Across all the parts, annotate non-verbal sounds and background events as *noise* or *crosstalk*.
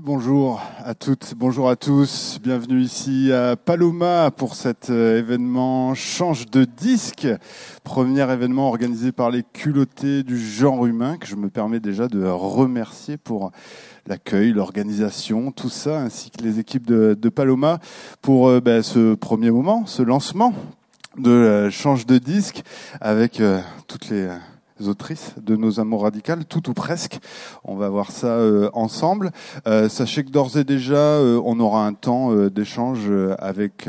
Bonjour à toutes, bonjour à tous. Bienvenue ici à Paloma pour cet euh, événement Change de disque. Premier événement organisé par les culottés du genre humain que je me permets déjà de remercier pour l'accueil, l'organisation, tout ça, ainsi que les équipes de, Paloma pour euh, ben, ce premier moment, ce lancement de euh, Change de disque avec toutes les autrices de nos amours radicales, tout ou presque. On va voir ça euh, ensemble. Euh, sachez que d'ores et déjà, euh, on aura un temps d'échange avec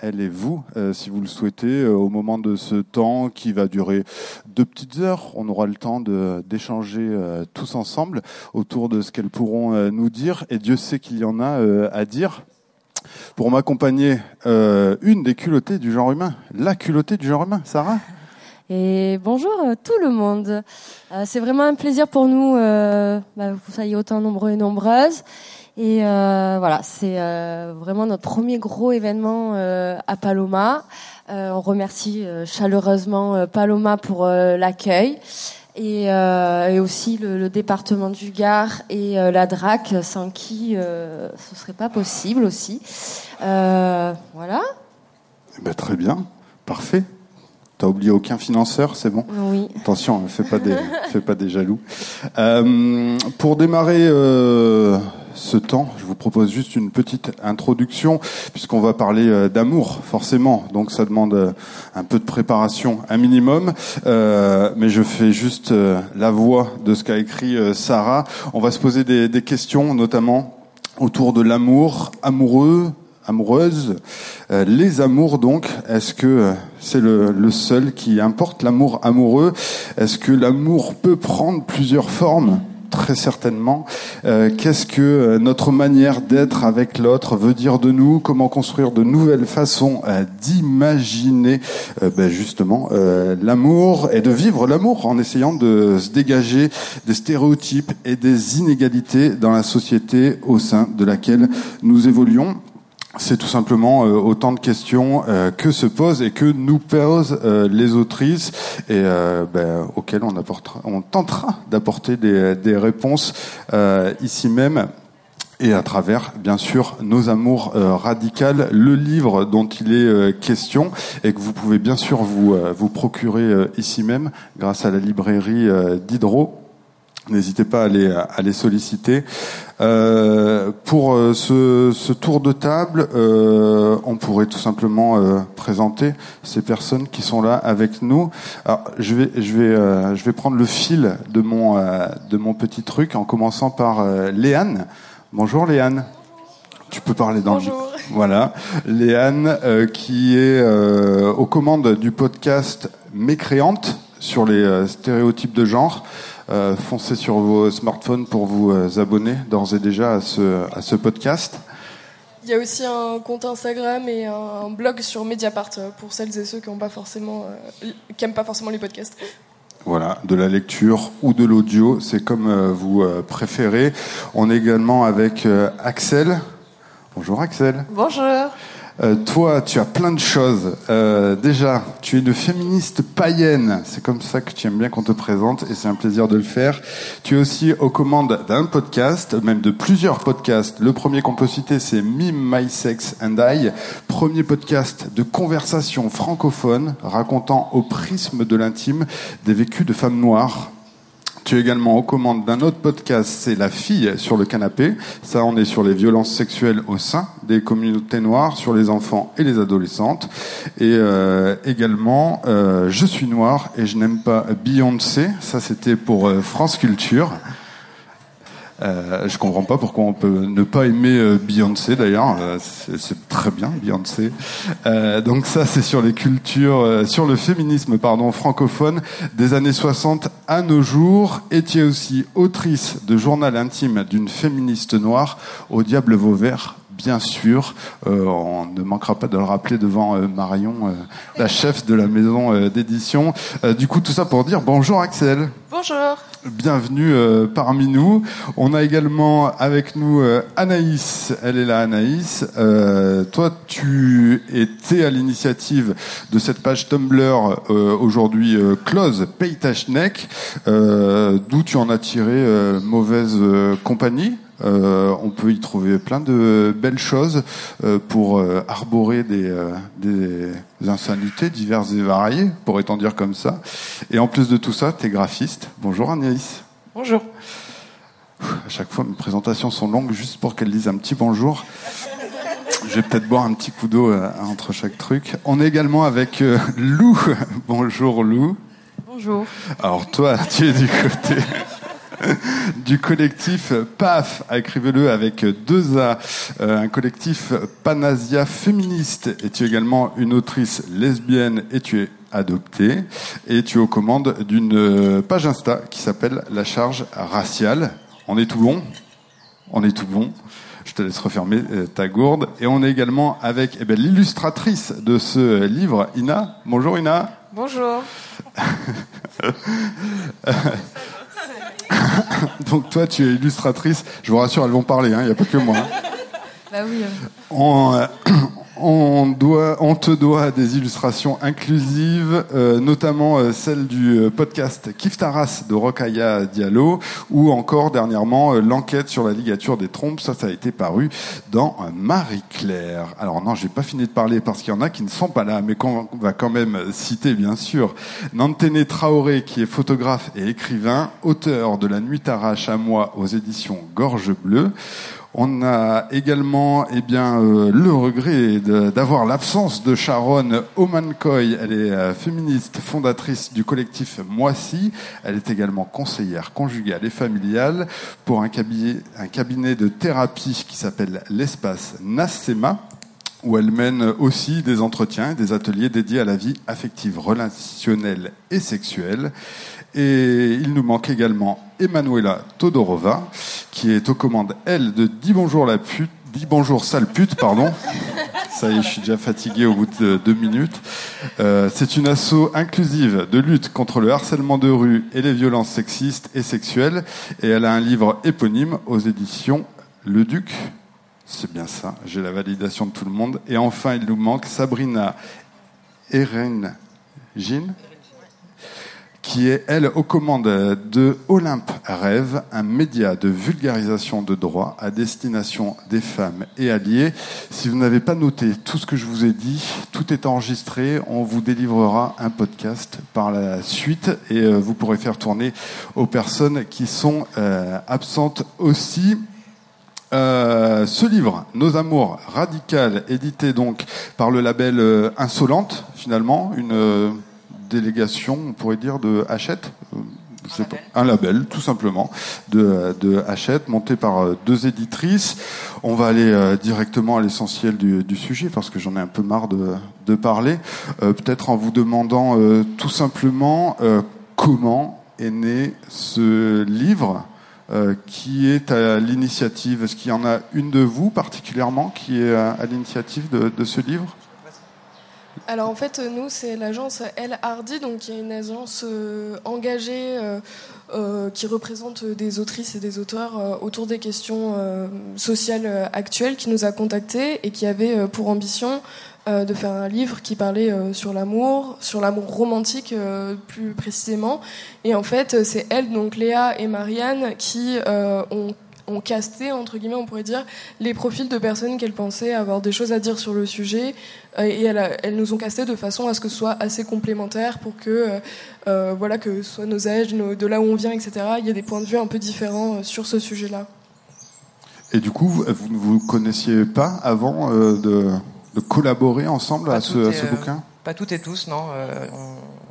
elle et vous, si vous le souhaitez, au moment de ce temps qui va durer deux petites heures. On aura le temps d'échanger tous ensemble autour de ce qu'elles pourront nous dire. Et Dieu sait qu'il y en a à dire. Pour m'accompagner, une des culottées du genre humain, la culottée du genre humain, Sarah? Et bonjour euh, tout le monde. Euh, c'est vraiment un plaisir pour nous euh, bah, vous soyez autant nombreux et nombreuses. Et voilà, c'est vraiment notre premier gros événement à Paloma. on remercie chaleureusement Paloma pour l'accueil. Et, aussi le, le, département du Gard et la DRAC, sans qui ce serait pas possible aussi. voilà. Eh ben, très bien, parfait. T'as oublié aucun financeur, c'est bon? Oui. Attention, ne fais pas des, *laughs* fais pas des jaloux. Euh, pour démarrer euh, ce temps, je vous propose juste une petite introduction, puisqu'on va parler euh, d'amour, forcément. Donc ça demande euh, un peu de préparation, un minimum. Euh, mais je fais juste la voix de ce qu'a écrit Sarah. On va se poser des, des questions, notamment autour de l'amour, amoureux, amoureuse. Euh, les amours, donc, est-ce que euh, c'est le, seul qui importe, l'amour amoureux? Est-ce que l'amour peut prendre plusieurs formes? Très certainement. Euh, qu'est-ce que notre manière d'être avec l'autre veut dire de nous? Comment construire de nouvelles façons d'imaginer ben justement l'amour et de vivre l'amour en essayant de se dégager des stéréotypes et des inégalités dans la société au sein de laquelle nous évoluons c'est tout simplement euh, autant de questions euh, que se posent et que nous posent euh, les autrices et ben, auxquelles on, apportera, on tentera d'apporter des, des réponses ici même et à travers, bien sûr, nos amours radicales, le livre dont il est question et que vous pouvez bien sûr vous, vous procurer ici même grâce à la librairie d'Hydro. N'hésitez pas à les, à les solliciter. Euh, pour euh, ce, ce, tour de table, euh, on pourrait tout simplement euh, présenter ces personnes qui sont là avec nous. Alors, je vais, je vais, je vais prendre le fil de mon, de mon petit truc en commençant par Léane. Bonjour Léane. Tu peux parler dans Bonjour. le... Voilà, Léane qui est aux commandes du podcast Mécréante sur les stéréotypes de genre. Euh, foncez sur vos smartphones pour vous euh, abonner d'ores et déjà à ce, à ce podcast. Il y a aussi un compte Instagram et un blog sur Mediapart euh, pour celles et ceux qui n'aiment pas forcément, qui aiment pas forcément les podcasts. Voilà, de la lecture ou de l'audio, c'est comme vous préférez. On est également avec Axel. Bonjour Axel. Bonjour. Euh, toi, tu as plein de choses. Euh, déjà, tu es une féministe païenne. C'est comme ça que tu aimes bien qu'on te présente et c'est un plaisir de le faire. Tu es aussi aux commandes d'un podcast, même de plusieurs podcasts. Le premier qu'on peut citer, c'est Mime My Sex and I, premier podcast de conversation francophone racontant au prisme de l'intime des vécus de femmes noires tu es également aux commandes d'un autre podcast, c'est La fille sur le canapé. Ça, on est sur les violences sexuelles au sein des communautés noires, sur les enfants et les adolescentes. Et euh, également, euh, Je suis noir et je n'aime pas Beyoncé. Ça, c'était pour euh, France Culture. Euh, je comprends pas pourquoi on peut ne pas aimer euh, Beyoncé d'ailleurs. Euh, c'est très bien Beyoncé. Euh, donc ça c'est sur les cultures, sur le féminisme pardon francophone des années 60 à nos jours. Et tu es aussi autrice de journal intime d'une féministe noire au diable Vauvert bien sûr. Euh, on ne manquera pas de le rappeler devant euh, Marion, euh, la chef de la maison d'édition. du coup, tout ça pour dire bonjour Axel. Bonjour. Bienvenue parmi nous. On a également avec nous Anaïs. Elle est là, Anaïs. toi, tu étais à l'initiative de cette page Tumblr aujourd'hui close Paytachnek, d'où tu en as tiré mauvaise compagnie Euh, on peut y trouver plein de belles choses euh, pour euh, arborer des, des insanités diverses et variées, pourrait-on dire comme ça. Et en plus de tout ça, tu es graphiste. Bonjour Agnès. Bonjour. À chaque fois, mes présentations sont longues juste pour qu'elle dise un petit bonjour. Je vais peut-être boire un petit coup d'eau entre chaque truc. On est également avec Lou. *laughs* Bonjour Lou. Bonjour. Alors toi, tu es du côté *laughs* du collectif PAF, écrivez-le avec deux A, euh, un collectif Panasia féministe, et tu es également une autrice lesbienne et tu es adoptée, et tu es aux commandes d'une euh, page Insta qui s'appelle La charge raciale. On est tout bon? On est tout bon je te laisse refermer euh, ta gourde. Et on est également avec eh ben, l'illustratrice de ce livre, Ina. Bonjour Ina. Bonjour. *laughs* *laughs* Donc toi, tu es illustratrice. Je vous rassure, elles vont parler, il hein, n'y a pas que moi. Hein. Bah oui. On, euh, *clears throat* on, doit, on te doit des illustrations inclusives, euh, notamment euh, celle du euh, podcast Kiftaras de Rokaya Diallo, ou encore dernièrement l'enquête sur la ligature des trompes. Ça, ça a été paru dans Marie-Claire. Alors non, j'ai pas fini de parler parce qu'il y en a qui ne sont pas là, mais qu'on va quand même citer, bien sûr, Nantene Traoré, qui est photographe et écrivain, auteur de La Nuit t'arrache à moi aux éditions Gorge Bleue. On a également eh bien, euh, le regret d'avoir l'absence de Sharon Omankoy. Elle est euh, féministe, fondatrice du collectif Moissy. Elle est également conseillère conjugale et familiale pour un cabinet, un cabinet de thérapie qui s'appelle l'espace Nassema où elle mène aussi des entretiens et des ateliers dédiés à la vie affective, relationnelle et sexuelle. Et il nous manque également Emanuela Todorova, qui est aux commandes, elle, de Dis bonjour la pute, Dis bonjour sale pute, pardon. *laughs* Ça y est, je suis déjà fatigué au bout de deux minutes. Euh, c'est une asso inclusive de lutte contre le harcèlement de rue et les violences sexistes et sexuelles. Et elle a un livre éponyme aux éditions Le Duc. C'est bien ça, j'ai la validation de tout le monde. Et enfin, il nous manque Sabrina Eren Jean qui est, elle, aux commandes de Olympe Rêve, un média de vulgarisation de droit à destination des femmes et alliés. Si vous n'avez pas noté tout ce que je vous ai dit, tout est enregistré. On vous délivrera un podcast par la suite et euh, vous pourrez faire tourner aux personnes qui sont euh, absentes aussi. Euh, ce livre, Nos amours radicales, édité donc par le label Insolente, finalement, une délégation, on pourrait dire, de Hachette. Euh, un, label. un label, tout simplement, de, de Hachette, monté par euh, deux éditrices. On va aller euh, directement à l'essentiel du, du, sujet, parce que j'en ai un peu marre de, de parler. Peut-être en vous demandant tout simplement comment est né ce livre. qui est à l'initiative Est-ce qu'il y en a une de vous particulièrement qui est à, à l'initiative de, de ce livre? Alors en fait, nous, c'est l'agence El Hardy, donc qui est une agence euh, engagée euh, euh, qui représente des autrices et des auteurs autour des questions sociales actuelles, qui nous a contactés et qui avait pour ambition de faire un livre qui parlait sur l'amour, sur l'amour romantique plus précisément. Et en fait, c'est elle, donc Léa et Marianne, qui ont ont casté, entre guillemets, on pourrait dire, les profils de personnes qu'elles pensaient avoir des choses à dire sur le sujet. Euh, et elles, nous ont casté de façon à ce que ce soit assez complémentaire pour que, euh, euh, voilà, que ce soit nos âges, de là où on vient, etc., il y a des points de vue un peu différents sur ce sujet-là. Et du coup, vous ne vous connaissiez pas avant de, collaborer ensemble à ce, bouquin? Pas toutes et tous, non.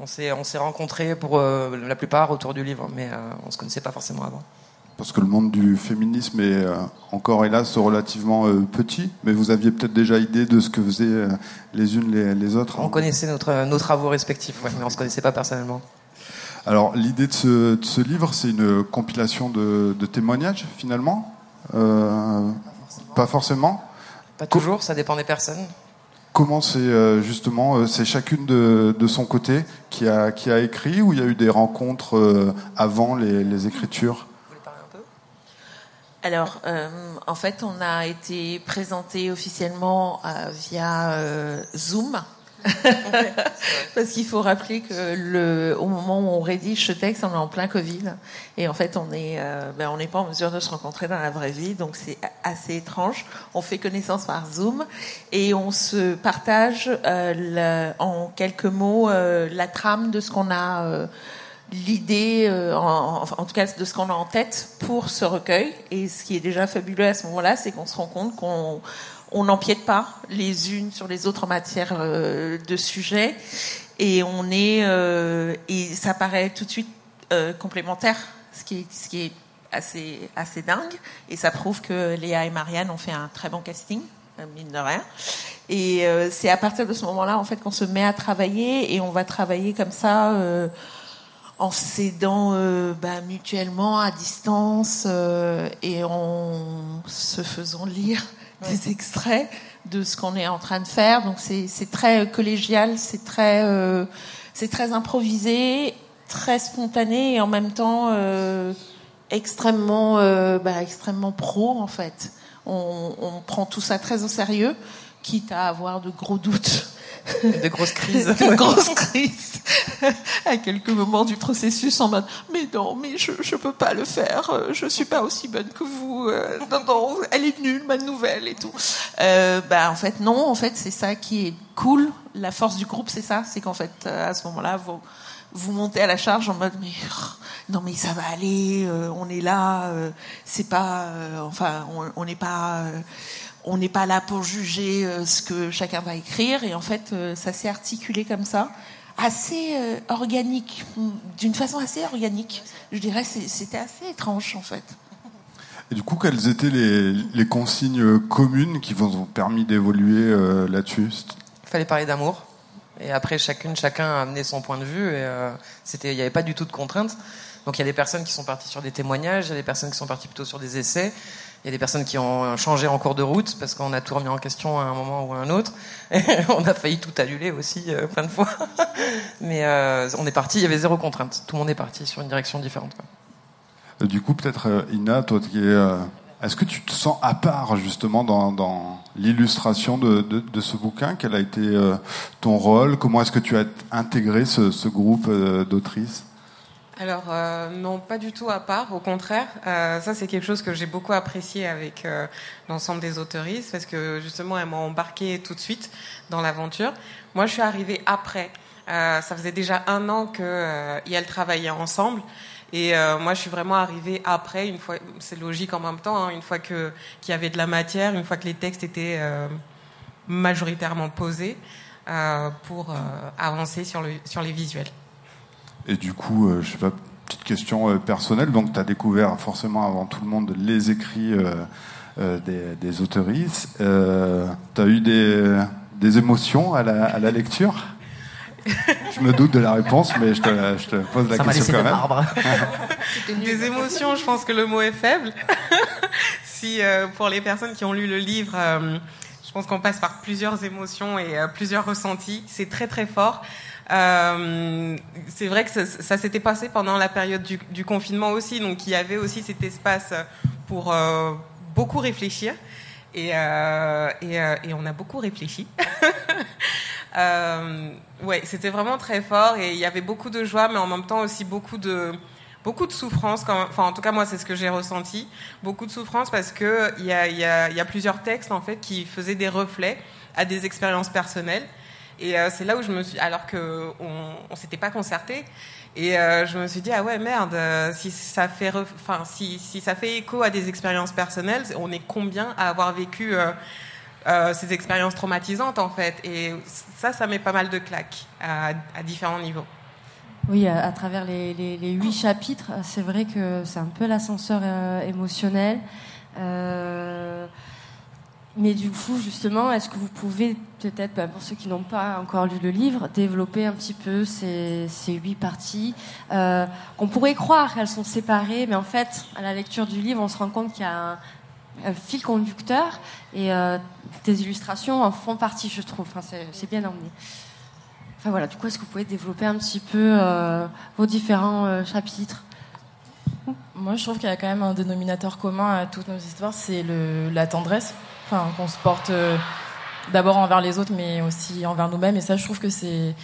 on, on s'est rencontrés pour la plupart autour du livre, mais on ne se connaissait pas forcément avant parce que le monde du féminisme est euh, encore hélas relativement euh, petit, mais vous aviez peut-être déjà idée de ce que faisaient euh, les unes les, les autres. On connaissait notre, nos travaux respectifs, mais on ne se connaissait pas personnellement. Alors l'idée de ce, de ce, livre, c'est une compilation de, de témoignages finalement Pas forcément. Pas toujours, ça dépend des personnes. Comment c'est justement, c'est chacune de, de, son côté qui a, qui a écrit ou il y a eu des rencontres avant les, les écritures? Alors, euh, en fait, on a été présenté officiellement euh, via euh, Zoom *laughs* Parce qu'il faut rappeler que le, au moment où on rédige ce texte, on est en plein Covid. Et en fait, on est, euh, ben, on n'est pas en mesure de se rencontrer dans la vraie vie. Donc, c'est assez étrange. On fait connaissance par Zoom et on se partage euh, en quelques mots euh, la trame de ce qu'on a, euh, l'idée, euh, en, en, tout cas de ce qu'on a en tête pour ce recueil. Et ce qui est déjà fabuleux à ce moment-là, c'est qu'on se rend compte qu'on on n'empiète pas les unes sur les autres en matière euh, de sujet. Et on est euh, et ça paraît tout de suite euh, complémentaire ce qui est ce qui est assez assez dingue. Et ça prouve que Léa et Marianne ont fait un très bon casting mine de rien. Et c'est à partir de ce moment-là en fait qu'on se met à travailler. Et on va travailler comme ça en s'aidant euh, bah, mutuellement à distance euh, et en se faisant lire des extraits de ce qu'on est en train de faire. Donc c'est très collégial, c'est très euh, c'est très improvisé, très spontané et en même temps euh, extrêmement euh, bah, extrêmement pro en fait. On, on, prend tout ça très au sérieux, quitte à avoir de gros doutes. *laughs* De grosses crises. de grosses crises. *laughs* à quelques moments du processus en mode mais non mais je je peux pas le faire. Je suis pas aussi bonne que vous. Non non elle est nulle ma nouvelle et tout. Euh, bah en fait non en fait c'est ça qui est cool. La force du groupe c'est ça. C'est qu'en fait à ce moment-là vous vous montez à la charge en mode mais non mais ça va aller euh, on est là euh, c'est pas euh, enfin on n'est pas on n'est pas là pour juger ce que chacun va écrire et en fait ça s'est articulé comme ça assez euh, organique, d'une façon assez organique. Je dirais c'était assez étrange en fait. Et du coup, quelles étaient les, les consignes communes qui vous ont permis d'évoluer euh, là-dessus? Il fallait parler d'amour. Et après, chacune, chacun a amené son point de vue. Et euh, c'était, il n'y avait pas du tout de contraintes. Donc il y a des personnes qui sont parties sur des témoignages, il y a des personnes qui sont parties plutôt sur des essais. Y a des personnes qui ont changé en cours de route parce qu'on a tout remis en question à un moment ou à un autre. *laughs* On a failli tout annuler aussi euh, plein de fois. *laughs* Mais euh, on est parti, il y avait zéro contrainte. Tout le monde est parti sur une direction différente. Quoi. Du coup, peut-être euh, Ina, toi qui es, euh, est-ce que tu te sens à part justement dans, dans l'illustration de, de, ce bouquin? Quel a été euh, ton rôle? Comment est-ce que tu as intégré ce, ce groupe d'autrices? Alors euh, non, pas du tout à part. Au contraire, euh, ça c'est quelque chose que j'ai beaucoup apprécié avec euh, l'ensemble des autoristes parce que justement elles m'ont embarqué tout de suite dans l'aventure. Moi, je suis arrivée après. ça faisait déjà un an que elles travaillaient ensemble. Et moi, je suis vraiment arrivée après, une fois, c'est logique en même temps, hein, une fois que qu'il y avait de la matière, une fois que les textes étaient majoritairement posés pour avancer sur le sur les visuels. Et du coup, euh, je sais pas, petite question euh, personnelle. Donc, tu as découvert forcément avant tout le monde les écrits euh, euh des, des autoristes. Euh, tu as eu des, des émotions à la, à la lecture? Je me doute de la réponse, mais je te, je te pose la Ça question quand même. des émotions, je pense que le mot est faible. *laughs* si euh, pour les personnes qui ont lu le livre, euh, je pense qu'on passe par plusieurs émotions et euh, plusieurs ressentis. C'est très très fort. Euh, c'est vrai que ça, s'était passé pendant la période du, confinement aussi, donc il y avait aussi cet espace pour euh, beaucoup réfléchir. Et, euh, et, euh, et, on a beaucoup réfléchi. *laughs* Ouais, c'était vraiment très fort et il y avait beaucoup de joie, mais en même temps aussi beaucoup de beaucoup de souffrance. Enfin, en tout cas, moi, c'est ce que j'ai ressenti. Beaucoup de souffrance parce que il y a, y, a, y a plusieurs textes en fait qui faisaient des reflets à des expériences personnelles. Et euh, c'est là où je me suis, alors que on, s'était pas concerté, et euh, je me suis dit ah ouais merde, euh, si ça fait, enfin si, si ça fait écho à des expériences personnelles, on est combien à avoir vécu ces expériences traumatisantes en fait? Et ça, ça met pas mal de claques à, différents niveaux. Oui, à, travers les, les, huit chapitres, c'est vrai que c'est un peu l'ascenseur émotionnel. Mais du coup, justement, est-ce que vous pouvez, peut-être, bah, pour ceux qui n'ont pas encore lu le livre, développer un petit peu ces, huit parties euh, qu'on pourrait croire qu'elles sont séparées, mais en fait, à la lecture du livre, on se rend compte qu'il y a un, fil conducteur et euh, des illustrations en font partie, je trouve. Enfin, c'est bien emmené. Enfin voilà, du coup, est-ce que vous pouvez développer un petit peu euh, vos différents euh, chapitres? Moi, je trouve qu'il y a quand même un dénominateur commun à toutes nos histoires, c'est la tendresse qu'on se porte euh, d'abord envers les autres, mais aussi envers nous-mêmes. Et ça, je trouve que c'est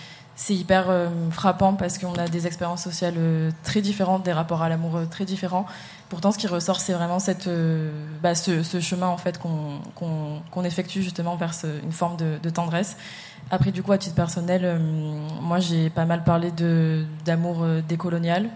hyper euh, frappant parce qu'on a des expériences sociales euh, très différentes, des rapports à l'amour très différents. Pourtant, ce qui ressort, c'est vraiment cette, bah, ce, chemin en fait qu'on qu'on effectue justement vers une forme de, tendresse. Après, du coup, à titre personnel, moi, j'ai pas mal parlé d'amour décolonial.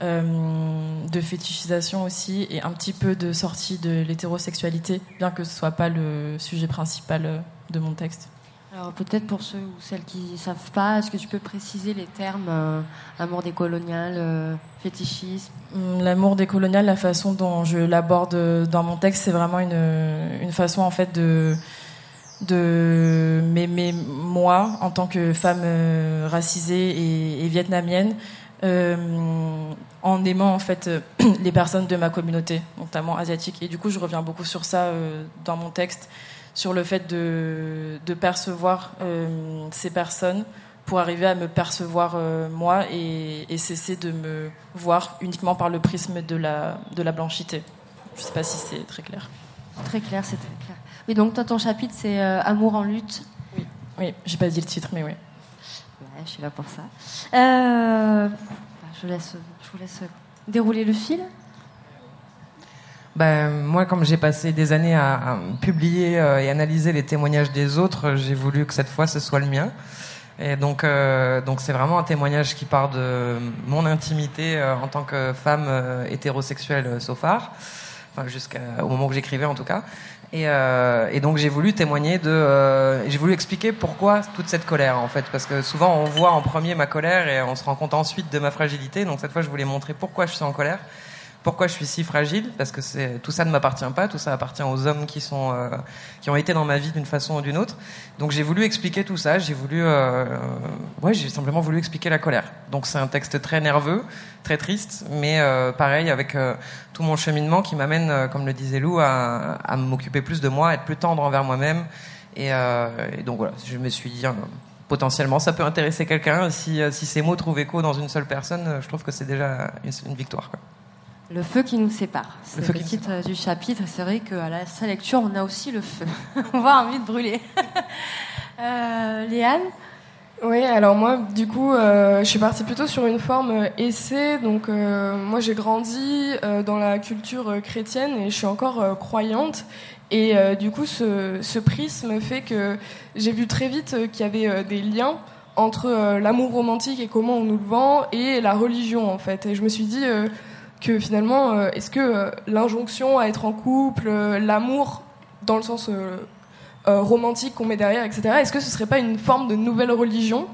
De fétichisation aussi et un petit peu de sortie de l'hétérosexualité, bien que ce soit pas le sujet principal de mon texte. Alors peut-être pour ceux ou celles qui ne savent pas, est-ce que tu peux préciser les termes euh, amour décolonial, euh, fétichisme? Hum, L'amour décolonial, la façon dont je l'aborde dans mon texte, c'est vraiment une, une, façon en fait de de m'aimer moi en tant que femme euh, racisée et, et vietnamienne euh, en aimant en fait *clears throat* les personnes de ma communauté, notamment asiatique. Et du coup, je reviens beaucoup sur ça dans mon texte sur le fait de, de percevoir euh, ces personnes pour arriver à me percevoir euh, moi et, et, cesser de me voir uniquement par le prisme de la, de la blanchité. Je ne sais pas si c'est très clair. Très clair, c'est très clair. Oui, donc toi, ton chapitre, c'est euh, Amour en lutte. Oui, oui j'ai pas dit le titre, mais oui. Je suis là pour ça. Bah, je, vous laisse dérouler le fil. Ben, moi, comme j'ai passé des années à, publier euh, et analyser les témoignages des autres, j'ai voulu que cette fois ce soit le mien. Et donc, euh, donc c'est vraiment un témoignage qui part de mon intimité euh, en tant que femme hétérosexuelle enfin jusqu'au moment où j'écrivais en tout cas. Et, et donc j'ai voulu témoigner de, j'ai voulu expliquer pourquoi toute cette colère en fait, parce que souvent on voit en premier ma colère et on se rend compte ensuite de ma fragilité. Donc cette fois, je voulais montrer pourquoi je suis en colère pourquoi je suis si fragile Parce que tout ça ne m'appartient pas, tout ça appartient aux hommes qui sont euh, qui ont été dans ma vie d'une façon ou d'une autre. Donc j'ai voulu expliquer tout ça. J'ai voulu, euh, j'ai simplement voulu expliquer la colère. Donc c'est un texte très nerveux, très triste, mais euh, pareil avec euh, tout mon cheminement qui m'amène, comme le disait Lou, à, m'occuper plus de moi, à être plus tendre envers moi-même. Et, donc voilà, je me suis dit potentiellement ça peut intéresser quelqu'un. Si, ces mots trouvent écho dans une seule personne, je trouve que c'est déjà une, victoire. Le feu qui nous sépare. C'est le, titre du chapitre. C'est vrai qu'à la, sa lecture, on a aussi le feu. *laughs* on va envie de brûler. *laughs* euh, Léane oui, alors moi, du coup, euh, je suis partie plutôt sur une forme euh, essai. Donc, euh, moi, j'ai grandi euh, dans la culture chrétienne et je suis encore euh, croyante. Et du coup, ce, ce, prisme fait que j'ai vu très vite qu'il y avait des liens entre l'amour romantique et comment on nous le vend et la religion, en fait. Et je me suis dit que finalement, euh, est-ce que euh, l'injonction à être en couple, euh, l'amour dans le sens romantique qu'on met derrière, etc., est-ce que ce serait pas une forme de nouvelle religion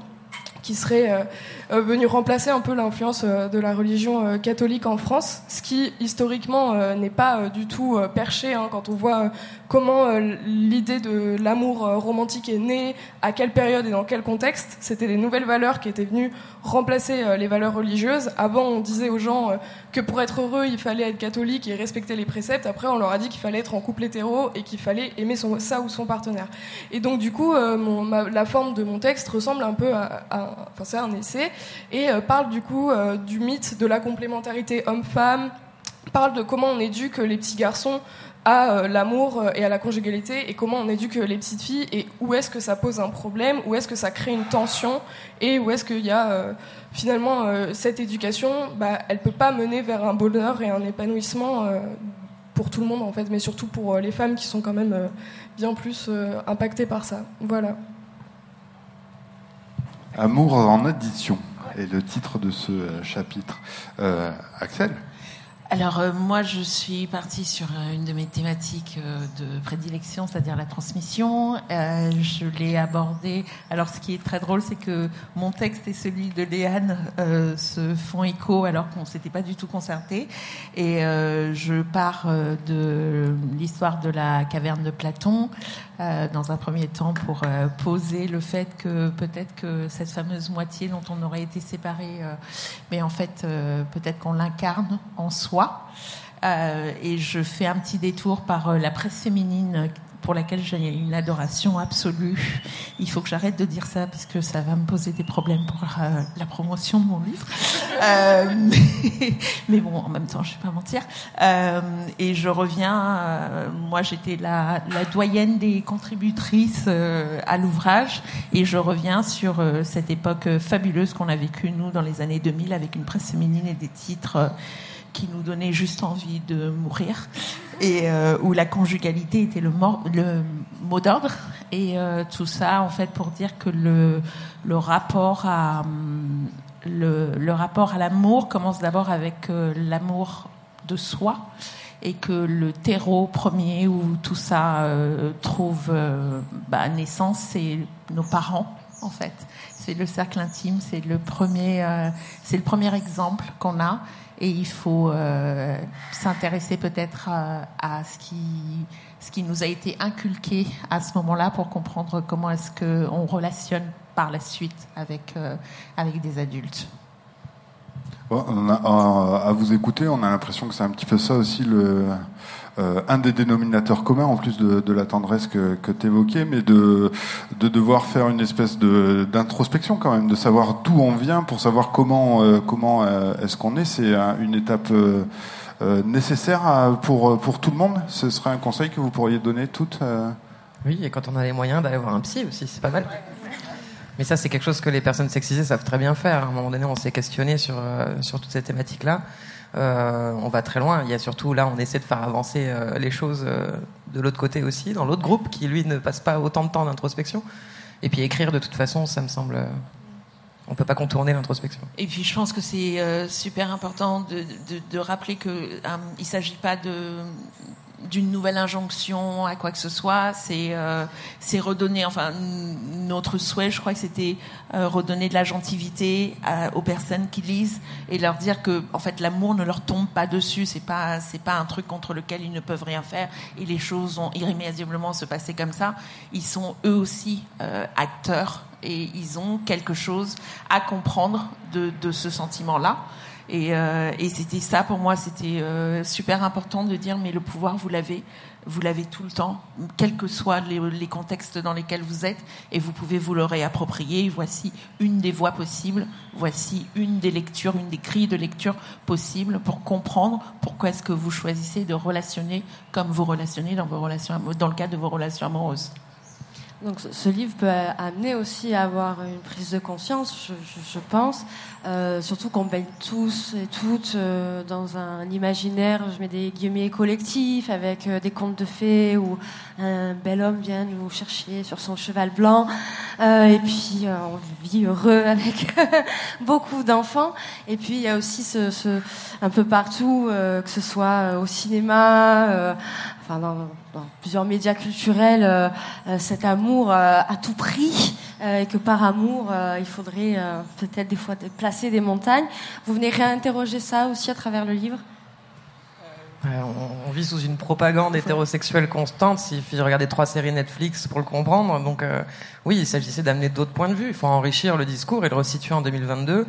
qui serait venu remplacer un peu l'influence euh, de la religion euh, catholique en France, ce qui historiquement n'est pas du tout perché hein, quand on voit comment l'idée de l'amour romantique est née, à quelle période et dans quel contexte. C'était des nouvelles valeurs qui étaient venues remplacer les valeurs religieuses. Avant, on disait aux gens que pour être heureux, il fallait être catholique et respecter les préceptes. Après, on leur a dit qu'il fallait être en couple hétéro et qu'il fallait aimer ça ou son partenaire. Et donc, du coup, la forme de mon texte ressemble un peu à, à enfin, c'est un essai et euh, parle du coup euh, du mythe de la complémentarité homme-femme, parle de comment on éduque les petits garçons à euh, l'amour et à la conjugalité et comment on éduque les petites filles et où est-ce que ça pose un problème, où est-ce que ça crée une tension et où est-ce qu'il y a finalement cette éducation, bah, elle peut pas mener vers un bonheur et un épanouissement pour tout le monde en fait, mais surtout pour les femmes qui sont quand même bien plus impactées par ça. Voilà. Amour en addition est le titre de ce euh, chapitre. Euh, Axel alors euh, moi je suis partie sur une de mes thématiques de prédilection, c'est-à-dire la transmission. Je l'ai abordée. Alors ce qui est très drôle, c'est que mon texte et celui de Léane se font écho alors qu'on s'était pas du tout concerté. Et je pars de l'histoire de la caverne de Platon dans un premier temps pour poser le fait que peut-être que cette fameuse moitié dont on aurait été séparés, mais en fait peut-être qu'on l'incarne en soi. Euh, et je fais un petit détour par euh, la presse féminine pour laquelle j'ai une adoration absolue. Il faut que j'arrête de dire ça parce que ça va me poser des problèmes pour euh, la promotion de mon livre. *laughs* Euh, *laughs* mais, bon, en même temps, je ne vais pas mentir. Euh, et je reviens, moi j'étais la, la, doyenne des contributrices à l'ouvrage et je reviens sur cette époque fabuleuse qu'on a vécue, nous, dans les années 2000 avec une presse féminine et des titres qui nous donnait juste envie de mourir et euh, où la conjugalité était le, mot d'ordre. Et euh, tout ça en fait pour dire que le, rapport à le, le rapport à l'amour commence d'abord avec euh, l'amour de soi et que le terreau premier où tout ça trouve bah, naissance c'est nos parents en fait. C'est le cercle intime c'est le premier c'est le premier exemple qu'on a et il faut euh, s'intéresser peut-être à, ce, qui, ce qui nous a été inculqué à ce moment-là pour comprendre comment est-ce qu'on relationne par la suite avec, euh, avec des adultes. à vous écouter, on a l'impression que c'est un petit peu ça aussi le, euh, un des dénominateurs communs, en plus de, la tendresse que, tu évoquais, mais de, de devoir faire une espèce d'introspection quand même, de savoir d'où on vient pour savoir comment, euh, comment euh, est-ce qu'on est. C'est une étape nécessaire pour, pour tout le monde. Ce serait un conseil que vous pourriez donner toutes Oui, et quand on a les moyens d'aller voir un psy aussi, c'est pas mal. Mais ça, c'est quelque chose que les personnes sexisées savent très bien faire. À un moment donné, on s'est questionné sur, sur toutes ces thématiques-là. Euh, on va très loin. Il y a surtout là, on essaie de faire avancer euh, les choses euh, de l'autre côté aussi, dans l'autre groupe qui lui ne passe pas autant de temps d'introspection. Et puis écrire de toute façon, ça me semble. On peut pas contourner l'introspection. Et puis je pense que c'est super important de, de rappeler qu'il ne s'agit pas de d'une nouvelle injonction à quoi que ce soit. C'est euh, redonner, enfin notre souhait, je crois que c'était euh, redonner de la gentilité aux personnes qui lisent et leur dire que en fait l'amour ne leur tombe pas dessus. C'est pas c'est pas un truc contre lequel ils ne peuvent rien faire et les choses vont irrémédiablement se passer comme ça. Ils sont eux aussi euh, acteurs et ils ont quelque chose à comprendre de, de ce sentiment-là. Et, euh, et c'était ça pour moi, c'était euh, super important de dire mais le pouvoir vous l'avez, vous l'avez tout le temps, quels que soient les, contextes dans lesquels vous êtes, et vous pouvez vous le réapproprier. Voici une des voies possibles, voici une des lectures, une des grilles de lecture possibles pour comprendre pourquoi est-ce que vous choisissez de relationner comme vous relationnez dans vos relations, dans le cadre de vos relations amoureuses. Donc ce livre peut amener aussi à avoir une prise de conscience, je pense, euh, surtout qu'on baigne tous et toutes euh, dans un imaginaire, je mets des guillemets collectifs, avec euh, des contes de fées où un bel homme vient nous chercher sur son cheval blanc, et puis on vit heureux *laughs* avec *laughs* beaucoup d'enfants. Et puis il y a aussi ce, ce un peu partout, que ce soit au cinéma, enfin dans, plusieurs médias culturels, cet amour à tout prix et que par amour, il faudrait peut-être des fois placer des montagnes. Vous venez réinterroger ça aussi à travers le livre on, vit sous une propagande hétérosexuelle constante. Il suffit de regarder trois séries Netflix pour le comprendre. Donc, oui, il s'agissait d'amener d'autres points de vue. Il faut enrichir le discours et le resituer en 2022.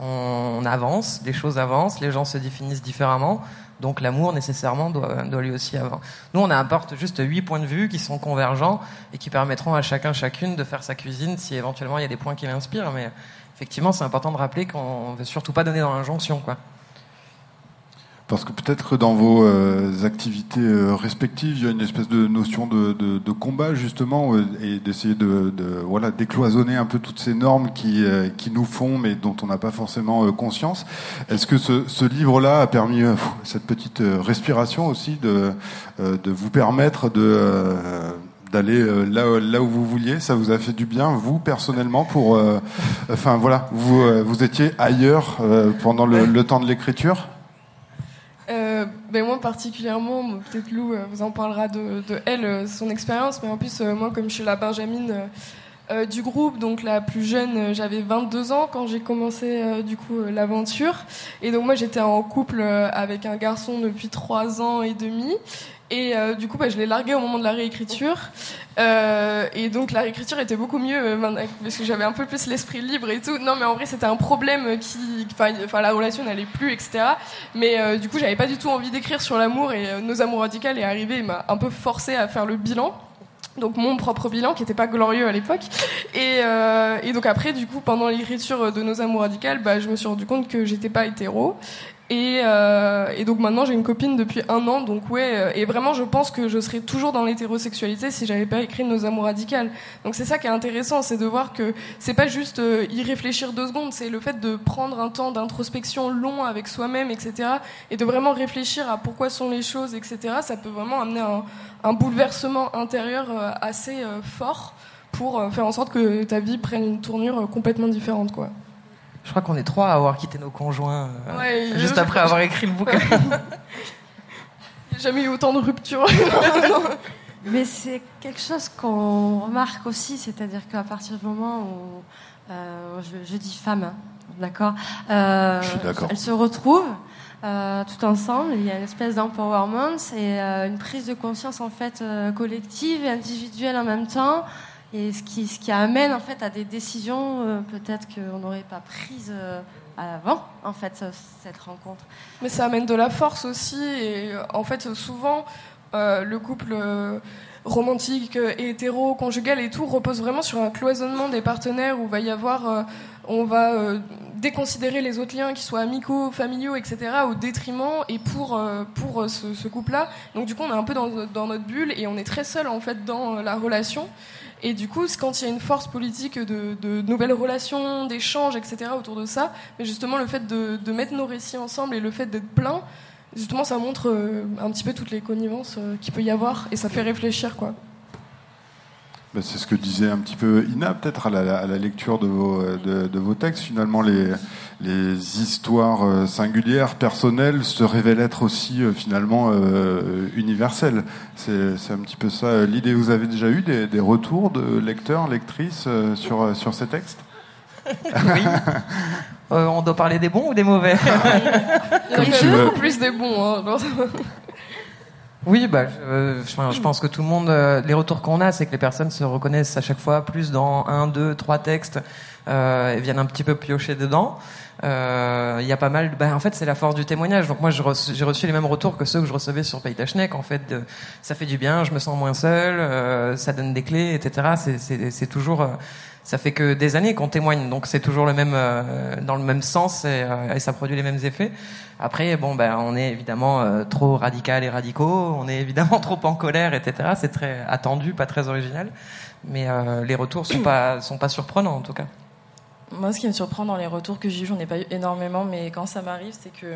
On, avance, les choses avancent, les gens se définissent différemment. Donc l'amour nécessairement doit, lui aussi avoir. Nous, on apporte juste huit points de vue qui sont convergents et qui permettront à chacun, chacune de faire sa cuisine si éventuellement il y a des points qui l'inspirent. Mais effectivement, c'est important de rappeler qu'on ne veut surtout pas donner dans l'injonction, quoi. Parce que peut-être que dans vos euh, activités euh, respectives, il y a une espèce de notion de, de, de combat justement euh, et d'essayer de, de, voilà décloisonner un peu toutes ces normes qui, qui nous font mais dont on n'a pas forcément conscience. Est-ce que ce, ce livre-là a permis cette petite respiration aussi de, de vous permettre de d'aller là, là où vous vouliez, ça vous a fait du bien, vous personnellement, pour, enfin voilà, vous, vous étiez ailleurs pendant le, le temps de l'écriture? Euh, ben moi particulièrement, peut-être Lou euh, vous en parlera de, elle, euh, son expérience, mais en plus moi comme je suis la Benjamine du groupe, donc la plus jeune, j'avais 22 ans quand j'ai commencé du coup l'aventure, et donc moi j'étais en couple avec un garçon depuis 3 ans et demi, Et euh, du coup, bah, je l'ai largué au moment de la réécriture. Euh, et donc la réécriture était beaucoup mieux euh, parce que j'avais un peu plus l'esprit libre et tout. Non, mais en vrai, c'était un problème qui, enfin, la relation n'allait plus, etc. Mais du coup, j'avais pas du tout envie d'écrire sur l'amour et nos amours radicales est arrivé et m'a un peu forcé à faire le bilan donc mon propre bilan qui n'était pas glorieux à l'époque et, donc après du coup pendant l'écriture de nos amours radicales bah, je me suis rendu compte que j'étais pas hétéro et, euh, et, donc maintenant j'ai une copine depuis un an, donc ouais, euh, et vraiment je pense que je serais toujours dans l'hétérosexualité si j'avais pas écrit Nos amours radicales. Donc c'est ça qui est intéressant, c'est de voir que c'est pas juste euh, y réfléchir deux secondes, c'est le fait de prendre un temps d'introspection long avec soi-même, etc. Et de vraiment réfléchir à pourquoi sont les choses, etc. Ça peut vraiment amener un, un bouleversement intérieur euh, assez fort pour faire en sorte que ta vie prenne une tournure complètement différente, quoi. Je crois qu'on est trois à avoir quitté nos conjoints euh, juste après avoir écrit le bouquin. *laughs* Il n'y a jamais eu autant de ruptures. *laughs* Mais c'est quelque chose qu'on remarque aussi, c'est-à-dire qu'à partir du moment où euh, je, dis femme, hein, d'accord, euh, elles se retrouvent euh, tout ensemble. Il y a une espèce d'empowerment et une prise de conscience en fait collective et individuelle en même temps. Et ce qui, ce qui amène en fait à des décisions euh, peut-être qu'on n'aurait pas prises euh, avant, en fait, cette rencontre. Mais ça amène de la force aussi. Et euh, en fait, souvent, le couple romantique, hétéro, conjugal et tout repose vraiment sur un cloisonnement des partenaires où va y avoir, on va déconsidérer les autres liens qui soient amicaux, familiaux, etc. au détriment et pour pour ce, ce couple-là. Donc du coup, on est un peu dans, dans, notre bulle et on est très seul en fait dans la relation. Et du coup, quand il y a une force politique de, nouvelles relations, d'échanges, etc. autour de ça, mais justement le fait de, mettre nos récits ensemble et le fait d'être plein, justement ça montre euh, un petit peu toutes les connivences euh, qu'il peut y avoir et ça fait réfléchir quoi. Ben, c'est ce que disait un petit peu Ina, peut-être à la, lecture de vos, de, vos, textes. Finalement, les, les histoires euh, singulières, personnelles, se révèlent être aussi euh, finalement euh, universelles. C'est, c'est un petit peu ça l'idée. Vous avez déjà eu des, des retours de lecteurs, lectrices sur, sur ces textes? *laughs* Oui. on doit parler des bons ou des mauvais? *laughs* Comme tu veux. Plus des bons. Hein. *laughs* Oui, bah, je, je, pense que tout le monde, euh, les retours qu'on a, c'est que les personnes se reconnaissent à chaque fois plus dans un, deux, trois textes euh, et viennent un petit peu piocher dedans. Euh, il y a pas mal. Bah, en fait, c'est la force du témoignage. Donc moi, j'ai reçu, les mêmes retours que ceux que je recevais sur Paytachnek. En fait, ça fait du bien, je me sens moins seul, euh, ça donne des clés, etc. C'est toujours ça fait que des années qu'on témoigne, donc c'est toujours le même, euh, dans le même sens et, et, ça produit les mêmes effets. Après, bon, ben, on est évidemment euh, trop radical et radicaux, on est évidemment *laughs* trop en colère, etc. C'est très attendu, pas très original, mais euh, les retours sont pas *coughs* sont pas surprenants en tout cas. Moi, ce qui me surprend dans les retours que j'ai eu, j'en ai pas eu énormément, mais quand ça m'arrive, c'est que,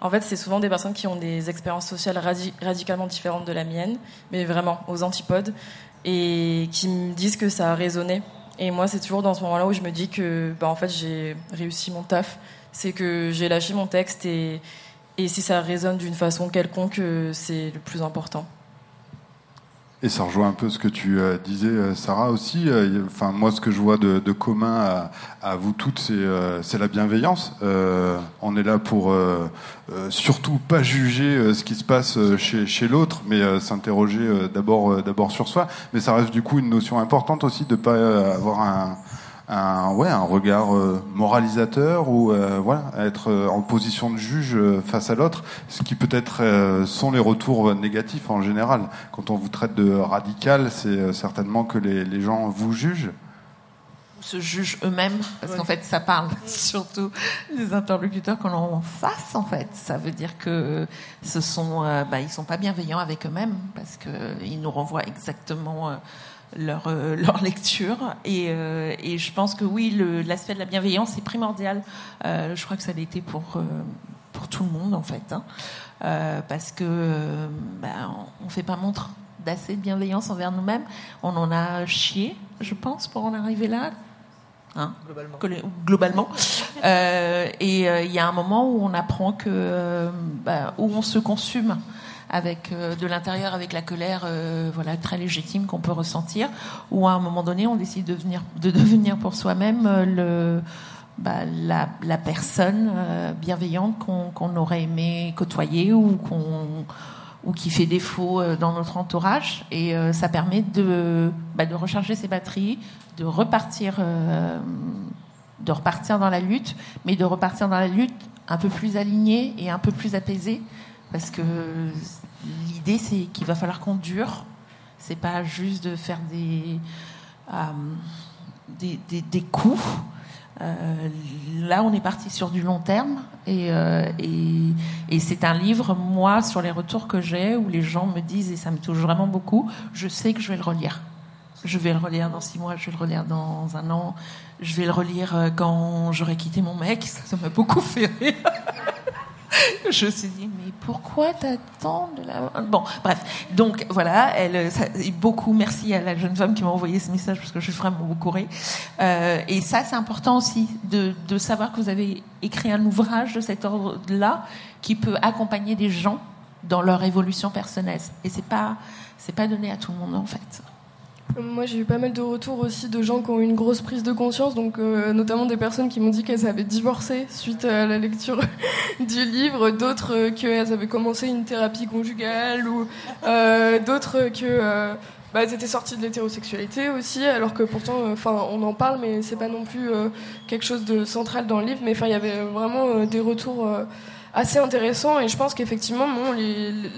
en fait, c'est souvent des personnes qui ont des expériences sociales radicalement différentes de la mienne, mais vraiment aux antipodes, et qui me disent que ça a résonné. Et moi, c'est toujours dans ce moment-là où je me dis que, bah, en fait, j'ai réussi mon taf c'est que j'ai lâché mon texte et, et si ça résonne d'une façon quelconque, euh, c'est le plus important. Et ça rejoint un peu ce que tu euh, disais, euh, Sarah, aussi. enfin, moi, ce que je vois de, commun à, vous toutes, c'est la bienveillance. on est là pour surtout pas juger ce qui se passe chez, chez l'autre, mais s'interroger d'abord d'abord sur soi. Mais ça reste du coup une notion importante aussi de pas avoir un un, ouais, un regard euh, moralisateur ou euh, voilà, être euh, en position de juge face à l'autre, ce qui peut-être sont les retours négatifs en général. Quand on vous traite de radical, c'est certainement que les, les, gens vous jugent. Se jugent eux-mêmes, parce qu'en fait, ça parle *laughs* surtout des interlocuteurs qu'on a en face, en fait. Ça veut dire que ce sont, bah, ils sont pas bienveillants avec eux-mêmes, parce qu'ils nous renvoient exactement leur, euh, *laughs* leur lecture. Et, euh, et, je pense que oui, l'aspect de la bienveillance est primordial. Euh, je crois que ça l'était pour, pour tout le monde, en fait. Hein. parce que ben, on ne fait pas montre d'assez de bienveillance envers nous-mêmes. On en a chié, je pense, pour en arriver là. Hein globalement. globalement. et il y a un moment où on apprend que ben, où on se consume avec euh, de l'intérieur avec la colère euh, voilà très légitime qu'on peut ressentir ou à un moment donné on décide de devenir de devenir pour soi-même euh, le bah, la, la, personne bienveillante qu'on aurait aimé côtoyer ou qu'on ou qui fait défaut dans notre entourage. Et ça permet de, bah, de recharger ses batteries, de repartir, de repartir dans la lutte, mais de repartir dans la lutte un peu plus aligné et un peu plus apaisé. Parce que l'idée, c'est qu'il va falloir qu'on dure. C'est pas juste de faire des, des, des, des coups. Euh, là, on est parti sur du long terme et, euh, et, et c'est un livre, moi, sur les retours que j'ai, où les gens me disent, et ça me touche vraiment beaucoup, je sais que je vais le relire. Je vais le relire dans six mois, je vais le relire dans un an, je vais le relire euh, quand j'aurai quitté mon mec, ça m'a beaucoup fait rire. *laughs* *laughs* je me suis dit, mais pourquoi t'attends de la... Bon, bref. Donc, voilà, elle, ça, beaucoup merci à la jeune femme qui m'a envoyé ce message parce que je suis vraiment beaucoup ri. Euh, et ça, c'est important aussi de, de savoir que vous avez écrit un ouvrage de cet ordre-là qui peut accompagner des gens dans leur évolution personnelle. Et c'est pas, c'est pas donné à tout le monde, en fait. Moi, j'ai eu pas mal de retours aussi de gens qui ont eu une grosse prise de conscience, donc euh, notamment des personnes qui m'ont dit qu'elles avaient divorcé suite à la lecture *laughs* du livre, d'autres euh, qu'elles avaient commencé une thérapie conjugale, ou euh, d'autres que bah, elles étaient sorties de l'hétérosexualité aussi, alors que pourtant, enfin, on en parle, mais c'est pas non plus quelque chose de central dans le livre. Mais enfin, il y avait vraiment des retours assez intéressant et je pense qu'effectivement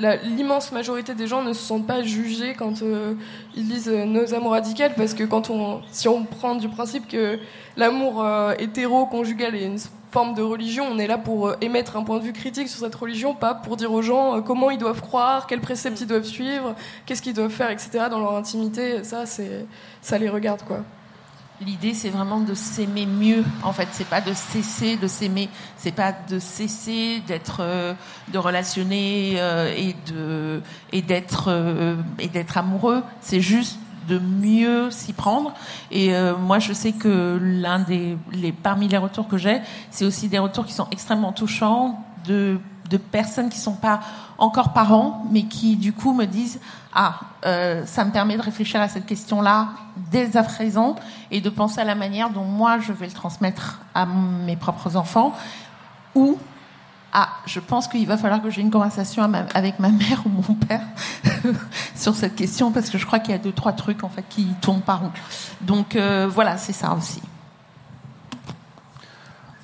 la- l'immense majorité des gens ne se sentent pas jugés quand euh, ils lisent euh, nos amours radicales parce que quand on si on prend du principe que l'amour euh, hétéro conjugal est une forme de religion, on est là pour émettre un point de vue critique sur cette religion, pas pour dire aux gens comment ils doivent croire, quels préceptes ils doivent suivre, qu'est-ce qu'ils doivent faire, etc. dans leur intimité. Ça, c'est ça les regarde quoi. L'idée, c'est vraiment de s'aimer mieux. En fait, c'est pas de cesser de s'aimer, c'est pas de cesser d'être, euh, de relationner euh, et de et d'être euh, et d'être amoureux. C'est juste de mieux s'y prendre. Et moi, je sais que l'un des les parmi les retours que j'ai, c'est aussi des retours qui sont extrêmement touchants de de personnes qui sont pas encore parents, mais qui du coup me disent ah euh, ça me permet de réfléchir à cette question-là dès à présent et de penser à la manière dont moi je vais le transmettre à mes propres enfants ou ah, je pense qu'il va falloir que j'ai une conversation avec ma mère ou mon père *laughs* sur cette question parce que je crois qu'il y a deux trois trucs en fait qui tournent par rond. Donc euh, voilà, c'est ça aussi.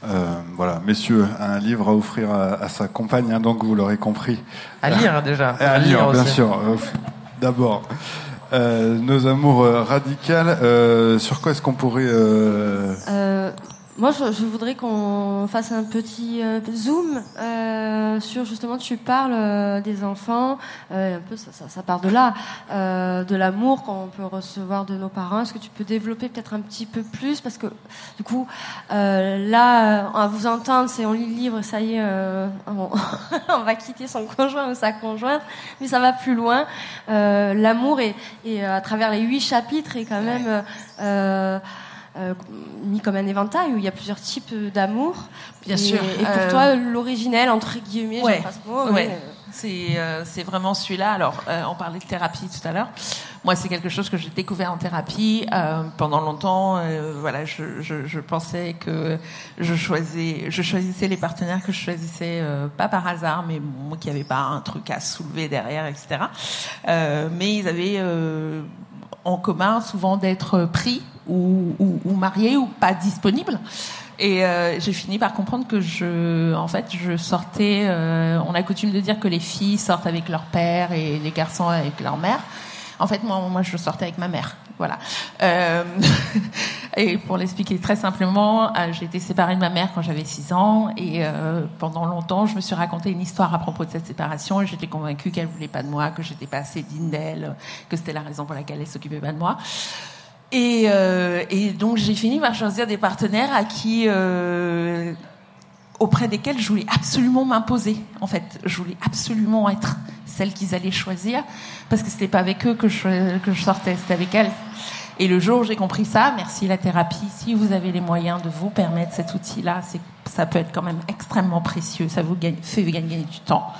Euh, voilà, messieurs, un livre à offrir à, à sa compagne, hein, donc vous l'aurez compris. À lire déjà. Et *laughs* à lire, bien aussi. sûr. Euh, D'abord, euh, nos amours euh, radicales. euh, sur quoi est-ce qu'on pourrait euh, Euh, moi, je, je voudrais qu'on fasse un petit euh, zoom euh, sur justement, tu parles euh, des enfants, euh, un peu ça, ça, ça part de là, euh, de l'amour qu'on peut recevoir de nos parents. Est-ce que tu peux développer peut-être un petit peu plus? Parce que du coup, euh, là, à vous entendre, c'est on lit le livre, ça y est, euh, on, *laughs* on va quitter son conjoint ou sa conjointe, mais ça va plus loin. Euh, l'amour et, à travers les huit chapitres est quand même euh, mis comme un éventail où il y a plusieurs types d'amour. Bien Et- sûr. Et pour Euh, toi, l'originel, entre guillemets, Ouais. j'aime pas ce mot, Ouais. mais, euh, C'est euh, c'est vraiment celui-là. Alors, euh, on parlait de thérapie tout à l'heure. Moi, c'est quelque chose que j'ai découvert en thérapie euh, pendant longtemps. voilà, je, je, je pensais que je choisissais, je choisissais les partenaires que je choisissais pas par hasard, mais moi qui avait pas un truc à soulever derrière, etc. Mais ils avaient euh, en commun souvent d'être pris ou, ou, ou mariés ou pas disponibles. Et euh, j'ai fini par comprendre que je, en fait, je sortais. euh, on a coutume de dire que les filles sortent avec leur père et les garçons avec leur mère. En fait, moi, moi, je sortais avec ma mère. Voilà. Euh, *laughs* et pour l'expliquer très simplement, euh, j'ai été séparée de ma mère quand j'avais 6 ans et euh, pendant longtemps, je me suis raconté une histoire à propos de cette séparation et j'étais convaincue qu'elle voulait pas de moi, que j'étais pas assez digne d'elle, que c'était la raison pour laquelle elle s'occupait pas de moi. Et, euh, et donc j'ai fini par choisir des partenaires à qui, euh, auprès desquels je voulais absolument m'imposer. En fait, je voulais absolument être celle qu'ils allaient choisir, parce que c'était pas avec eux que je, que je sortais, c'était avec elles. Et le jour où j'ai compris ça, merci la thérapie, si vous avez les moyens de vous permettre cet outil-là, ça peut être quand même extrêmement précieux, ça vous gagne, fait gagner du temps.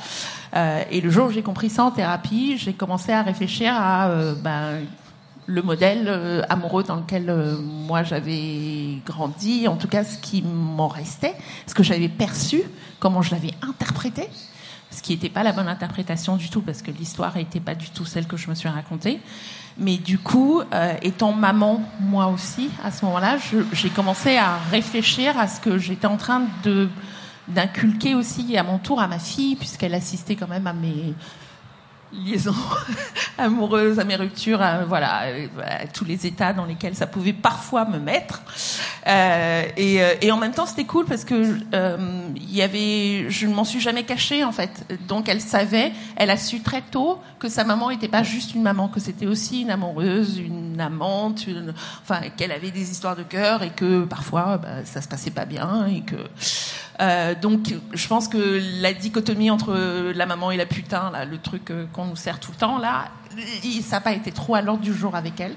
Euh, et le jour où j'ai compris ça en thérapie, j'ai commencé à réfléchir à euh, ben, le modèle euh, amoureux dans lequel euh, moi j'avais grandi, en tout cas ce qui m'en restait, ce que j'avais perçu, comment je l'avais interprété. ce qui n'était pas la bonne interprétation du tout, parce que l'histoire n'était pas du tout celle que je me suis racontée. Mais du coup, euh, étant maman, moi aussi, à ce moment-là, j'ai commencé à réfléchir à ce que j'étais en train de d'inculquer aussi à mon tour à ma fille, puisqu'elle assistait quand même à mes liaisons *laughs* amoureuses, à mes ruptures, voilà, à tous les états dans lesquels ça pouvait parfois me mettre. Euh, et, euh, en même temps, c'était cool parce que euh, y avait, je ne m'en suis jamais cachée en fait. Donc elle savait, elle a su très tôt que sa maman n'était pas juste une maman, que c'était aussi une amoureuse, une amante, enfin qu'elle avait des histoires de cœur et que parfois bah, ça se passait pas bien et que euh, donc, je pense que la dichotomie entre la maman et la putain, là, le truc euh, qu'on nous sert tout le temps, là, ça n'a pas été trop à l'ordre du jour avec elle.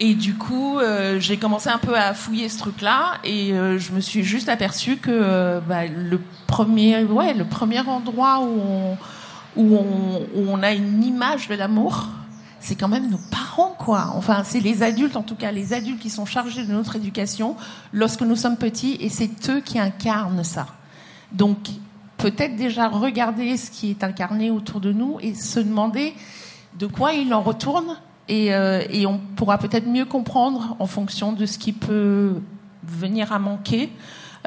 Et du coup, euh, j'ai commencé un peu à fouiller ce truc-là, et je me suis juste aperçue que bah, le premier, ouais, le premier endroit où on, où on, où on a une image de l'amour, c'est quand même nos parents, quoi. Enfin, c'est les adultes, en tout cas, les adultes qui sont chargés de notre éducation lorsque nous sommes petits, et c'est eux qui incarnent ça. Donc, peut-être déjà regarder ce qui est incarné autour de nous et se demander de quoi il en retourne, et, euh, on pourra peut-être mieux comprendre en fonction de ce qui peut venir à manquer.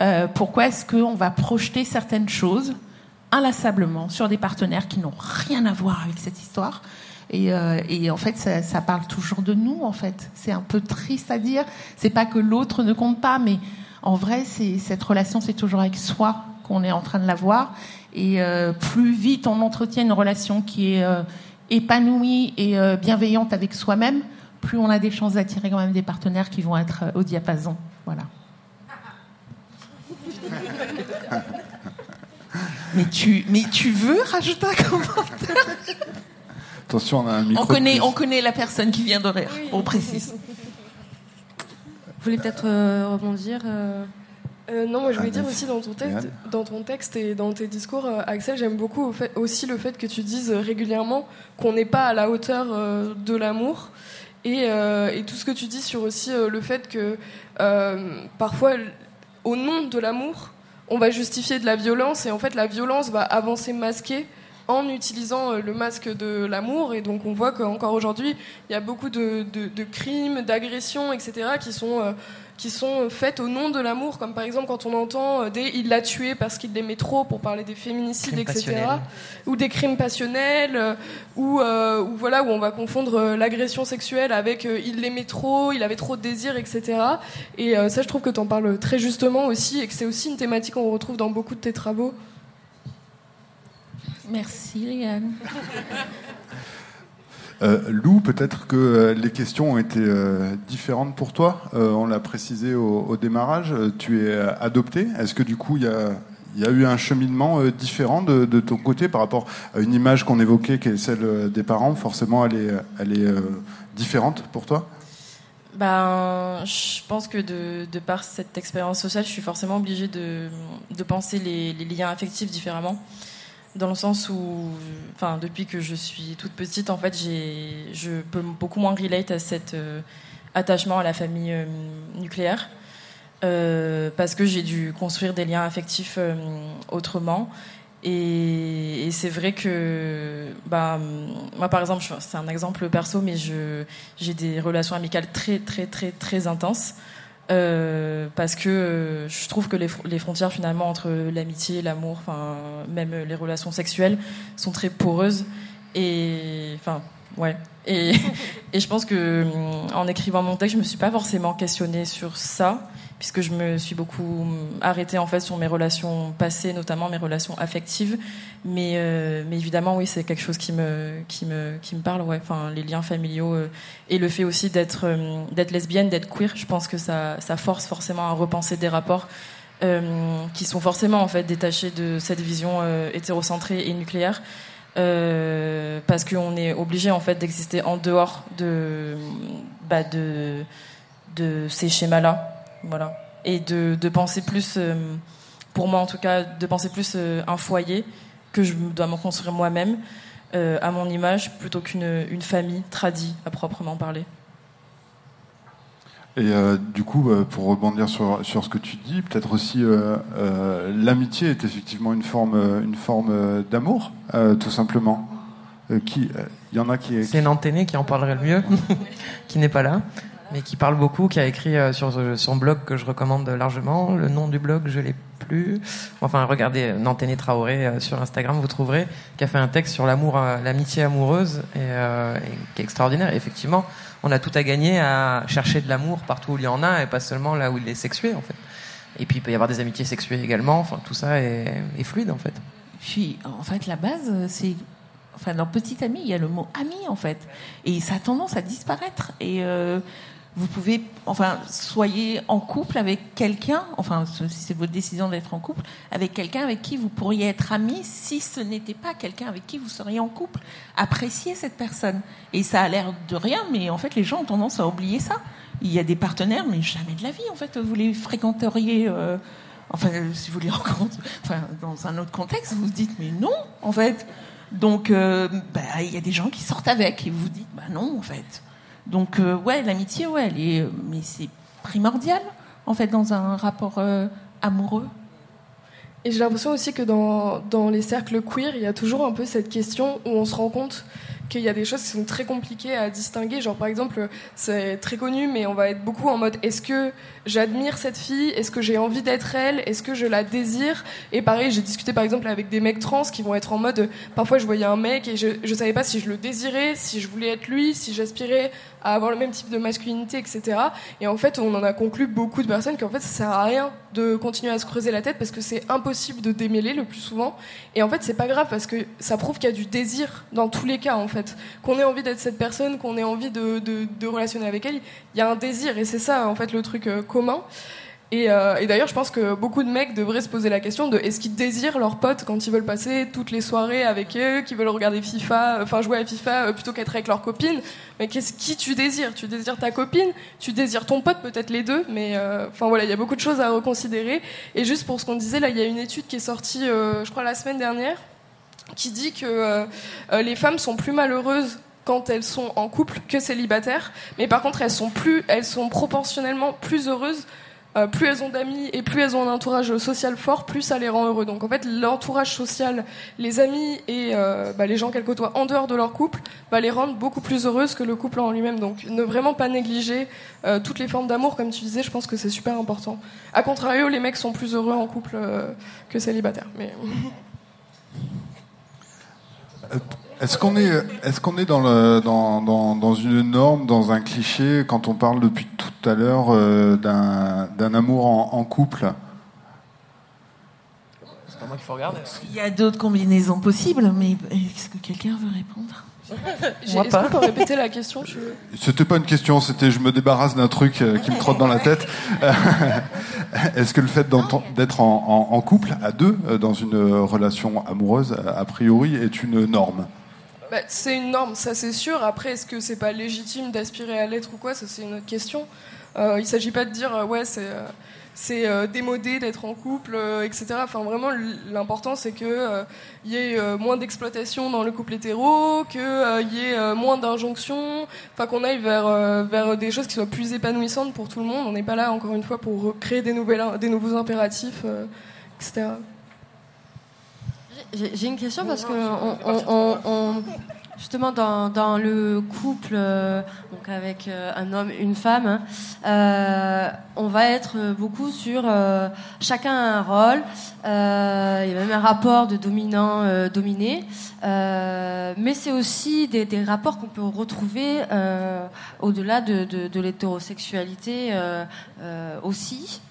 Euh, pourquoi est-ce qu'on va projeter certaines choses inlassablement sur des partenaires qui n'ont rien à voir avec cette histoire et, euh, et, en fait, ça, ça, parle toujours de nous. En fait, c'est un peu triste à dire. C'est pas que l'autre ne compte pas, mais en vrai, c'est cette relation, c'est toujours avec soi qu'on est en train de l'avoir. Et euh, plus vite on entretient une relation qui est euh, épanouie et bienveillante avec soi-même, plus on a des chances d'attirer quand même des partenaires qui vont être au diapason. Voilà. *laughs* mais tu, mais tu veux rajouter un commentaire? *laughs* Attention, on a un micro. On connaît, on connaît la personne qui vient de rire. On précise. Vous voulez peut-être euh, rebondir euh euh, non, moi je voulais dire aussi dans ton texte, dans ton texte et dans tes discours, Axel, j'aime beaucoup aussi le fait que tu dises régulièrement qu'on n'est pas à la hauteur de l'amour et, et, tout ce que tu dis sur aussi le fait que parfois, au nom de l'amour, on va justifier de la violence et en fait la violence va avancer masquée en utilisant euh, le masque de l'amour. Et donc on voit qu'encore aujourd'hui, il y a beaucoup de, crimes, d'agressions, etc., qui sont, euh, qui sont faites au nom de l'amour. Comme par exemple quand on entend euh, des il l'a tué parce qu'il l'aimait trop, pour parler des féminicides, etc. Ou des crimes passionnels, ou, voilà, où on va confondre l'agression sexuelle avec il l'aimait trop, il avait trop de désir, etc. Et ça, je trouve que tu en parles très justement aussi, et que c'est aussi une thématique qu'on retrouve dans beaucoup de tes travaux. Merci, Liane. *laughs* Euh, Lou, peut-être que euh, les questions ont été euh, différentes pour toi. on l'a précisé au, démarrage. Tu es adopté. Est-ce que du coup, il y a, eu un cheminement différent de, ton côté par rapport à une image qu'on évoquait, qui est celle des parents? Forcément, elle est, elle est différente pour toi? Ben, je pense que de, par cette expérience sociale, je suis forcément obligée de, penser les, les liens affectifs différemment dans le sens où, enfin, depuis que je suis toute petite, en fait, je peux beaucoup moins relate à cet euh, attachement à la famille euh, nucléaire. Euh, parce que j'ai dû construire des liens affectifs autrement. Et, et c'est vrai que, bah, moi par exemple, c'est un exemple perso, mais j'ai des relations amicales très, très, très, très intenses. Euh, parce que euh, je trouve que les, frontières finalement entre l'amitié, l'amour, enfin même les relations sexuelles sont très poreuses. Et enfin ouais. Et, *laughs* et je pense que en écrivant mon texte je me suis pas forcément questionnée sur ça puisque je me suis beaucoup arrêtée en fait sur mes relations passées, notamment mes relations affectives. Mais, euh, mais évidemment, oui, c'est quelque chose qui me, qui me, qui me parle. Ouais. Enfin, les liens familiaux euh, et le fait aussi d'être, euh, d'être lesbienne, d'être queer. Je pense que ça, ça force forcément à repenser des rapports qui sont forcément en fait détachés de cette vision hétérocentrée et nucléaire. parce qu'on est obligé en fait d'exister en dehors de, bah, de, de ces schémas-là voilà. Et de, de penser plus, euh, pour moi en tout cas, de penser plus euh, un foyer que je dois m'en construire moi-même euh, à mon image plutôt qu'une une famille tradie à proprement parler. Et euh, du coup, euh, pour rebondir sur, sur ce que tu dis, peut-être aussi euh, euh, l'amitié est effectivement une forme, une forme d'amour, euh, tout simplement. Euh, qui, euh, il y en a qui. C'est Nanténé qui en parlerait le mieux, *laughs* qui n'est pas là, mais qui parle beaucoup, qui a écrit euh, sur son blog que je recommande largement. Le nom du blog, je l'ai plus. Enfin, regardez Nanténé Traoré euh, sur Instagram, vous trouverez, qui a fait un texte sur l'amour, euh, l'amitié amoureuse, et, euh, et qui est extraordinaire. Effectivement, on a tout à gagner à chercher de l'amour partout où il y en a, et pas seulement là où il est sexué, en fait. Et puis, il peut y avoir des amitiés sexuées également. Enfin, tout ça est, fluide, en fait. Puis, en fait, la base, c'est. Enfin, dans Petit Ami, il y a le mot ami, en fait. Et ça a tendance à disparaître. Et euh, vous pouvez. Enfin, soyez en couple avec quelqu'un. Enfin, si c'est votre décision d'être en couple, avec quelqu'un avec qui vous pourriez être ami si ce n'était pas quelqu'un avec qui vous seriez en couple. Appréciez cette personne. Et ça a l'air de rien, mais en fait, les gens ont tendance à oublier ça. Il y a des partenaires, mais jamais de la vie, en fait, vous les fréquenteriez. euh, Enfin, *laughs* si vous les rencontrez enfin, dans un autre contexte, vous vous dites, mais non, en fait. Donc, euh, bah, il y a des gens qui sortent avec et vous vous dites, bah non, en fait. Donc, euh, ouais, l'amitié, ouais, elle est, euh, mais c'est primordial, en fait, dans un rapport euh, amoureux. Et j'ai l'impression aussi que dans, dans les cercles queer, il y a toujours un peu cette question où on se rend compte qu'il y a des choses qui sont très compliquées à distinguer. Genre, par exemple, c'est très connu, mais on va être beaucoup en mode est-ce que j'admire cette fille? Est-ce que j'ai envie d'être elle? Est-ce que je la désire? Et pareil, j'ai discuté par exemple avec des mecs trans qui vont être en mode parfois je voyais un mec et je, je savais pas si je le désirais, si je voulais être lui, si j'aspirais à avoir le même type de masculinité, etc. Et en fait, on en a conclu beaucoup de personnes qu'en fait, ça sert à rien de continuer à se creuser la tête parce que c'est impossible de démêler le plus souvent. Et en fait, c'est pas grave parce que ça prouve qu'il y a du désir dans tous les cas, en fait. Qu'on ait envie d'être cette personne, qu'on ait envie de, de, de relationner avec elle, il y a un désir et c'est ça, en fait, le truc euh, commun. Et, euh, et d'ailleurs, je pense que beaucoup de mecs devraient se poser la question de est-ce qu'ils désirent leurs potes quand ils veulent passer toutes les soirées avec eux, qui veulent regarder FIFA, enfin jouer à FIFA euh, plutôt qu'être avec leur copine. Mais qu'est-ce qui tu désires? Tu désires ta copine? Tu désires ton pote Peut-être les deux, mais euh, enfin voilà, il y a beaucoup de choses à reconsidérer. Et juste pour ce qu'on disait, là, il y a une étude qui est sortie, euh, je crois, la semaine dernière, qui dit que euh, euh, les femmes sont plus malheureuses quand elles sont en couple que célibataires, mais par contre elles sont plus, elles sont proportionnellement plus heureuses. Euh, plus elles ont d'amis et plus elles ont un entourage social fort, plus ça les rend heureux. Donc en fait, l'entourage social, les amis et euh, bah, les gens qu'elles côtoient en dehors de leur couple, va les rendre beaucoup plus heureuses que le couple en lui-même. Donc ne vraiment pas négliger euh, toutes les formes d'amour, comme tu disais, je pense que c'est super important. A contrario, les mecs sont plus heureux en couple que célibataires. Mais Est-ce qu'on est, est-ce qu'on est dans, le, dans, dans, dans une norme, dans un cliché, quand on parle depuis tout à l'heure euh, d'un, amour en, en couple C'est pas moi qu'il faut regarder. Il y a d'autres combinaisons possibles, mais est-ce que quelqu'un veut répondre? Est-ce pas. qu'on peut répéter la question je... C'était pas une question, c'était je me débarrasse d'un truc euh, qui me trotte dans la tête. *laughs* Est-ce que le fait d'être en, en- en couple à deux, euh, dans une relation amoureuse, a priori, est une norme? Bah, c'est une norme, ça c'est sûr. Après, est-ce que c'est pas légitime d'aspirer à l'être ou quoi? Ça c'est une autre question. Euh, il s'agit pas de dire euh, ouais c'est euh, c'est euh, démodé d'être en couple, euh, etc. Enfin vraiment l'important c'est que euh, il y ait euh, moins d'exploitation dans le couple hétéro, que euh, il y ait euh, moins d'injonctions, enfin qu'on aille vers euh, vers des choses qui soient plus épanouissantes pour tout le monde. On n'est pas là encore une fois pour créer des nouvelles des nouveaux impératifs, euh, etc. J'ai une question parce que on, on- on- on- justement dans, dans le couple, euh, donc avec euh, un homme, une femme, hein, euh, on va être beaucoup sur chacun a un rôle. il y a même un rapport de dominant dominé, mais c'est aussi des, des rapports qu'on peut retrouver au-delà de, de, de l'hétérosexualité aussi.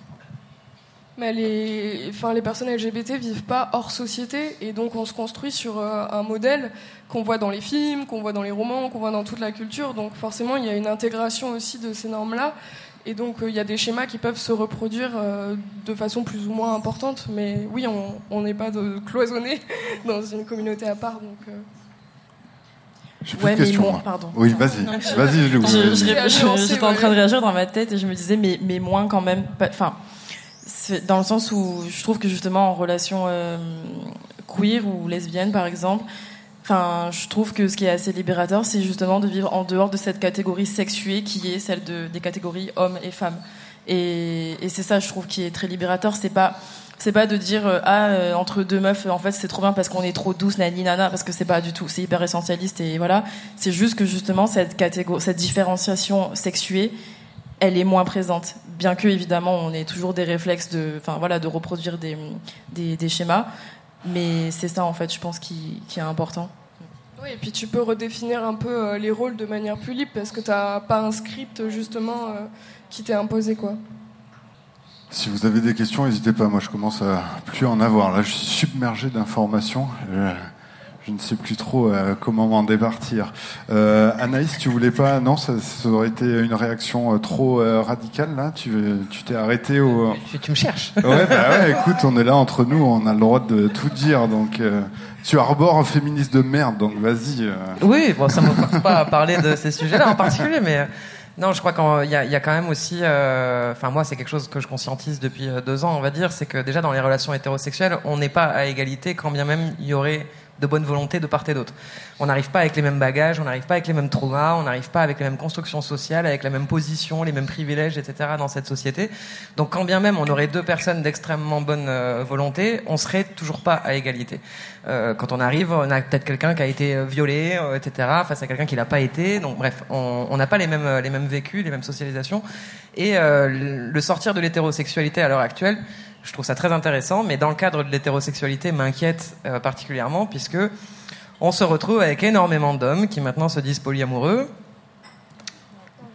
Mais les, enfin, les personnes LGBT vivent pas hors société et donc on se construit sur euh, un modèle qu'on voit dans les films, qu'on voit dans les romans, qu'on voit dans toute la culture. Donc forcément, il y a une intégration aussi de ces normes-là. Et donc euh, il y a des schémas qui peuvent se reproduire euh, de façon plus ou moins importante. Mais oui, on n'est pas de cloisonné *laughs* dans une communauté à part. Donc, euh, J'ai plus Ouais, de mais questions. bon, pardon. Oui, vas-y, vas-y. Je- J'étais en train de réagir dans ma tête et je me disais, mais, mais moins quand même. pas- Enfin, dans le sens où je trouve que justement en relation euh, queer ou lesbienne, par exemple, Enfin, je trouve que ce qui est assez libérateur, c'est justement de vivre en dehors de cette catégorie sexuée qui est celle de, des catégories hommes et femmes. Et, et c'est ça, je trouve, qui est très libérateur. C'est pas, c'est pas de dire euh, ah euh, entre deux meufs, en fait, c'est trop bien parce qu'on est trop douce, nani nana, parce que c'est pas du tout. C'est hyper essentialiste et voilà. C'est juste que justement cette catégorie, cette différenciation sexuée, elle est moins présente. Bien que évidemment, on ait toujours des réflexes de, enfin voilà, de reproduire des, des, des schémas. Mais c'est ça, en fait, je pense, qui, qui est important. Oui, et puis tu peux redéfinir un peu euh, les rôles de manière plus libre parce que tu n'as pas un script justement euh, qui t'est imposé. quoi. Si vous avez des questions, n'hésitez pas. Moi, je commence à plus en avoir. Là, je suis submergé d'informations. Je, je ne sais plus trop euh, comment m'en départir. Euh, Anaïs, tu voulais pas Non, ça, ça aurait été une réaction euh, trop euh, radicale là? Tu tu t'es arrêté au. Tu, tu me cherches. Ouais, bah ouais. Écoute, on est là entre nous, on a le droit de tout dire. Donc, euh, tu arbores un féministe de merde. Donc, vas-y. Oui, bon, ça ne me force pas à parler de ces sujets-là en particulier, mais non, je crois qu'il y, a- y a quand même aussi, euh, enfin moi, c'est quelque chose que je conscientise depuis deux ans, on va dire, c'est que déjà dans les relations hétérosexuelles, on n'est pas à égalité, quand bien même il y aurait de bonne volonté de part et d'autre. On n'arrive pas avec les mêmes bagages, on n'arrive pas avec les mêmes traumas, on n'arrive pas avec les mêmes constructions sociales, avec la même position, les mêmes privilèges, etc. dans cette société. Donc quand bien même on aurait deux personnes d'extrêmement bonne euh, volonté, on serait toujours pas à égalité. Euh, quand on arrive, on a peut-être quelqu'un qui a été euh, violé, euh, etc. face à quelqu'un qui l'a pas été. Donc bref, on n'a pas les mêmes les mêmes vécus, les mêmes socialisations. Et euh, le sortir de l'hétérosexualité à l'heure actuelle, je trouve ça très intéressant, mais dans le cadre de l'hétérosexualité m'inquiète euh, particulièrement puisque on se retrouve avec énormément d'hommes qui maintenant se disent polyamoureux,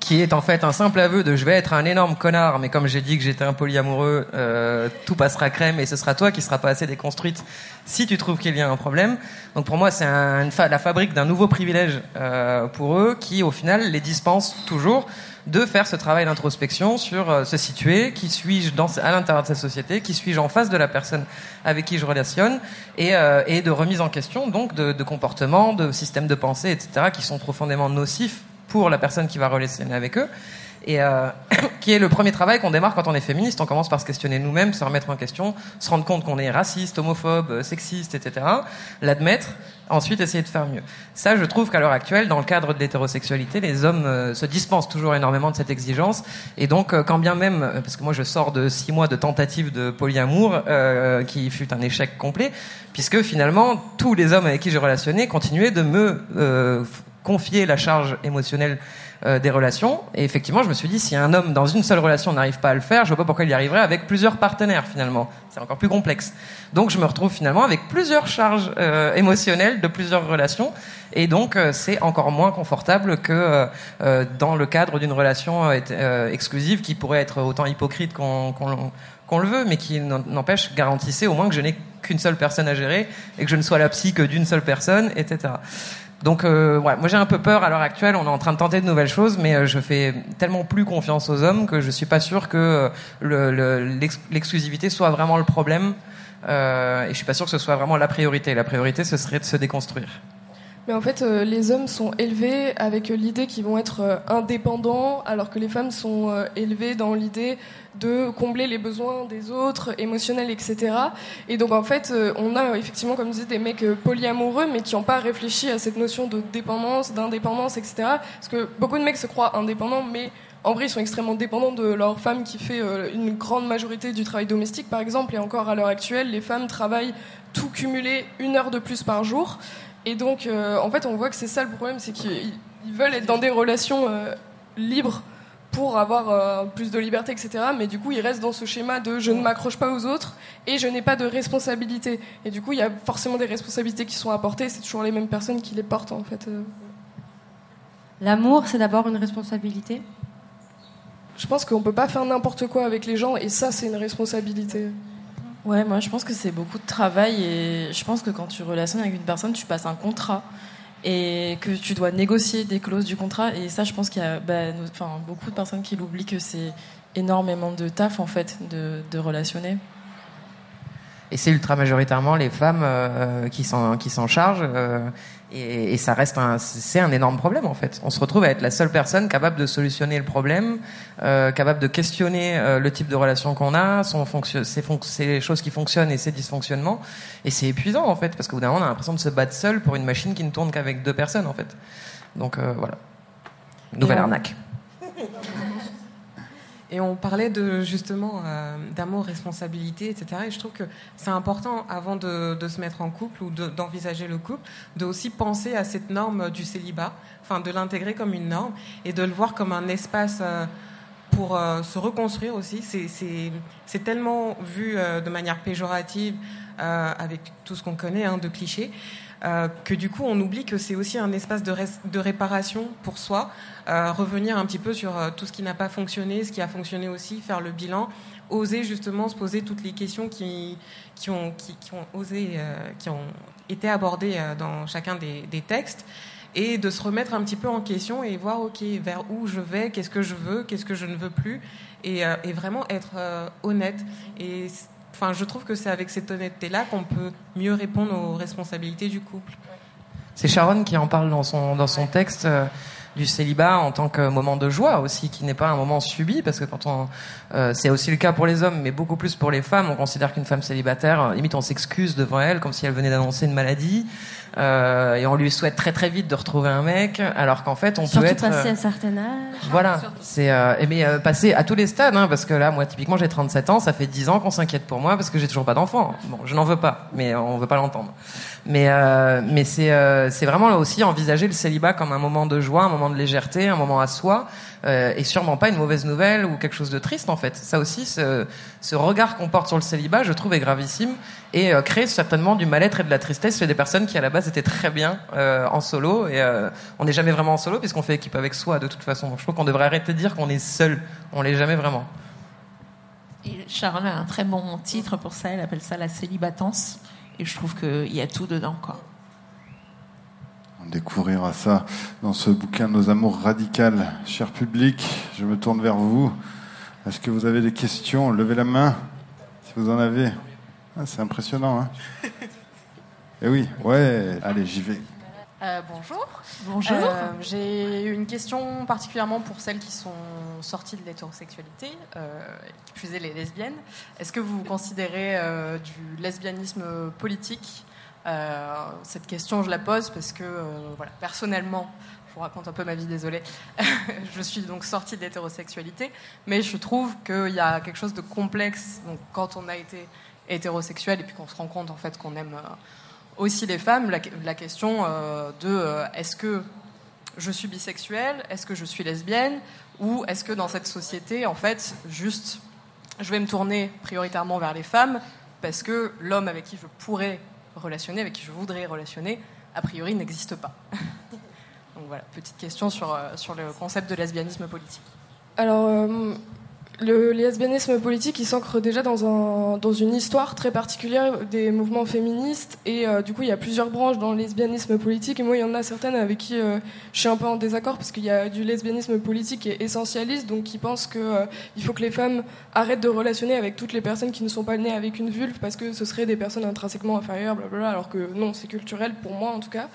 qui est en fait un simple aveu de je vais être un énorme connard, mais comme j'ai dit que j'étais un polyamoureux, euh, tout passera crème et ce sera toi qui sera pas assez déconstruite si tu trouves qu'il y a un problème. Donc pour moi, c'est la fabrique d'un nouveau privilège euh, pour eux qui, au final, les dispense toujours de faire ce travail d'introspection sur euh, se situer, qui suis-je à l'intérieur de cette société, qui suis-je en face de la personne avec qui je relationne, et, euh, et de remise en question donc de, de comportements, de systèmes de pensée, etc., qui sont profondément nocifs pour la personne qui va relationner avec eux. Et euh, *coughs* qui est le premier travail qu'on démarre quand on est féministe. On commence par se questionner nous-mêmes, se remettre en question, se rendre compte qu'on est raciste, homophobe, euh, sexiste, etc. L'admettre, ensuite essayer de faire mieux. Ça, je trouve qu'à l'heure actuelle, dans le cadre de l'hétérosexualité, les hommes euh, se dispensent toujours énormément de cette exigence. Et donc, euh, quand bien même, parce que moi je sors de six mois de tentative de polyamour, euh, qui fut un échec complet, puisque finalement, tous les hommes avec qui j'ai relationné continuaient de me confier la charge émotionnelle euh, des relations. Et effectivement, je me suis dit, si un homme dans une seule relation n'arrive pas à le faire, je vois pas pourquoi il y arriverait avec plusieurs partenaires finalement. C'est encore plus complexe. Donc je me retrouve finalement avec plusieurs charges euh, émotionnelles de plusieurs relations. Et donc euh, c'est encore moins confortable que euh, euh, dans le cadre d'une relation euh, exclusive qui pourrait être autant hypocrite qu'on qu'on- qu'on le veut, mais qui n'empêche, garantissait au moins que je n'ai qu'une seule personne à gérer et que je ne sois la psy que d'une seule personne, etc. Donc, euh, ouais, moi j'ai un peu peur à l'heure actuelle. On est en train de tenter de nouvelles choses, mais euh, je fais tellement plus confiance aux hommes que je suis pas sûr que euh, le- le- l'ex- l'exclusivité soit vraiment le problème. Euh, et je suis pas sûr que ce soit vraiment la priorité. La priorité, ce serait de se déconstruire. Mais en fait, euh, les hommes sont élevés avec l'idée qu'ils vont être euh, indépendants, alors que les femmes sont euh, élevées dans l'idée de combler les besoins des autres, émotionnels, etc. Et donc, en fait, on a effectivement, comme je disais, des mecs polyamoureux, mais qui n'ont pas réfléchi à cette notion de dépendance, d'indépendance, etc. Parce que beaucoup de mecs se croient indépendants, mais en vrai, ils sont extrêmement dépendants de leur femme qui fait une grande majorité du travail domestique, par exemple. Et encore à l'heure actuelle, les femmes travaillent tout cumulé une heure de plus par jour. Et donc, euh, en fait, on voit que c'est ça le problème, c'est qu'ils ils veulent être dans des relations euh, libres pour avoir euh, plus de liberté, etc. Mais du coup, ils restent dans ce schéma de je ne m'accroche pas aux autres et je n'ai pas de responsabilité. Et du coup, il y a forcément des responsabilités qui sont apportées. C'est toujours les mêmes personnes qui les portent, en fait. L'amour, c'est d'abord une responsabilité? Je pense qu'on peut pas faire n'importe quoi avec les gens et ça, c'est une responsabilité. Ouais, moi je pense que c'est beaucoup de travail et je pense que quand tu relationnes avec une personne, tu passes un contrat et que tu dois négocier des clauses du contrat et ça, je pense qu'il y a bah, beaucoup de personnes qui l'oublient que c'est énormément de taf en fait de relationner. Et c'est ultra majoritairement les femmes qui s'en qui s'en chargent. Et, et, ça reste un, c'est un énorme problème en fait. On se retrouve à être la seule personne capable de solutionner le problème, euh, capable de questionner euh, le type de relation qu'on a, son fonction, ses, ses, choses qui fonctionnent et ses dysfonctionnements. Et c'est épuisant en fait, parce qu'au bout d'un moment, on a l'impression de se battre seul pour une machine qui ne tourne qu'avec deux personnes en fait. Donc euh, voilà, nouvelle arnaque. *laughs* Et on parlait de justement euh, d'amour, responsabilité, etc. Et je trouve que c'est important avant de, se mettre en couple ou d'envisager le couple, de aussi penser à cette norme du célibat, enfin de l'intégrer comme une norme et de le voir comme un espace euh, pour euh, se reconstruire aussi. C'est tellement vu de manière péjorative avec tout ce qu'on connaît hein, de clichés. Euh, que du coup on oublie que c'est aussi un espace de, réparation pour soi, euh, revenir un petit peu sur euh, tout ce qui n'a pas fonctionné, ce qui a fonctionné aussi, faire le bilan, oser justement se poser toutes les questions qui, qui, ont, qui, qui ont osé, qui ont été abordées dans chacun des, des, textes et de se remettre un petit peu en question et voir ok vers où je vais, qu'est-ce que je veux, qu'est-ce que je ne veux plus et, et vraiment être honnête. Et Enfin, je trouve que c'est avec cette honnêteté-là qu'on peut mieux répondre aux responsabilités du couple. C'est Sharon qui en parle dans son, dans son texte. Euh, du célibat en tant que moment de joie aussi, qui n'est pas un moment subi, parce que quand on, euh, c'est aussi le cas pour les hommes, mais beaucoup plus pour les femmes, on considère qu'une femme célibataire, euh, limite on s'excuse devant elle, comme si elle venait d'annoncer une maladie, euh, et on lui souhaite très très vite de retrouver un mec, alors qu'en fait on Surtout peut être passer un certain âge. Voilà, c'est euh, mais euh, passer à tous les stades, hein, parce que là, moi typiquement j'ai 37 ans, ça fait 10 ans qu'on s'inquiète pour moi parce que j'ai toujours pas d'enfant. Bon, je n'en veux pas, mais on veut pas l'entendre. Mais euh, euh, c'est vraiment là aussi envisager le célibat comme un moment de joie, un moment de légèreté, un moment à soi, euh, et sûrement pas une mauvaise nouvelle ou quelque chose de triste en fait. Ça aussi, ce, regard qu'on porte sur le célibat, je trouve est gravissime et crée certainement du mal-être et de la tristesse chez des personnes qui à la base étaient très bien en solo et on n'est jamais vraiment en solo puisqu'on fait équipe avec soi de toute façon. Je trouve qu'on devrait arrêter de dire qu'on est seul. On l'est jamais vraiment. Et Sharon a un très bon titre pour ça. Elle appelle ça la célibatance. Et je trouve qu'il y a tout dedans, quoi. On découvrira ça dans ce bouquin Nos amours radicales. Cher public, je me tourne vers vous. Est-ce que vous avez des questions? Levez la main si vous en avez. Ah, c'est impressionnant, hein *laughs* Eh oui, ouais, allez, j'y vais. Euh, bonjour. Bonjour. Euh, J'ai une question particulièrement pour celles qui sont sorties de l'hétérosexualité, euh, qui les lesbiennes. Est-ce que vous considérez euh, du lesbianisme politique Cette question, je la pose parce que, voilà, personnellement, je vous raconte un peu ma vie, désolée. *laughs* je suis donc sortie de l'hétérosexualité, mais je trouve qu'il y a quelque chose de complexe donc, quand on a été hétérosexuel et puis qu'on se rend compte en fait qu'on aime aussi les femmes, la, question euh, de euh, est-ce que je suis bisexuelle, est-ce que je suis lesbienne, ou est-ce que dans cette société, en fait, juste, je vais me tourner prioritairement vers les femmes parce que l'homme avec qui je pourrais relationner, avec qui je voudrais relationner, a priori n'existe pas. *laughs* Donc voilà, petite question sur, euh, sur le concept de lesbianisme politique. Alors, le lesbianisme politique, il s'ancre déjà dans, un, dans une histoire très particulière des mouvements féministes. Et euh, du coup, il y a plusieurs branches dans le lesbianisme politique. Et moi, il y en a certaines avec qui euh, je suis un peu en désaccord, parce qu'il y a du lesbianisme politique qui est essentialiste, donc qui pense qu'il euh, faut que les femmes arrêtent de relationner avec toutes les personnes qui ne sont pas nées avec une vulve, parce que ce seraient des personnes intrinsèquement inférieures, blablabla, alors que non, c'est culturel pour moi en tout cas.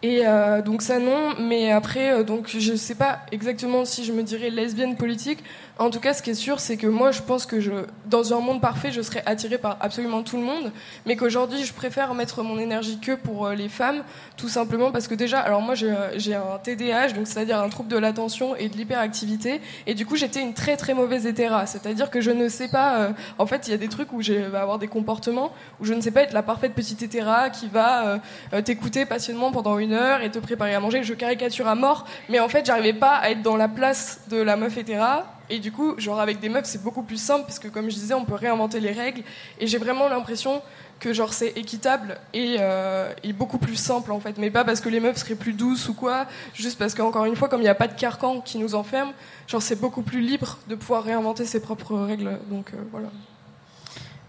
Et euh, donc ça non, mais après euh, donc je sais pas exactement si je me dirais lesbienne politique. En tout cas, ce qui est sûr, c'est que moi je pense que je, dans un monde parfait, je serais attirée par absolument tout le monde, mais qu'aujourd'hui je préfère mettre mon énergie que pour euh, les femmes, tout simplement parce que déjà, alors moi j'ai j'ai un TDAH, donc c'est-à-dire un trouble de l'attention et de l'hyperactivité, et du coup j'étais une très très mauvaise hétéra, c'est-à-dire que je ne sais pas, euh, en fait il y a des trucs où je vais avoir des comportements où je ne sais pas être la parfaite petite hétéra qui va euh, t'écouter passionnément pendant une heure et te préparer à manger. Je caricature à mort, mais en fait, j'arrivais pas à être dans la place de la meuf hétéra. Et du coup, genre avec des meufs, c'est beaucoup plus simple parce que, comme je disais, on peut réinventer les règles. Et j'ai vraiment l'impression que genre c'est équitable et, euh, et, beaucoup plus simple en fait. Mais pas parce que les meufs seraient plus douces ou quoi, juste parce qu'encore une fois, comme il n'y a pas de carcan qui nous enferme, genre c'est beaucoup plus libre de pouvoir réinventer ses propres règles. Donc euh, voilà.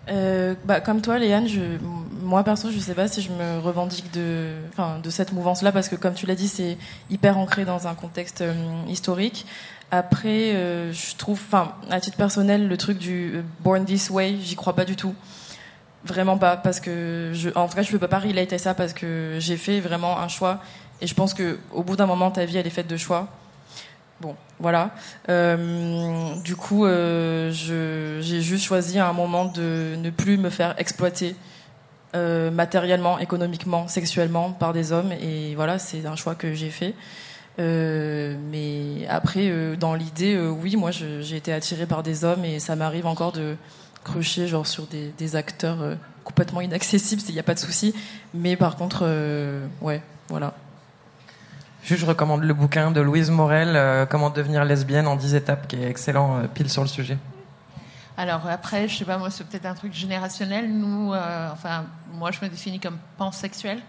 Euh, bah, comme toi, Léane, je, moi perso, je sais pas si je me revendique de, enfin, de cette mouvance-là parce que, comme tu l'as dit, c'est hyper ancré dans un contexte euh, historique. Après, euh, je trouve, enfin, à titre personnel, le truc du Born This Way, j'y crois pas du tout. Vraiment pas, parce que je, en tout cas, je peux pas relate à ça parce que j'ai fait vraiment un choix. Et je pense que au bout d'un moment, ta vie, elle est faite de choix. Bon, voilà. Euh, du coup, euh, j'ai juste choisi à un moment de ne plus me faire exploiter euh, matériellement, économiquement, sexuellement par des hommes. Et voilà, c'est un choix que j'ai fait. Euh, mais après, euh, dans l'idée, euh, oui, moi, j'ai été attirée par des hommes et ça m'arrive encore de crocher genre sur des, des acteurs complètement inaccessibles, il n'y a pas de souci. Mais par contre, ouais, voilà. Juste, je recommande le bouquin de Louise Morel, Comment devenir lesbienne en 10 étapes, qui est excellent, pile sur le sujet. Alors après, je sais pas, moi, c'est peut-être un truc générationnel. Nous, enfin, moi, je me définis comme pansexuel.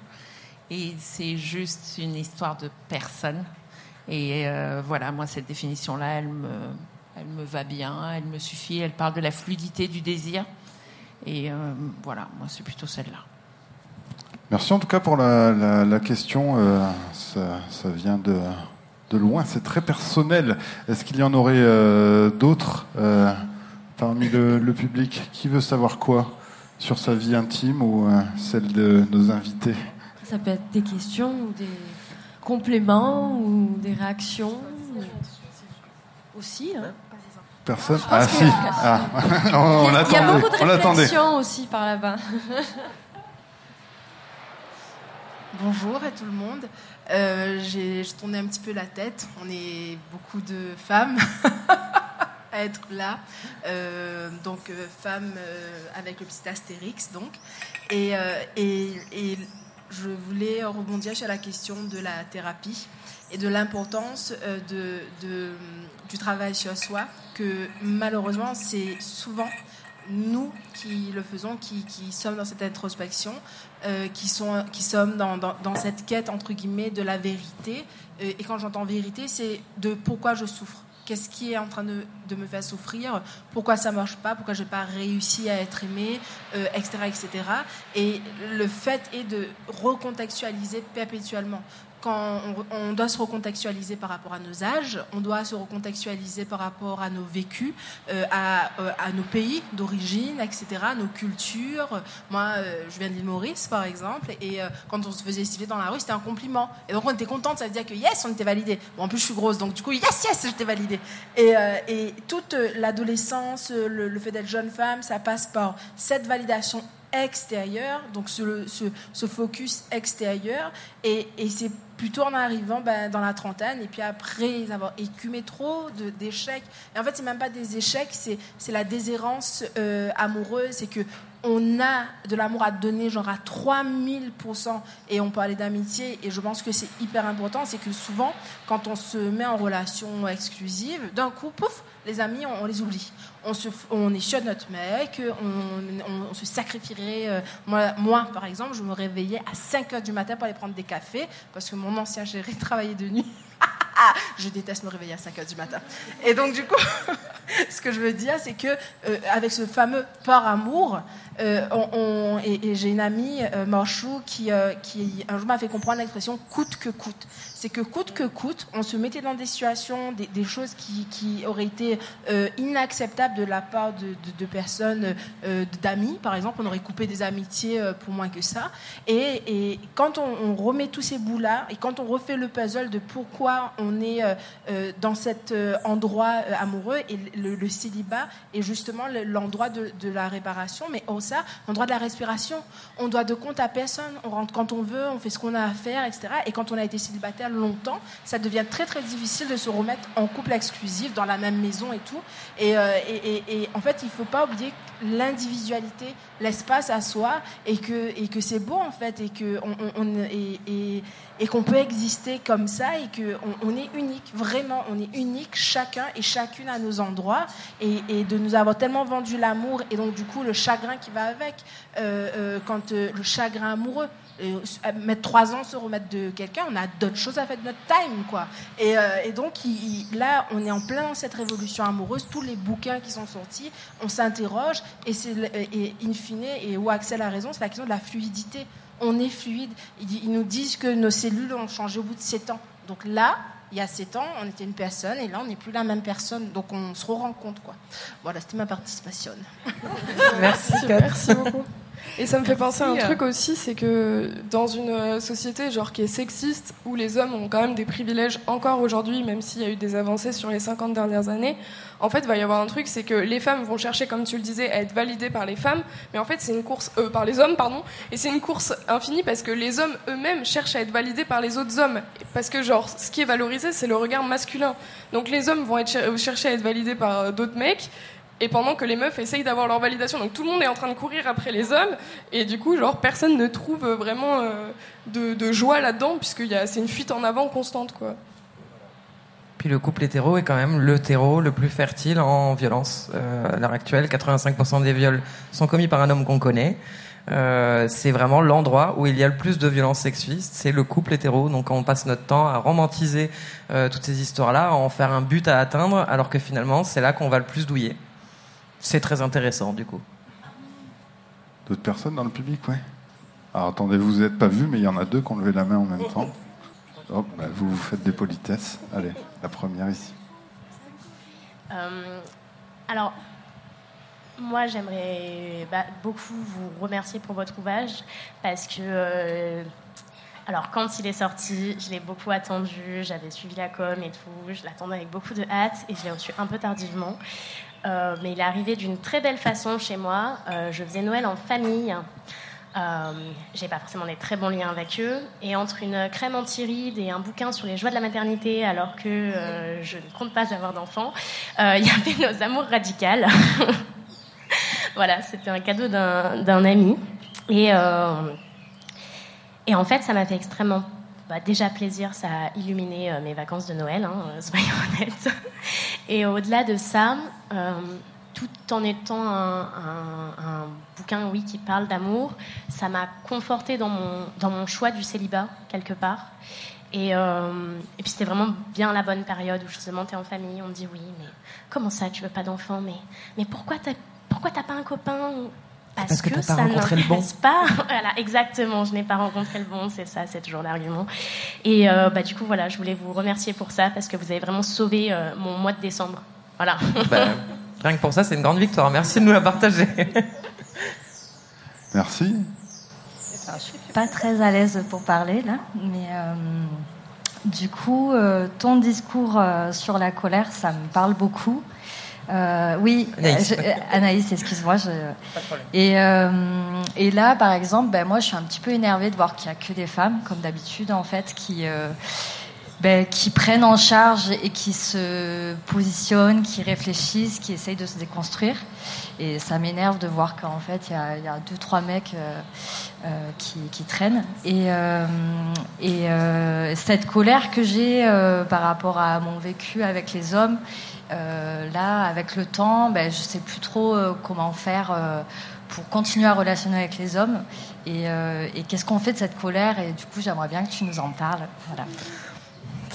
Et c'est juste une histoire de personne. Et euh, voilà, moi, cette définition-là, elle me, elle me va bien, elle me suffit. Elle parle de la fluidité du désir. Et euh, voilà, moi, c'est plutôt celle-là. Merci en tout cas pour la, question. Euh, ça, vient de, de loin, c'est très personnel. Est-ce qu'il y en aurait d'autres parmi le, le, public Qui veut savoir quoi sur sa vie intime ou celle de nos invités? Ça peut être des questions ou des compléments ou des réactions aussi. Hein. Personne Ah si, ah. *laughs* on, Il y a beaucoup de réflexions aussi par là-bas. *laughs* Bonjour à tout le monde. Euh, je tournais un petit peu la tête. On est beaucoup de femmes *laughs* à être là. Euh, donc, euh, femmes euh, avec le petit astérix, donc. Et, et, et je voulais rebondir sur la question de la thérapie et de l'importance euh, de, du travail sur soi, que malheureusement, c'est souvent nous qui le faisons, qui, sommes dans cette introspection, euh, qui, sont, qui sommes dans, dans, cette quête, entre guillemets, de la vérité. Euh, et quand j'entends vérité, c'est de pourquoi je souffre. Qu'est-ce qui est en train de, me faire souffrir Pourquoi ça marche pas Pourquoi j'ai pas réussi à être aimé Etc. Etc. Et le fait est de recontextualiser perpétuellement quand on, doit se recontextualiser par rapport à nos âges, on doit se recontextualiser par rapport à nos vécus, euh, euh, à, nos pays d'origine, etc., nos cultures. Moi, euh, je viens d'île Maurice, par exemple, et quand on se faisait estiver dans la rue, c'était un compliment. Et donc, on était contente, ça veut dire que yes, on était validé. Bon, en plus, je suis grosse, donc du coup, yes, yes, j'étais validée. Et, toute l'adolescence, le, fait d'être jeune femme, ça passe par cette validation extérieur, donc ce, focus extérieur, et c'est plutôt en arrivant ben, dans la trentaine, et puis après avoir écumé trop d'échecs, et en fait c'est même pas des échecs, c'est la déshérence euh, amoureuse, c'est que on a de l'amour à donner, genre à 3000%, et on parlait d'amitié, et je pense que c'est hyper important, c'est que souvent, quand on se met en relation exclusive, d'un coup, pouf, les amis, on, les oublie. On, se, notre mec, on, se sacrifierait. Euh, moi, moi, par exemple, je me réveillais à 5 heures du matin pour aller prendre des cafés, parce que mon ancien chéri *laughs* travaillait de nuit. *laughs* je déteste me réveiller à 5 heures du matin. Et donc, du coup, *laughs* ce que je veux dire, c'est que euh, avec ce fameux par amour, euh, on, et, j'ai une amie, euh, Marchou, qui, qui un jour m'a fait comprendre l'expression coûte que coûte c'est que coûte que coûte, on se mettait dans des situations, des, choses qui, auraient été euh, inacceptables de la part de, personnes, euh, d'amis, par exemple, on aurait coupé des amitiés euh, pour moins que ça. Et, quand on, remet tous ces bouts-là, et quand on refait le puzzle de pourquoi on est dans cet endroit amoureux, et le, célibat est justement l'endroit de, la réparation, mais aussi l'endroit de la respiration. On doit de compte à personne, on rentre quand on veut, on fait ce qu'on a à faire, etc. Et quand on a été célibataire, longtemps, ça devient très très difficile de se remettre en couple exclusif dans la même maison et tout. Et, euh, en fait, il ne faut pas oublier l'individualité, l'espace à soi, et que, et que c'est beau en fait, et que on, et, et qu'on peut exister comme ça, et qu'on on est unique, vraiment, on est unique chacun et chacune à nos endroits, et, de nous avoir tellement vendu l'amour, et donc du coup le chagrin qui va avec, euh, euh, quand le chagrin amoureux. Euh, mettre trois ans se remettre de quelqu'un, on a d'autres choses à faire de notre time, quoi. Et, euh, donc là, on est en plein dans cette révolution amoureuse. Tous les bouquins qui sont sortis, on s'interroge et c'est et in fine et où Axel a raison, c'est la question de la fluidité. On est fluide. Ils, nous disent que nos cellules ont changé au bout de sept ans. Donc là, il y a sept ans, on était une personne et là, on n'est plus la même personne. Donc on se rend compte, quoi. Voilà, c'était ma participation. Merci, Merci beaucoup. Et ça me fait penser à un truc aussi, c'est que dans une euh, société genre qui est sexiste, où les hommes ont quand même des privilèges encore aujourd'hui, même s'il y a eu des avancées sur les 50 dernières années, en fait, il va y avoir un truc, c'est que les femmes vont chercher, comme tu le disais, à être validées par les femmes, mais en fait, c'est une course euh, par les hommes, pardon, et c'est une course infinie parce que les hommes eux-mêmes cherchent à être validés par les autres hommes, parce que genre, ce qui est valorisé, c'est le regard masculin. Donc les hommes vont être cher- chercher à être validés par euh, d'autres mecs. Et pendant que les meufs essayent d'avoir leur validation, donc tout le monde est en train de courir après les hommes, et du coup, genre, personne ne trouve vraiment euh, de, joie là-dedans, puisque c'est une fuite en avant constante, quoi. Puis le couple hétéro est quand même le terreau le plus fertile en violence. Euh, à l'heure actuelle, 85% des viols sont commis par un homme qu'on connaît. Euh, c'est vraiment l'endroit où il y a le plus de violences sexuistes, c'est le couple hétéro. Donc on passe notre temps à romantiser toutes ces histoires-là, à en faire un but à atteindre, alors que finalement c'est là qu'on va le plus douiller. C'est très intéressant du coup. D'autres personnes dans le public, ouais. Alors attendez, vous n'êtes pas vus, mais il y en a deux qui ont levé la main en même temps. Bah, vous vous faites des politesses. Allez, la première ici. Euh, alors, moi, j'aimerais bah, beaucoup vous remercier pour votre ouvrage parce que, euh, alors, quand il est sorti, je l'ai beaucoup attendu, j'avais suivi la com et tout, je l'attendais avec beaucoup de hâte et je l'ai reçu un peu tardivement. Euh, mais il est arrivé d'une très belle façon chez moi. Euh, je faisais Noël en famille. Euh, j'ai pas forcément des très bons liens avec eux. Et entre une crème anti-rides et un bouquin sur les joies de la maternité, alors que euh, je ne compte pas avoir d'enfants, il y avait nos amours radicales. *laughs* voilà, c'était un cadeau d'un ami. Et, et en fait, ça m'a fait extrêmement bah, déjà plaisir. Ça a illuminé euh, mes vacances de Noël, hein, euh, soyons *laughs* honnêtes. Et au-delà de ça, euh, tout en étant un, bouquin, oui, qui parle d'amour, ça m'a conforté dans mon, dans mon choix du célibat, quelque part. Et, puis c'était vraiment bien la bonne période où justement tu es en famille, on te dit oui, mais comment ça, tu veux pas d'enfant mais, mais pourquoi t'as pourquoi t'as pas un copain Parce que t'as pas ça rencontré le bon. n'intéresse pas. *laughs* voilà, exactement, je n'ai pas rencontré le bon, c'est ça, c'est toujours l'argument. Et euh, bah, du coup, voilà, je voulais vous remercier pour ça parce que vous avez vraiment sauvé euh, mon mois de décembre. Voilà. Bah, *laughs* rien que pour ça, c'est une grande victoire. Merci de nous la partager. *laughs* Merci. Je suis pas très à l'aise pour parler là, mais euh, du coup, euh, ton discours euh, sur la colère, ça me parle beaucoup. Euh, oui, Anaïs. euh, euh, Anaïs, excuse-moi. je- Et, euh, et là, par exemple, ben, moi, je suis un petit peu énervée de voir qu'il n'y a que des femmes, comme d'habitude, en fait, qui, euh, ben, qui prennent en charge et qui se positionnent, qui réfléchissent, qui essayent de se déconstruire. Et ça m'énerve de voir qu'en fait, il y a, il y a deux, trois mecs euh, euh, qui, qui traînent. Et, euh, et euh, cette colère que j'ai euh, par rapport à mon vécu avec les hommes, là, avec le temps, ben, je sais plus trop euh, comment faire euh, pour continuer à relationner avec les hommes. Et, euh, qu'est-ce qu'on fait de cette colère? Et du coup, j'aimerais bien que tu nous en parles. Voilà.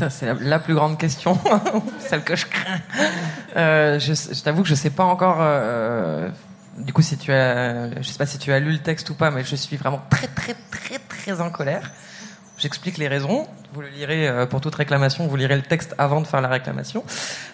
C'est la, plus grande question, *laughs* celle que je crains. Euh, je t'avoue que je sais pas encore. euh, du coup, si tu sais pas si tu as lu le texte ou pas, mais je suis vraiment très, très, très, très en colère. J'explique les raisons. Vous le lirez euh, pour toute réclamation. Vous lirez le texte avant de faire la réclamation.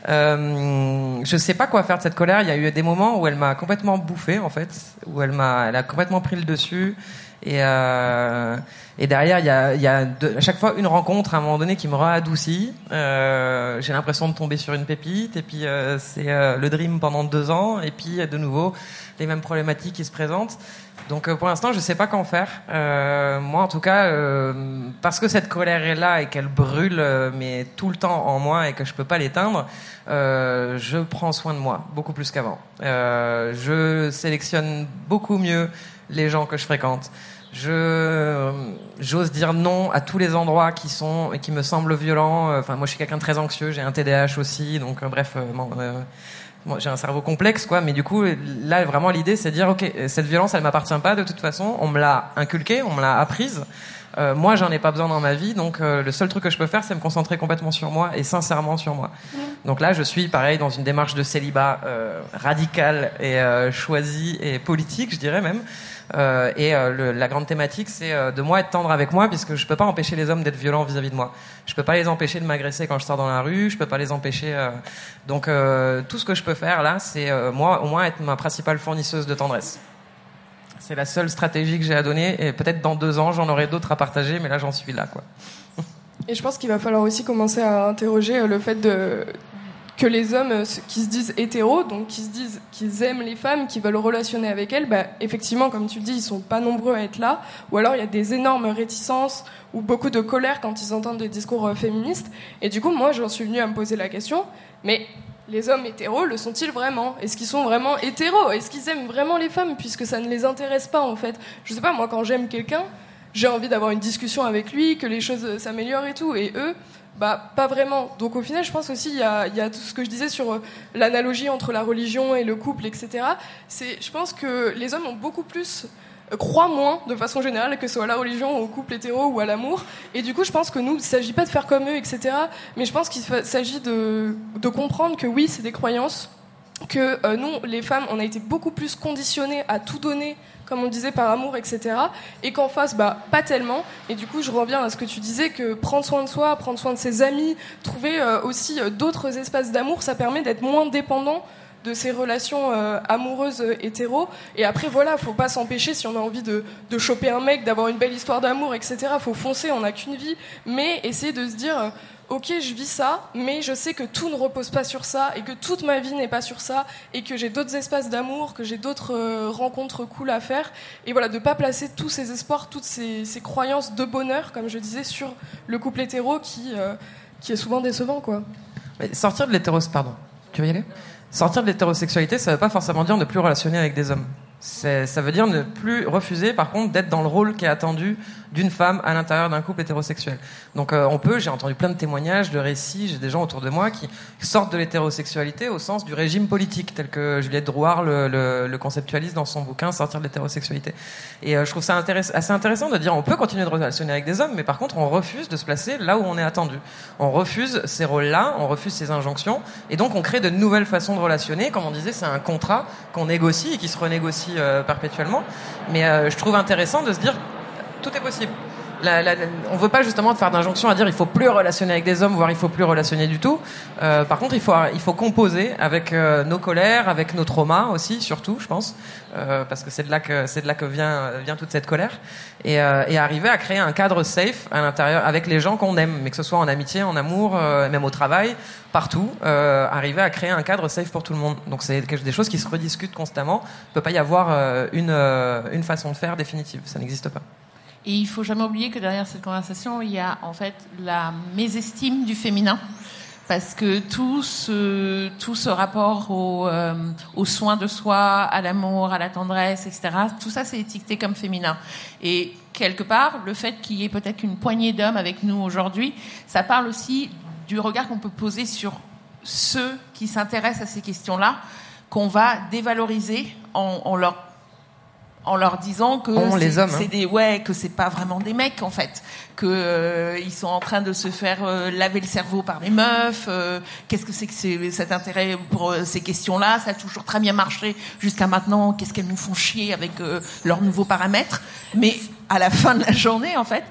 Euh, je sais pas quoi faire de cette colère. Il y a eu des moments où elle m'a complètement bouffé, en fait, où elle m'a, elle a complètement pris le dessus. Et, euh, et derrière, il y a, y a de- à chaque fois une rencontre à un moment donné qui me adouci. Euh, j'ai l'impression de tomber sur une pépite. Et puis euh, c'est euh, le dream pendant deux ans. Et puis de nouveau les mêmes problématiques qui se présentent. Donc euh, pour l'instant, je sais pas qu'en faire. Euh, moi, en tout cas, parce que cette colère est là et qu'elle brûle, mais tout le temps en moi et que je peux pas l'éteindre, je prends soin de moi beaucoup plus qu'avant. Je sélectionne beaucoup mieux les gens que je fréquente. Je j'ose dire non à tous les endroits qui sont et qui me semblent violents. Enfin, moi, je suis quelqu'un de très anxieux. J'ai un TDAH aussi, donc euh, bref. euh, bon, euh, j'ai un cerveau complexe, quoi, mais du coup, là, vraiment, l'idée, c'est de dire, ok, cette violence, elle m'appartient pas de toute façon. On me l'a inculquée, on me l'a apprise. Euh, moi, j'en ai pas besoin dans ma vie, donc euh, le seul truc que je peux faire, c'est me concentrer complètement sur moi et sincèrement sur moi. Donc là, je suis pareil dans une démarche de célibat euh, radicale et euh, choisie et politique, je dirais même. Euh, et euh, la grande thématique, c'est euh, de moi être tendre avec moi, puisque je peux pas empêcher les hommes d'être violents vis-à-vis de moi. Je peux pas les empêcher de m'agresser quand je sors dans la rue. Je peux pas les empêcher. Donc tout ce que je peux faire là, c'est moi au moins être ma principale fournisseuse de tendresse. C'est la seule stratégie que j'ai à donner. Et peut-être dans deux ans, j'en aurai d'autres à partager, mais là, j'en suis là, quoi. Et je pense qu'il va falloir aussi commencer à interroger le fait de, que les hommes euh, qui se disent hétéros, donc qui se disent qu'ils aiment les femmes, qui veulent relationner avec elles, bah, effectivement, comme tu le dis, ils sont pas nombreux à être là. Ou alors il y a des énormes réticences ou beaucoup de colère quand ils entendent des discours euh, féministes. Et du coup, moi, j'en suis venue à me poser la question, mais les hommes hétéros le sont-ils vraiment? Est-ce qu'ils sont vraiment hétéros? Est-ce qu'ils aiment vraiment les femmes puisque ça ne les intéresse pas en fait? Je sais pas, moi quand j'aime quelqu'un, j'ai envie d'avoir une discussion avec lui, que les choses s'améliorent et tout. Et eux, bah, pas vraiment. Donc au final, je pense aussi, il y a, tout ce que je disais sur euh, l'analogie entre la religion et le couple, etc. C'est, je pense que les hommes ont beaucoup plus euh, croient moins de façon générale que ce soit à la religion, au couple hétéro ou à l'amour. Et du coup, je pense que nous, il ne s'agit pas de faire comme eux, etc. Mais je pense qu'il s'agit de comprendre que oui, c'est des croyances, que euh, nous, les femmes, on a été beaucoup plus conditionnées à tout donner comme on disait, par amour, etc. Et qu'en face, bah, pas tellement. Et du coup, je reviens à ce que tu disais, que prendre soin de soi, prendre soin de ses amis, trouver euh, aussi euh, d'autres espaces d'amour, ça permet d'être moins dépendant de ces relations euh, amoureuses hétéro. Et après, voilà, faut pas s'empêcher si on a envie de, de choper un mec, d'avoir une belle histoire d'amour, etc. Faut foncer, on n'a qu'une vie. Mais essayer de se dire, ok, je vis ça, mais je sais que tout ne repose pas sur ça et que toute ma vie n'est pas sur ça et que j'ai d'autres espaces d'amour, que j'ai d'autres euh, rencontres cool à faire. Et voilà, de pas placer tous ces espoirs, toutes ces, croyances de bonheur, comme je disais, sur le couple hétéro qui, euh, qui est souvent décevant, quoi. sortir de pardon. Tu veux y aller? Sortir de l'hétérosexualité, ça ne veut pas forcément dire ne plus relationner avec des hommes. Ça veut dire ne plus refuser, par contre, d'être dans le rôle qui est attendu d'une femme à l'intérieur d'un couple hétérosexuel. Donc euh, on peut, j'ai entendu plein de témoignages, de récits, j'ai des gens autour de moi qui sortent de l'hétérosexualité au sens du régime politique, tel que Juliette Drouard le, le, le conceptualise dans son bouquin Sortir de l'hétérosexualité. Et euh, je trouve ça intéress assez intéressant de dire on peut continuer de relationner avec des hommes, mais par contre on refuse de se placer là où on est attendu. On refuse ces rôles-là, on refuse ces injonctions, et donc on crée de nouvelles façons de relationner. Comme on disait, c'est un contrat qu'on négocie et qui se renégocie euh, perpétuellement. Mais je trouve intéressant de se dire tout est possible. on ne veut pas justement faire d'injonction à dire il faut plus relationner avec des hommes, voire il faut plus relationner du tout. Euh, par contre, il faut, composer avec euh, nos colères, avec nos traumas aussi, surtout, je pense, euh, parce que c'est de là que vient toute cette colère, et, arriver à créer un cadre safe à l'intérieur avec les gens qu'on aime, mais que ce soit en amitié, en amour, même au travail, partout, arriver à créer un cadre safe pour tout le monde. Donc c'est des choses qui se rediscutent constamment. Il peut pas y avoir une façon de faire définitive, ça n'existe pas. Et il faut jamais oublier que derrière cette conversation, il y a en fait la mésestime du féminin. Parce que tout ce, tout ce rapport au, euh, aux soins de soi, à l'amour, à la tendresse, etc., tout ça c'est étiqueté comme féminin. Et quelque part, le fait qu'il y ait peut-être une poignée d'hommes avec nous aujourd'hui, ça parle aussi du regard qu'on peut poser sur ceux qui s'intéressent à ces questions-là, qu'on va dévaloriser en, en leur en leur disant que c'est hein. des ouais que c'est pas vraiment des mecs en fait. Que euh, ils sont en train de se faire euh, laver le cerveau par les meufs euh, qu'est-ce que c'est que cet intérêt pour ces questions-là? Ça a toujours très bien marché jusqu'à maintenant. Qu'est-ce qu'elles nous font chier avec leurs nouveaux paramètres? Mais à la fin de la journée en fait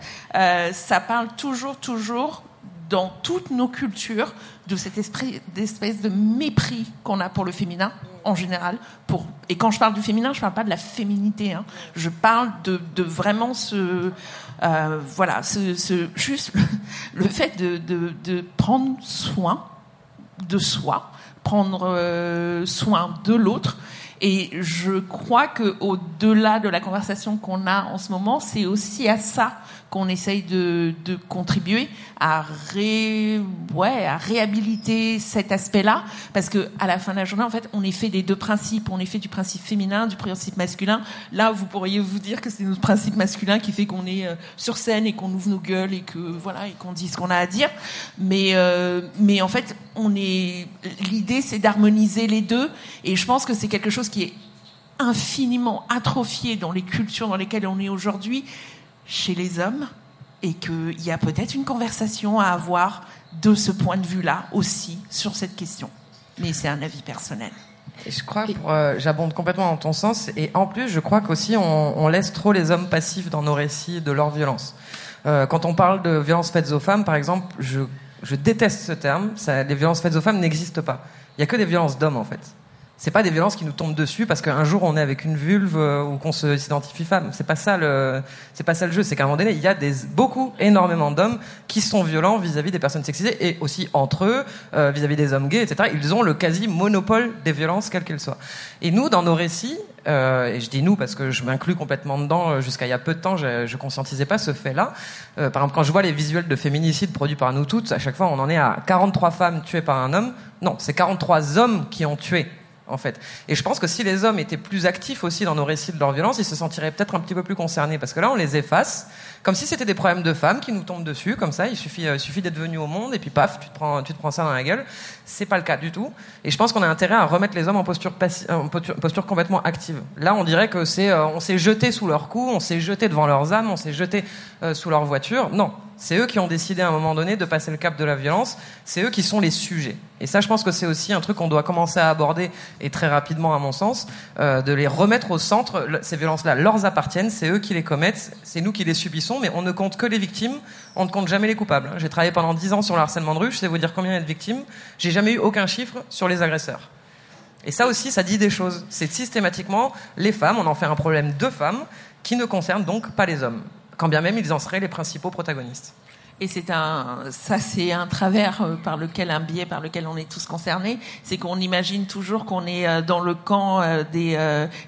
ça parle toujours toujours dans toutes nos cultures de cet esprit d'espèce de mépris qu'on a pour le féminin en général. Pour, et quand je parle du féminin, je parle pas de la féminité. Hein. Je parle de, de vraiment ce, euh, voilà, ce, ce juste le, fait de, de, prendre soin de soi, prendre euh, soin de l'autre. Et je crois que au-delà de la conversation qu'on a en ce moment, c'est aussi à ça qu'on essaye de, de, contribuer à, ré, ouais, à réhabiliter cet aspect-là, parce que à la fin de la journée, en fait, on est fait des deux principes. On est fait du principe féminin, du principe masculin. Là, vous pourriez vous dire que c'est notre principe masculin qui fait qu'on est euh, sur scène et qu'on ouvre nos gueules et que voilà et qu'on dit ce qu'on a à dire. Mais euh, mais en fait, on est l'idée, c'est d'harmoniser les deux. Et je pense que c'est quelque chose qui est infiniment atrophié dans les cultures dans lesquelles on est aujourd'hui chez les hommes et qu'il y a peut-être une conversation à avoir de ce point de vue-là aussi sur cette question. Mais c'est un avis personnel. Je crois, euh, j'abonde complètement dans ton sens, et en plus, je crois qu'aussi on, laisse trop les hommes passifs dans nos récits de leur violence. Euh, quand on parle de violences faites aux femmes, par exemple, je, déteste ce terme. Les violences faites aux femmes n'existent pas. Il y a que des violences d'hommes en fait. C'est pas des violences qui nous tombent dessus parce qu'un jour on est avec une vulve euh, ou qu'on s'identifie femme. C'est pas ça le, c'est pas ça le jeu. C'est qu'à un moment donné, il y a des, beaucoup, énormément d'hommes qui sont violents vis-à-vis des personnes sexisées et aussi entre eux, euh, vis-à-vis des hommes gays, etc. Ils ont le quasi monopole des violences, quelles qu'elles soient. Et nous, dans nos récits, euh, et je dis nous parce que je m'inclus complètement dedans. euh, Jusqu'à il y a peu de temps, je, je conscientisais pas ce fait-là. Euh, par exemple, quand je vois les visuels de féminicide produits par nous toutes, à chaque fois, on en est à 43 femmes tuées par un homme. Non, c'est 43 hommes qui ont tué en fait. Et je pense que si les hommes étaient plus actifs aussi dans nos récits de leur violence, ils se sentiraient peut-être un petit peu plus concernés. Parce que là, on les efface, comme si c'était des problèmes de femmes qui nous tombent dessus, comme ça. Il suffit, euh, d'être venu au monde et puis paf, tu te prends, ça dans la gueule. C'est pas le cas du tout. Et je pense qu'on a intérêt à remettre les hommes en posture, complètement active. Là, on dirait que c'est, euh, on s'est jeté sous leurs coups, on s'est jeté devant leurs âmes, on s'est jeté euh, sous leur voiture. Non. C'est eux qui ont décidé à un moment donné de passer le cap de la violence. C'est eux qui sont les sujets. Et ça, je pense que c'est aussi un truc qu'on doit commencer à aborder, et très rapidement à mon sens, euh, de les remettre au centre. Ces violences-là leur appartiennent, c'est eux qui les commettent, c'est nous qui les subissons, mais on ne compte que les victimes, on ne compte jamais les coupables. J'ai travaillé pendant 10 ans sur le harcèlement de rue, je sais vous dire combien il y a de victimes. J'ai jamais eu aucun chiffre sur les agresseurs. Et ça aussi, ça dit des choses. C'est systématiquement les femmes, on en fait un problème de femmes, qui ne concerne donc pas les hommes, quand bien même ils en seraient les principaux protagonistes. Et c'est un, ça c'est un travers euh, par lequel, un biais par lequel on est tous concernés, c'est qu'on imagine toujours qu'on est euh, dans le camp euh, des,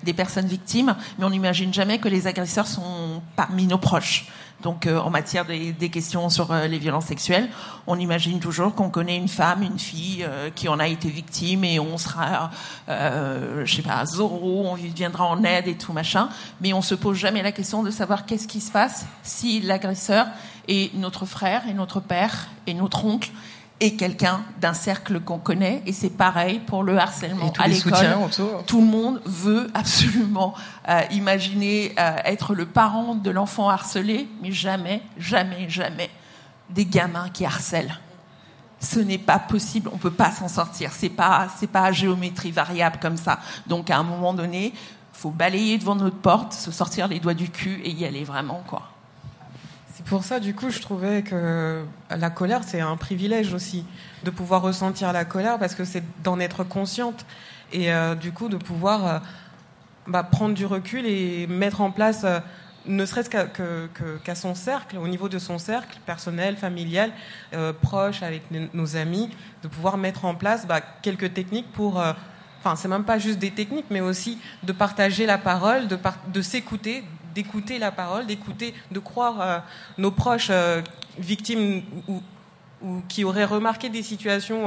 des personnes victimes, mais on n'imagine jamais que les agresseurs sont parmi nos proches. Donc, euh, en matière des, questions sur euh, les violences sexuelles, on imagine toujours qu'on connaît une femme, une fille euh, qui en a été victime et on sera, je sais pas, Zorro, on viendra en aide et tout machin. Mais on se pose jamais la question de savoir qu'est-ce qui se passe si l'agresseur est notre frère et notre père et notre oncle et quelqu'un d'un cercle qu'on connaît. Et c'est pareil pour le harcèlement Et tous à l'école. Tout le monde veut absolument euh, imaginer euh, être le parent de l'enfant harcelé, mais jamais, jamais, jamais des gamins qui harcèlent. Ce n'est pas possible, on peut pas s'en sortir. C'est pas, c'est pas à géométrie variable comme ça. Donc à un moment donné, faut balayer devant notre porte, se sortir les doigts du cul et y aller vraiment quoi. Pour ça, du coup, je trouvais que la colère, c'est un privilège aussi, de pouvoir ressentir la colère, parce que c'est d'en être consciente. Et euh, du coup, de pouvoir euh, bah, prendre du recul et mettre en place, euh, ne serait-ce qu'à que- son cercle, au niveau de son cercle personnel, familial, proche, avec nos amis, de pouvoir mettre en place bah, quelques techniques pour... Enfin, c'est même pas juste des techniques, mais aussi de partager la parole, de, par- de s'écouter, d'écouter la parole, d'écouter, de croire euh, nos proches euh, victimes ou, qui auraient remarqué des situations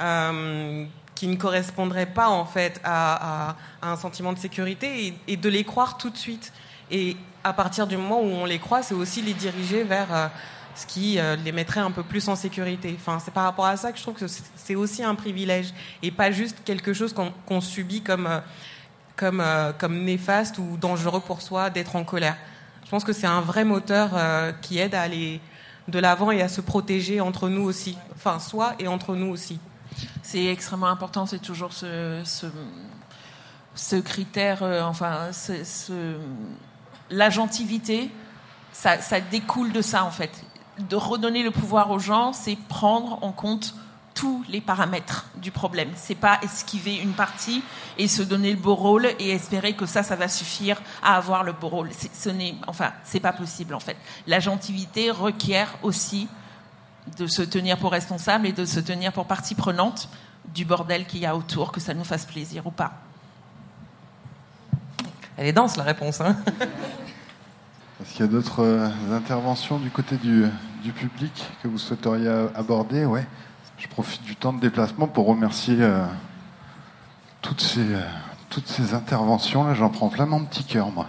euh, qui ne correspondraient pas en fait à, un sentiment de sécurité et, de les croire tout de suite. Et à partir du moment où on les croit, c'est aussi les diriger vers ce qui les mettrait un peu plus en sécurité. Enfin, c'est par rapport à ça que je trouve que c'est aussi un privilège et pas juste quelque chose qu'on subit comme, comme, euh, comme néfaste ou dangereux pour soi d'être en colère. Je pense que c'est un vrai moteur euh, qui aide à aller de l'avant et à se protéger entre nous aussi. Enfin, soi et entre nous aussi. C'est extrêmement important, c'est toujours ce, critère, euh, enfin, ce, l'agentivité, ça, ça découle de ça en fait. De redonner le pouvoir aux gens, c'est prendre en compte tous les paramètres du problème. C'est pas esquiver une partie et se donner le beau rôle et espérer que ça, ça va suffire à avoir le beau rôle. Ce n'est, enfin, c'est pas possible en fait. L'agentivité requiert aussi de se tenir pour responsable et de se tenir pour partie prenante du bordel qu'il y a autour, que ça nous fasse plaisir ou pas. Elle est dense la réponse. Hein Est-ce qu'il y a d'autres euh, interventions du côté du, du public que vous souhaiteriez aborder? Ouais. Je profite du temps de déplacement pour remercier euh, toutes ces, euh, toutes ces interventions. Là, j'en prends plein mon petit cœur, moi.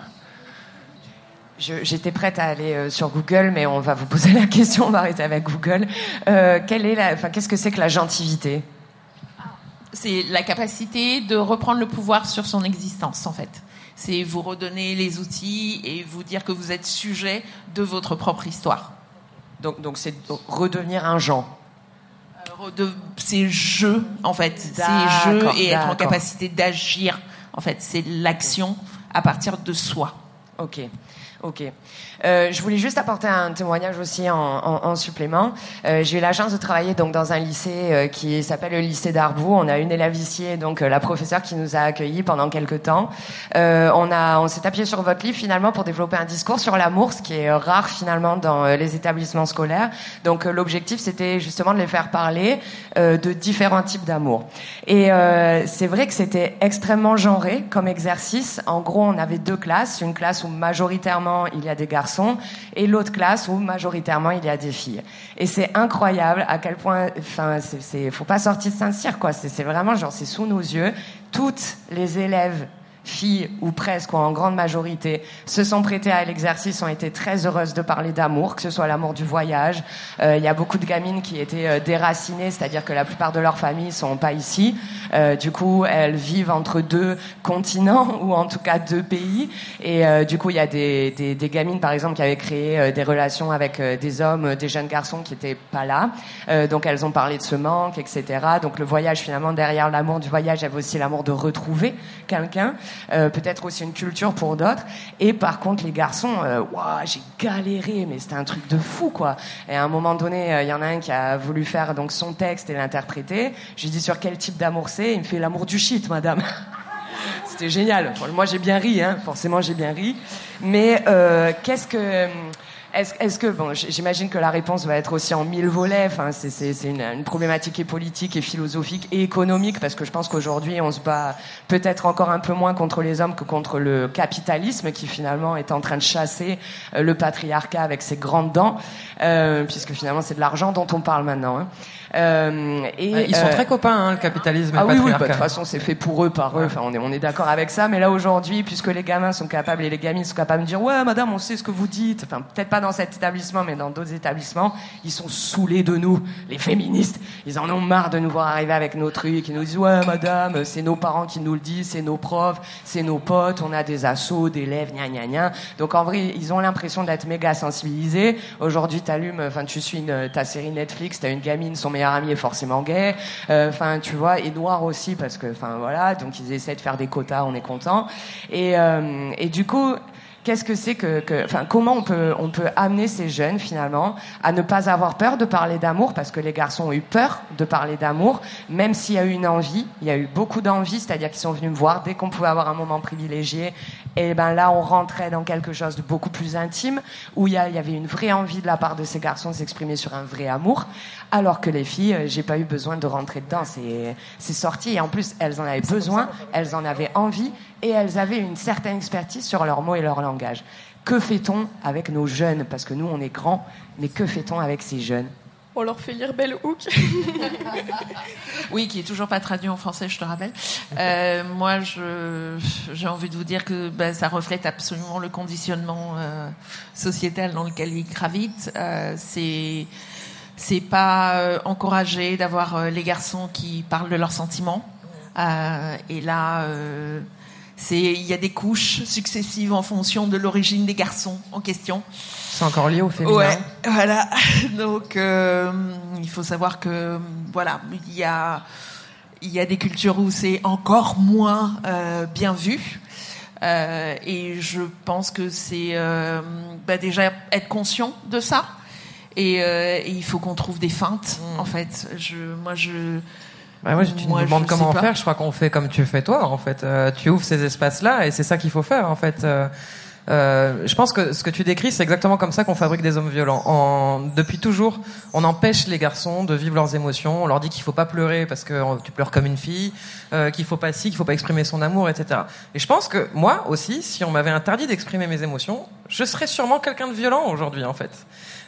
J'étais prête à aller euh, sur Google, mais on va vous poser *laughs* la question, on va arrêter avec Google. Euh, quelle est la, enfin, qu'est-ce que c'est que la gentilité? C'est la capacité de reprendre le pouvoir sur son existence, en fait. C'est vous redonner les outils et vous dire que vous êtes sujet de votre propre histoire. Donc, donc c'est de redevenir un Jean. De- C'est jeu, en fait. C'est jeu D'accord, et être en capacité d'agir. En fait, c'est l'action à partir de soi. Ok. Ok. Euh, je voulais juste apporter un témoignage aussi en, en, en supplément. Euh, J'ai eu la chance de travailler donc dans un lycée euh, qui s'appelle le lycée d'Arboux. On a une élève ici, donc euh, la professeure qui nous a accueillis pendant quelques temps. Euh, on a, on s'est appuyé sur votre livre finalement pour développer un discours sur l'amour, ce qui est rare finalement dans les établissements scolaires. Donc l'objectif c'était justement de les faire parler de différents types d'amour. Et c'est vrai que c'était extrêmement genré comme exercice. En gros, on avait deux classes, une classe où majoritairement il y a des garçons et l'autre classe où majoritairement il y a des filles. Et c'est incroyable à quel point, enfin, c'est, faut pas sortir de Saint-Cyr, quoi. C'est, c'est vraiment genre, c'est sous nos yeux. Toutes les élèves filles ou presque ou en grande majorité se sont prêtées à l'exercice, ont été très heureuses de parler d'amour, que ce soit l'amour du voyage. Euh, il y a beaucoup de gamines qui étaient euh, déracinées, c'est-à-dire que la plupart de leurs familles sont pas ici. Euh, du coup, elles vivent entre deux continents *laughs* ou en tout cas deux pays. Et euh, du coup, il y a des, des, des, gamines, par exemple, qui avaient créé des relations avec des hommes, des jeunes garçons qui étaient pas là. donc, elles ont parlé de ce manque, etc. Donc, le voyage, finalement, derrière l'amour du voyage, il y avait aussi l'amour de retrouver quelqu'un. Euh, peut-être aussi une culture pour d'autres. Et par contre, les garçons, euh, j'ai galéré, mais c'était un truc de fou, quoi. Et à un moment donné, euh, il y en a un qui a voulu faire donc son texte et l'interpréter. Je lui dis sur quel type d'amour c'est? Il me fait l'amour du shit, madame. *laughs* c'était génial. moi, j'ai bien ri, hein. Forcément, j'ai bien ri. Mais euh, qu'est-ce que est-ce, est que, bon, j'imagine que la réponse va être aussi en mille volets. Enfin, c'est, une, une, problématique et politique et philosophique et économique parce que je pense qu'aujourd'hui on se bat peut-être encore un peu moins contre les hommes que contre le capitalisme qui finalement est en train de chasser euh, le patriarcat avec ses grandes dents, euh, puisque finalement c'est de l'argent dont on parle maintenant. Hein. Euh, et, ils sont euh, très copains, hein, le capitalisme. Ah oui, oui, bah, de toute façon, c'est fait pour eux, par eux. Enfin, on est, on est d'accord avec ça. Mais là, aujourd'hui, puisque les gamins sont capables et les gamines sont capables de dire, ouais, madame, on sait ce que vous dites. Enfin, peut-être pas dans cet établissement, mais dans d'autres établissements, ils sont saoulés de nous, les féministes. Ils en ont marre de nous voir arriver avec nos trucs. Ils nous disent, ouais, madame, c'est nos parents qui nous le disent, c'est nos profs, c'est nos potes, on a des assos, d'élèves, gna gna gna. Donc, en vrai, ils ont l'impression d'être méga sensibilisés. Aujourd'hui, t'allumes, enfin, tu suis une, ta série Netflix, t'as une gamine, son meilleur ami est forcément gay, euh, enfin tu vois, et noir aussi parce que, enfin voilà, donc ils essaient de faire des quotas, on est content. Et, euh, et du coup, qu'est-ce que c'est que, que, enfin, comment on peut, on peut amener ces jeunes finalement à ne pas avoir peur de parler d'amour parce que les garçons ont eu peur de parler d'amour, même s'il y a eu une envie, il y a eu beaucoup d'envie, c'est-à-dire qu'ils sont venus me voir. Dès qu'on pouvait avoir un moment privilégié. Et ben là, on rentrait dans quelque chose de beaucoup plus intime où il y, a, il y avait une vraie envie de la part de ces garçons de s'exprimer sur un vrai amour, alors que les filles, euh, j'ai pas eu besoin de rentrer dedans. C'est, c'est sorti. Et en plus, elles en avaient besoin, elles en avaient envie et elles avaient une certaine expertise sur leurs mots et leur langage. Que fait-on avec nos jeunes? Parce que nous, on est grands, mais que fait-on avec ces jeunes? On leur fait lire Belle Hook. *laughs* oui, qui est toujours pas traduit en français, je te rappelle. Euh, moi, j'ai envie de vous dire que ben, ça reflète absolument le conditionnement euh, sociétal dans lequel ils gravitent. Euh, c'est c'est pas euh, encouragé d'avoir euh, les garçons qui parlent de leurs sentiments. et là il y a des couches successives en fonction de l'origine des garçons en question. C'est encore lié au féminin. Ouais, voilà. *laughs* Donc euh, il faut savoir que voilà, il y a il y a des cultures où c'est encore moins euh, bien vu. Euh, et je pense que c'est bah déjà être conscient de ça. Et, et il faut qu'on trouve des feintes. En fait, je, moi je bah moi, tu me demandes comment faire. Je crois qu'on fait comme tu fais toi, en fait. Euh, tu ouvres ces espaces-là et c'est ça qu'il faut faire, en fait. Euh, euh, je pense que ce que tu décris, c'est exactement comme ça qu'on fabrique des hommes violents. En, depuis toujours, on empêche les garçons de vivre leurs émotions. On leur dit qu'il faut pas pleurer parce que tu pleures comme une fille, euh, qu'il faut pas ci, qu'il faut pas exprimer son amour, etc. Et je pense que moi aussi, si on m'avait interdit d'exprimer mes émotions, je serais sûrement quelqu'un de violent aujourd'hui, en fait.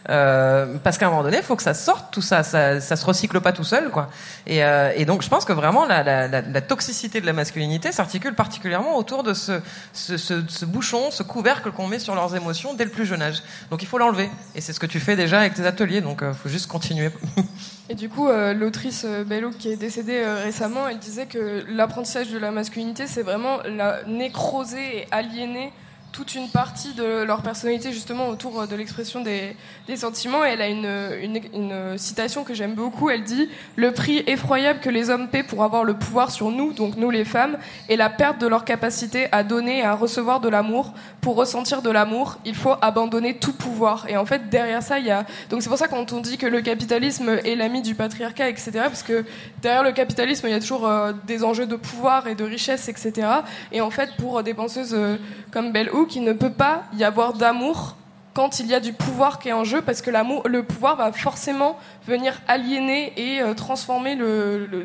Euh, parce qu'à un moment donné, il faut que ça sorte tout ça, ça, ça se recycle pas tout seul, quoi. Et, euh, donc, je pense que vraiment la, toxicité de la masculinité s'articule particulièrement autour de ce, ce, bouchon, ce couvercle qu'on met sur leurs émotions dès le plus jeune âge. Donc, il faut l'enlever. Et c'est ce que tu fais déjà avec tes ateliers. Donc, il euh, faut juste continuer. *laughs* et du coup, l'autrice Bello, qui est décédée récemment, elle disait que l'apprentissage de la masculinité, c'est vraiment la nécroser et aliéner toute une partie de leur personnalité justement autour de l'expression des, des, sentiments. Elle a une, une, une citation que j'aime beaucoup. Elle dit Le prix effroyable que les hommes paient pour avoir le pouvoir sur nous, donc nous les femmes, est la perte de leur capacité à donner et à recevoir de l'amour. Pour ressentir de l'amour, il faut abandonner tout pouvoir. Et en fait, derrière ça, il y a. Donc c'est pour ça quand on dit que le capitalisme est l'ami du patriarcat, etc., parce que derrière le capitalisme, il y a toujours euh, des enjeux de pouvoir et de richesse, etc. Et en fait, pour des penseuses euh, comme Bell Hooks, il ne peut pas y avoir d'amour quand il y a du pouvoir qui est en jeu, parce que l'amour, le pouvoir va forcément venir aliéner et euh, transformer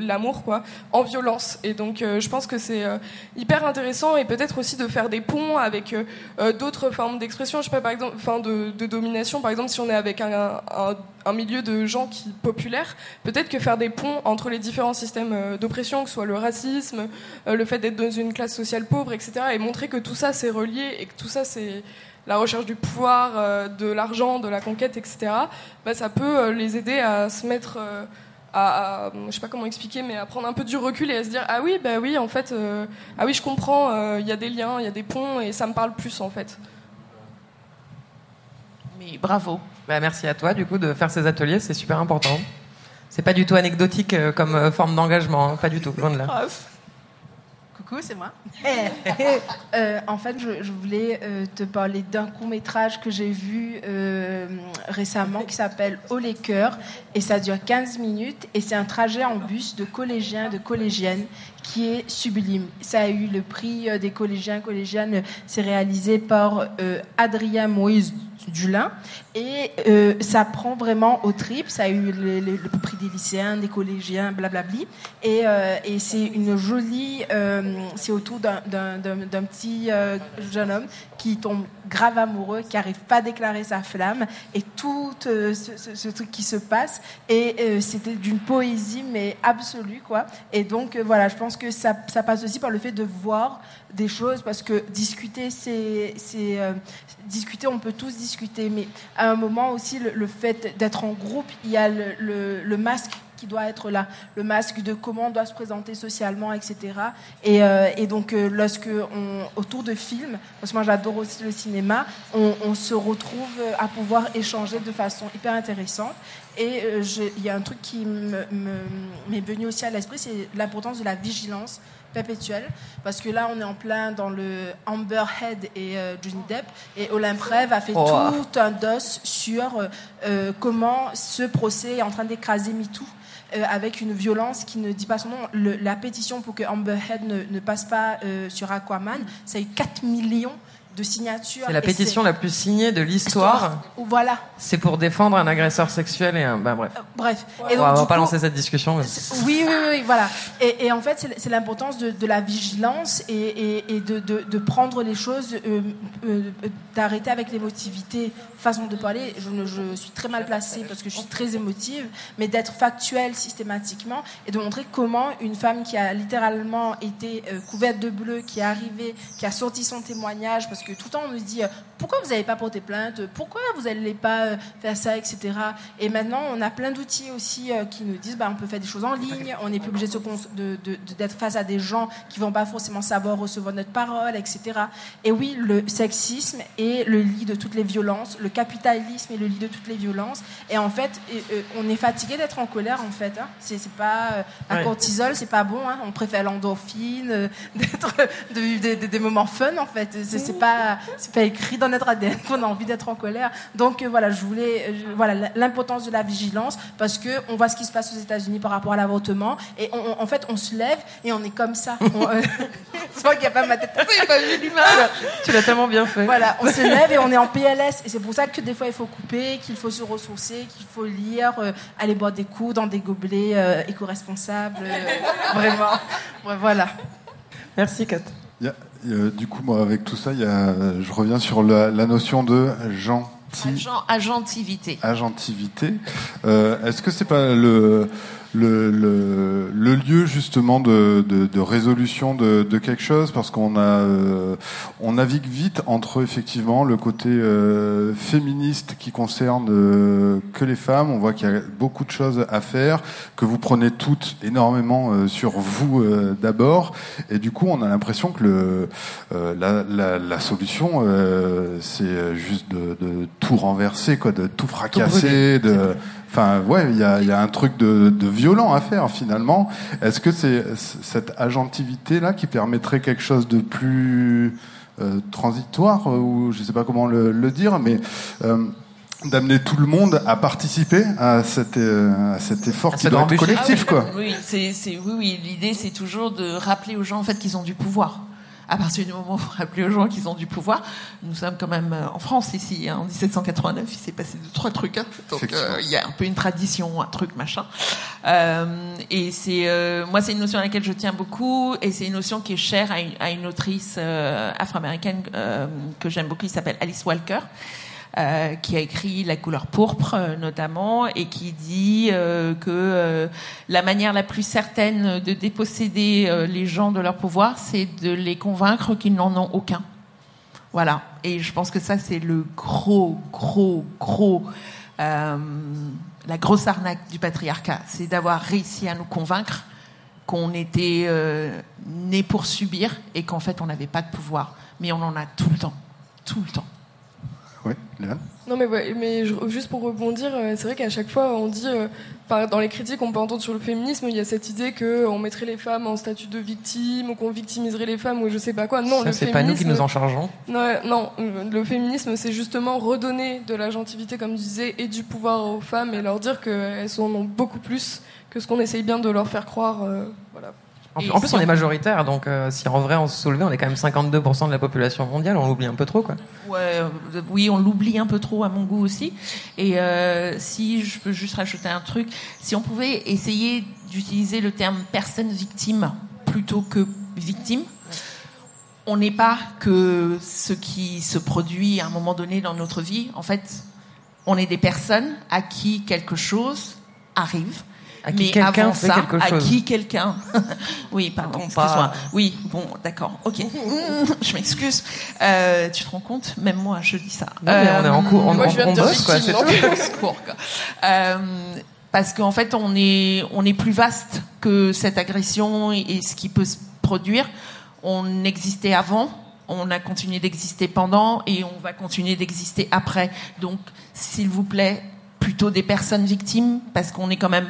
l'amour quoi en violence. Et donc, euh, je pense que c'est euh, hyper intéressant et peut-être aussi de faire des ponts avec d'autres formes d'expression. Je sais pas, par exemple, enfin de, de, domination. Par exemple, si on est avec un, un, un milieu de gens qui populaires, peut-être que faire des ponts entre les différents systèmes d'oppression, que ce soit le racisme, le fait d'être dans une classe sociale pauvre, etc., et montrer que tout ça c'est relié et que tout ça c'est la recherche du pouvoir, euh, de l'argent, de la conquête, etc., bah, ça peut euh, les aider à se mettre euh, à, je sais pas comment expliquer, mais à prendre un peu du recul et à se dire ah oui, bah oui, en fait, ah oui, je comprends, il y a des liens, il y a des ponts et ça me parle plus en fait. Mais bravo. Bah, merci à toi du coup de faire ces ateliers, c'est super important. C'est pas du tout anecdotique comme forme d'engagement, hein, pas du tout, loin de là. C'est moi. *laughs* Euh, en fait, je, voulais euh, te parler d'un court métrage que j'ai vu euh, récemment qui s'appelle Oh les cœurs et ça dure 15 minutes et c'est un trajet en bus de collégiens, de collégiennes qui est sublime. Ça a eu le prix des collégiens, collégiennes. C'est réalisé par Adrien Moïse Dulin. Et euh, ça prend vraiment au trip. Ça a eu le, prix des lycéens, des collégiens, blablabli. Et, euh, c'est une jolie. Euh, c'est autour d'un petit jeune homme qui tombe grave amoureux, qui n'arrive pas à déclarer sa flamme. Et tout ce, ce, truc qui se passe. Et c'était d'une poésie, mais absolue, quoi. Et donc, voilà, je pense que ça, ça, passe aussi par le fait de voir des choses, parce que discuter, c'est. discuter, on peut tous discuter mais à un moment aussi, le, fait d'être en groupe, il y a le, masque qui doit être là, le masque de comment on doit se présenter socialement, etc. Et, euh, et donc, euh, lorsque on, autour de films, parce que moi j'adore aussi le cinéma, on, se retrouve à pouvoir échanger de façon hyper intéressante. Et euh, il y a un truc qui m'est venu aussi à l'esprit, c'est l'importance de la vigilance perpétuelle, parce que là, on est en plein dans le Amber Head et euh, Johnny Depp, et Olympe Rêve a fait oh. tout un dos sur euh, euh, comment ce procès est en train d'écraser MeToo. Avec une violence qui ne dit pas son nom. la pétition pour que Amber Head ne, passe pas sur Aquaman, ça a eu 4 millions de signatures. C'est la pétition la plus signée de l'histoire. Voilà. C'est pour défendre un agresseur sexuel et un. Ben, bref. Euh, bref. Et donc, on va pas lancer cette discussion. Oui, oui, oui, voilà. Et, et en fait, c'est l'importance de, de, la vigilance et, et, et de, de, prendre les choses, euh, euh, d'arrêter avec l'émotivité, façon de parler. Je, je, suis très mal placée parce que je suis très émotive, mais d'être factuelle systématiquement et de montrer comment une femme qui a littéralement été couverte de bleu, qui est arrivée, qui a sorti son témoignage, parce que que tout le temps on nous dit euh, pourquoi vous n'avez pas porté plainte, pourquoi vous n'allez pas euh, faire ça, etc. Et maintenant on a plein d'outils aussi euh, qui nous disent bah, on peut faire des choses en ligne, on n'est plus obligé d'être face à des gens qui vont pas forcément savoir recevoir notre parole, etc. Et oui, le sexisme est le lit de toutes les violences, le capitalisme est le lit de toutes les violences. Et en fait, on est fatigué d'être en colère en fait. Hein. C'est pas la cortisol, c'est pas bon. Hein. On préfère l'endorphine, *laughs* d'être de, des moments fun en fait. C'est pas c'est pas écrit dans notre ADN qu'on a envie d'être en colère. Donc euh, voilà, je voulais, euh, voilà, l'importance de la vigilance parce que on voit ce qui se passe aux États-Unis par rapport à l'avortement et en fait on se lève et on est comme ça. Euh, *laughs* c'est moi qui a pas ma tête. *laughs* pas vu l'image. Tu l'as tellement bien fait. Voilà, on se lève et on est en PLS et c'est pour ça que des fois il faut couper, qu'il faut se ressourcer, qu'il faut lire, aller boire des coups dans des gobelets éco-responsables. vraiment. voilà. Merci Kat. Euh, du coup, moi, avec tout ça, y a, je reviens sur la, notion de gentil. agentivité. Agentivité. Euh, est-ce que c'est pas le le, le, le lieu justement de, de, de résolution de, de, quelque chose parce qu'on a euh, on navigue vite entre effectivement le côté euh, féministe qui concerne euh, que les femmes. On voit qu'il y a beaucoup de choses à faire, que vous prenez toutes énormément euh, sur vous d'abord, et du coup on a l'impression que le la, la, la, solution c'est juste de, de, tout renverser, quoi, de tout fracasser, de Enfin, ouais, il y a, y a, un truc de, de, violent à faire finalement. Est-ce que c'est cette agentivité là qui permettrait quelque chose de plus euh, transitoire ou je sais pas comment le, le dire, mais euh, d'amener tout le monde à participer à cet, euh, à cet effort qui doit être collectif, ah quoi. Oui, c'est, oui, oui. L'idée, c'est toujours de rappeler aux gens en fait qu'ils ont du pouvoir à partir du moment où vous rappelez aux gens qu'ils ont du pouvoir, nous sommes quand même euh, en France ici. Hein, en 1789, il s'est passé deux trois trucs. Hein, donc euh, il y a un peu une tradition, un truc machin. Euh, et c'est euh, moi c'est une notion à laquelle je tiens beaucoup et c'est une notion qui est chère à une, à une autrice afro-américaine que j'aime beaucoup. qui s'appelle Alice Walker. Euh, qui a écrit La couleur pourpre euh, notamment, et qui dit euh, que la manière la plus certaine de déposséder les gens de leur pouvoir, c'est de les convaincre qu'ils n'en ont aucun. Voilà. Et je pense que ça, c'est le gros, gros, gros, la grosse arnaque du patriarcat, c'est d'avoir réussi à nous convaincre qu'on était euh, né pour subir et qu'en fait on n'avait pas de pouvoir. Mais on en a tout le temps, tout le temps. Oui, Non, mais, mais juste pour rebondir, euh, c'est vrai qu'à chaque fois, on dit, euh, dans les critiques qu'on peut entendre sur le féminisme, il y a cette idée qu'on mettrait les femmes en statut de victime, ou qu'on victimiserait les femmes, ou je sais pas quoi. Non, Ça, c'est pas nous qui nous en chargeons. Non, non le féminisme, c'est justement redonner de la gentilité, comme tu disais, et du pouvoir aux femmes, et leur dire qu'elles en ont beaucoup plus que ce qu'on essaye bien de leur faire croire. Euh, voilà. En, plus, on est majoritaire, donc euh, si en vrai on se soulevait, on est quand même 52% de la population mondiale, on l'oublie un peu trop, quoi. Ouais, euh, oui, on l'oublie un peu trop à mon goût aussi. Et euh, si je peux juste rajouter un truc, si on pouvait essayer d'utiliser le terme personne victime plutôt que victime, on n'est pas que ce qui se produit à un moment donné dans notre vie. En fait, on est des personnes à qui quelque chose arrive à qui quelqu'un fait quelque chose. À qui quelqu'un. *laughs* oui, pardon, excuse-moi. Oui, bon, d'accord, ok. *laughs* je m'excuse. Euh, tu te rends compte Même moi, je dis ça. Non, mais on est en cours, on, moi, on, bosse, quoi. C'est euh, parce qu'en fait, on est, on est plus vaste que cette agression et, ce qui peut se produire. On existait avant, on a continué d'exister pendant et on va continuer d'exister après. Donc, s'il vous plaît, plutôt des personnes victimes, parce qu'on est quand même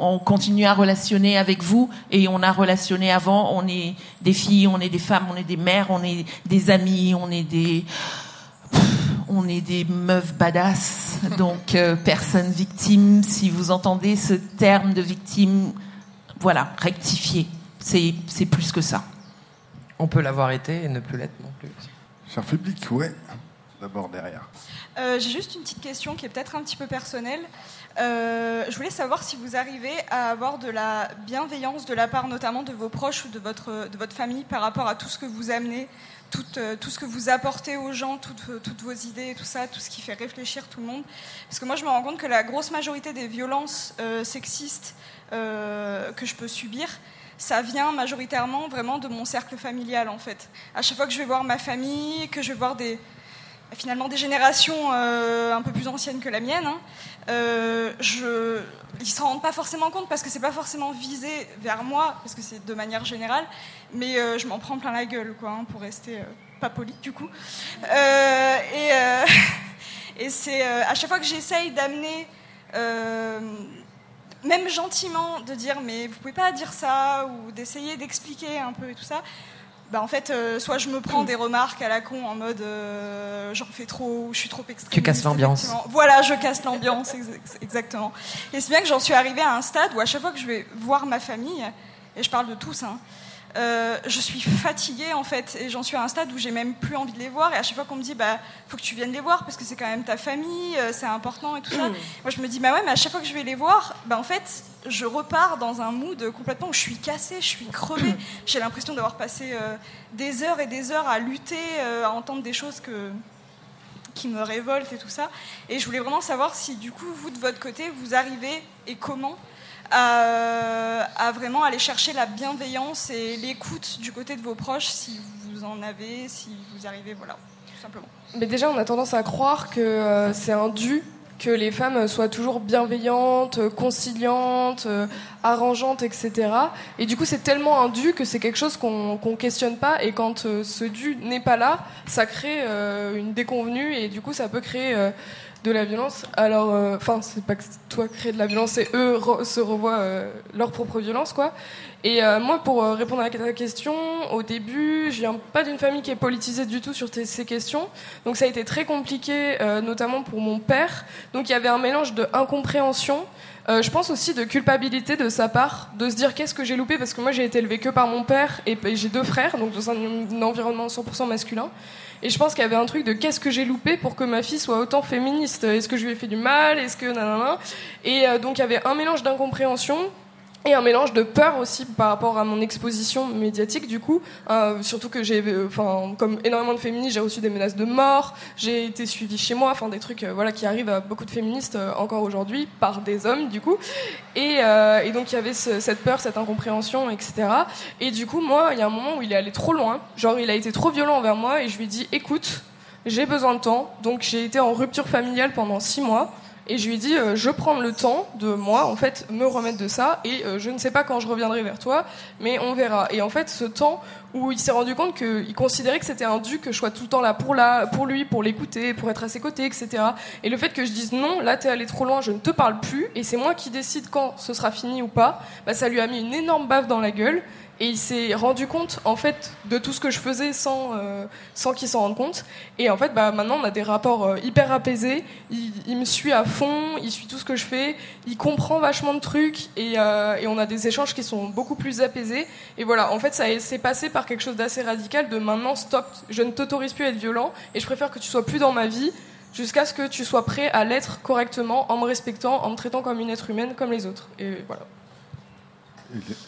on continue à relationner avec vous et on a relationné avant. On est des filles, on est des femmes, on est des mères, on est des amis, on est des on est des meufs badass. Donc euh, personne victime. Si vous entendez ce terme de victime, voilà, rectifiez. C'est c'est plus que ça. On peut l'avoir été et ne plus l'être non plus. Cher public, ouais. D'abord derrière. Euh, j'ai juste une petite question qui est peut-être un petit peu personnelle. Euh, je voulais savoir si vous arrivez à avoir de la bienveillance de la part notamment de vos proches ou de votre, de votre famille par rapport à tout ce que vous amenez, tout, euh, tout ce que vous apportez aux gens, toutes, toutes, vos idées tout ça, tout ce qui fait réfléchir tout le monde. Parce que moi, je me rends compte que la grosse majorité des violences euh, sexistes que je peux subir, ça vient majoritairement vraiment de mon cercle familial en fait. À chaque fois que je vais voir ma famille, que je vais voir des, finalement des générations un peu plus anciennes que la mienne, hein, euh, je, ils s'en rendent pas forcément compte parce que c'est pas forcément visé vers moi, parce que c'est de manière générale, mais euh, je m'en prends plein la gueule, quoi, hein, pour rester euh, pas poli du coup. Euh, et, *laughs* et c'est à chaque fois que j'essaye d'amener, même gentiment, de dire mais vous pouvez pas dire ça, ou d'essayer d'expliquer un peu et tout ça, bah en fait, euh, soit je me prends des remarques à la con en mode euh, j'en fais trop, je suis trop extrême. Tu casses l'ambiance. Voilà, je casse l'ambiance, exactement. Et c'est bien que j'en suis arrivée à un stade où à chaque fois que je vais voir ma famille, et je parle de tous, hein, euh, je suis fatiguée en fait et j'en suis à un stade où j'ai même plus envie de les voir. Et à chaque fois qu'on me dit bah faut que tu viennes les voir parce que c'est quand même ta famille euh, c'est important et tout ça. *clears throat* Moi je me dis bah ouais mais à chaque fois que je vais les voir bah en fait je repars dans un mood complètement où je suis cassée je suis crevée. *clears throat* J'ai l'impression d'avoir passé euh, des heures et des heures à lutter à entendre des choses que qui me révoltent et tout ça. Et je voulais vraiment savoir si du coup vous de votre côté vous arrivez et comment à, vraiment aller chercher la bienveillance et l'écoute du côté de vos proches si vous en avez, si vous arrivez, voilà, tout simplement. Mais déjà, on a tendance à croire que euh, c'est un dû que les femmes soient toujours bienveillantes, euh, conciliantes, euh, arrangeantes, etc. Et du coup, c'est tellement un dû que c'est quelque chose qu'on qu'on questionne pas. Et quand ce dû n'est pas là, ça crée une déconvenue et du coup, ça peut créer de la violence. Alors, euh, enfin, c'est pas que toi crée de la violence, c'est eux se revoient euh, leur propre violence, quoi. Et euh, moi, pour euh, répondre à ta question, au début, je viens pas d'une famille qui est politisée du tout sur ces questions, donc ça a été très compliqué, euh, notamment pour mon père. Donc il y avait un mélange de incompréhension. euh, je pense aussi de culpabilité de sa part, de se dire qu'est-ce que j'ai loupé? Parce que moi j'ai été élevée que par mon père et, j'ai deux frères, donc dans un environnement 100% masculin. Et je pense qu'il y avait un truc de qu'est-ce que j'ai loupé pour que ma fille soit autant féministe. Est-ce que je lui ai fait du mal? Est-ce que nanana? Et euh, donc il y avait un mélange d'incompréhension et un mélange de peur aussi par rapport à mon exposition médiatique du coup. Euh, surtout que j'ai euh, enfin comme énormément de féministes j'ai reçu des menaces de mort j'ai été suivie chez moi enfin des trucs euh, voilà qui arrivent à beaucoup de féministes euh, encore aujourd'hui par des hommes du coup. Et, et donc il y avait ce- cette peur cette incompréhension etc et du coup moi il y a un moment où il est allé trop loin. Genre il a été trop violent envers moi et je lui ai dit écoute j'ai besoin de temps. Donc j'ai été en rupture familiale pendant six mois et je lui ai dit, euh, je prends le temps de moi, en fait, me remettre de ça, et euh, je ne sais pas quand je reviendrai vers toi, mais on verra. Et en fait, ce temps où il s'est rendu compte qu'il considérait que c'était un dû que je sois tout le temps là pour, la, pour lui, pour l'écouter, pour être à ses côtés, etc. Et le fait que je dise non, là t'es allé trop loin, je ne te parle plus, et c'est moi qui décide quand ce sera fini ou pas, bah, ça lui a mis une énorme baffe dans la gueule. Et il s'est rendu compte, en fait, de tout ce que je faisais sans, euh, sans qu'il s'en rende compte. Et en fait, bah, maintenant, on a des rapports euh, hyper apaisés. Il, me suit à fond, il suit tout ce que je fais, il comprend vachement de trucs, et, euh, et on a des échanges qui sont beaucoup plus apaisés. Et voilà, en fait, ça s'est passé par quelque chose d'assez radical, de maintenant, stop, je ne t'autorise plus à être violent, et je préfère que tu sois plus dans ma vie, jusqu'à ce que tu sois prêt à l'être correctement, en me respectant, en me traitant comme une être humaine, comme les autres. Et voilà.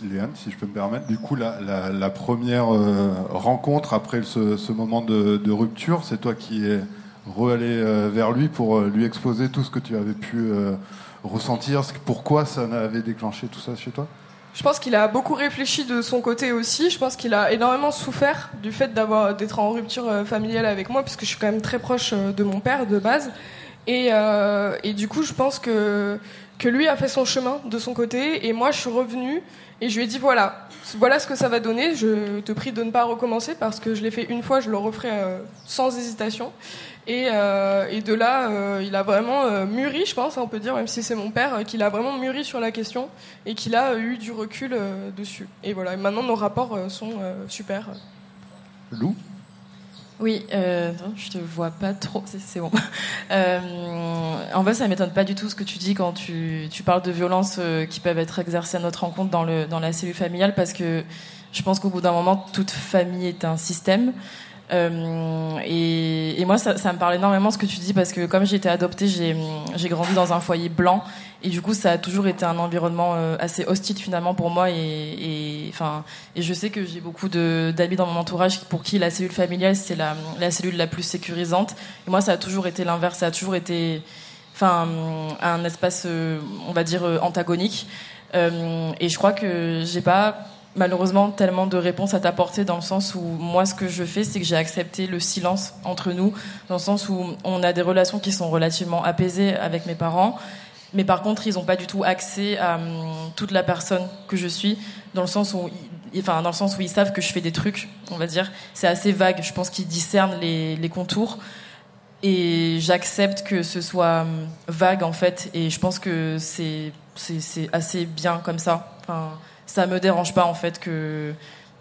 Léane, si je peux me permettre, du coup, la, première euh, rencontre après ce, moment de, rupture, c'est toi qui es re-allé euh, vers lui pour euh, lui exposer tout ce que tu avais pu ressentir, ce pourquoi ça avait déclenché tout ça chez toi? Je pense qu'il a beaucoup réfléchi de son côté aussi. Je pense qu'il a énormément souffert du fait d'être en rupture familiale avec moi, puisque je suis quand même très proche de mon père de base. Et du coup, je pense que que lui a fait son chemin de son côté, et moi, je suis revenue et je lui ai dit voilà, voilà ce que ça va donner. Je te prie de ne pas recommencer parce que je l'ai fait une fois, je le referai euh, sans hésitation. Et, euh, et de là, euh, il a vraiment mûri, je pense, on peut dire, même si c'est mon père, qu'il a vraiment mûri sur la question et qu'il a eu du recul dessus. Et voilà, maintenant nos rapports sont super. Lou? Oui, euh, non, je te vois pas trop, c'est bon. *laughs* Euh, en fait, ça m'étonne pas du tout ce que tu dis quand tu, tu parles de violences euh, qui peuvent être exercées à notre rencontre dans, le, dans la cellule familiale, parce que je pense qu'au bout d'un moment, toute famille est un système. Euh, et, moi, ça, me parle énormément ce que tu dis, parce que comme j'ai été adoptée, j'ai grandi dans un foyer blanc, et du coup, ça a toujours été un environnement euh, assez hostile finalement pour moi. Et, et, je sais que j'ai beaucoup d'amis dans mon entourage pour qui la cellule familiale c'est la, cellule la plus sécurisante. Et moi, ça a toujours été l'inverse. Ça a toujours été, enfin, un espace, euh, on va dire antagonique. Et je crois que j'ai pas malheureusement tellement de réponses à t'apporter dans le sens où moi ce que je fais c'est que j'ai accepté le silence entre nous dans le sens où on a des relations qui sont relativement apaisées avec mes parents. Mais par contre ils n'ont pas du tout accès à hum, toute la personne que je suis dans le sens où enfin dans le sens où ils savent que je fais des trucs on va dire. C'est assez vague. Je pense qu'ils discernent les, contours. Et j'accepte que ce soit hum, vague en fait. Et je pense que c'est c'est assez bien comme ça ça me dérange pas en fait que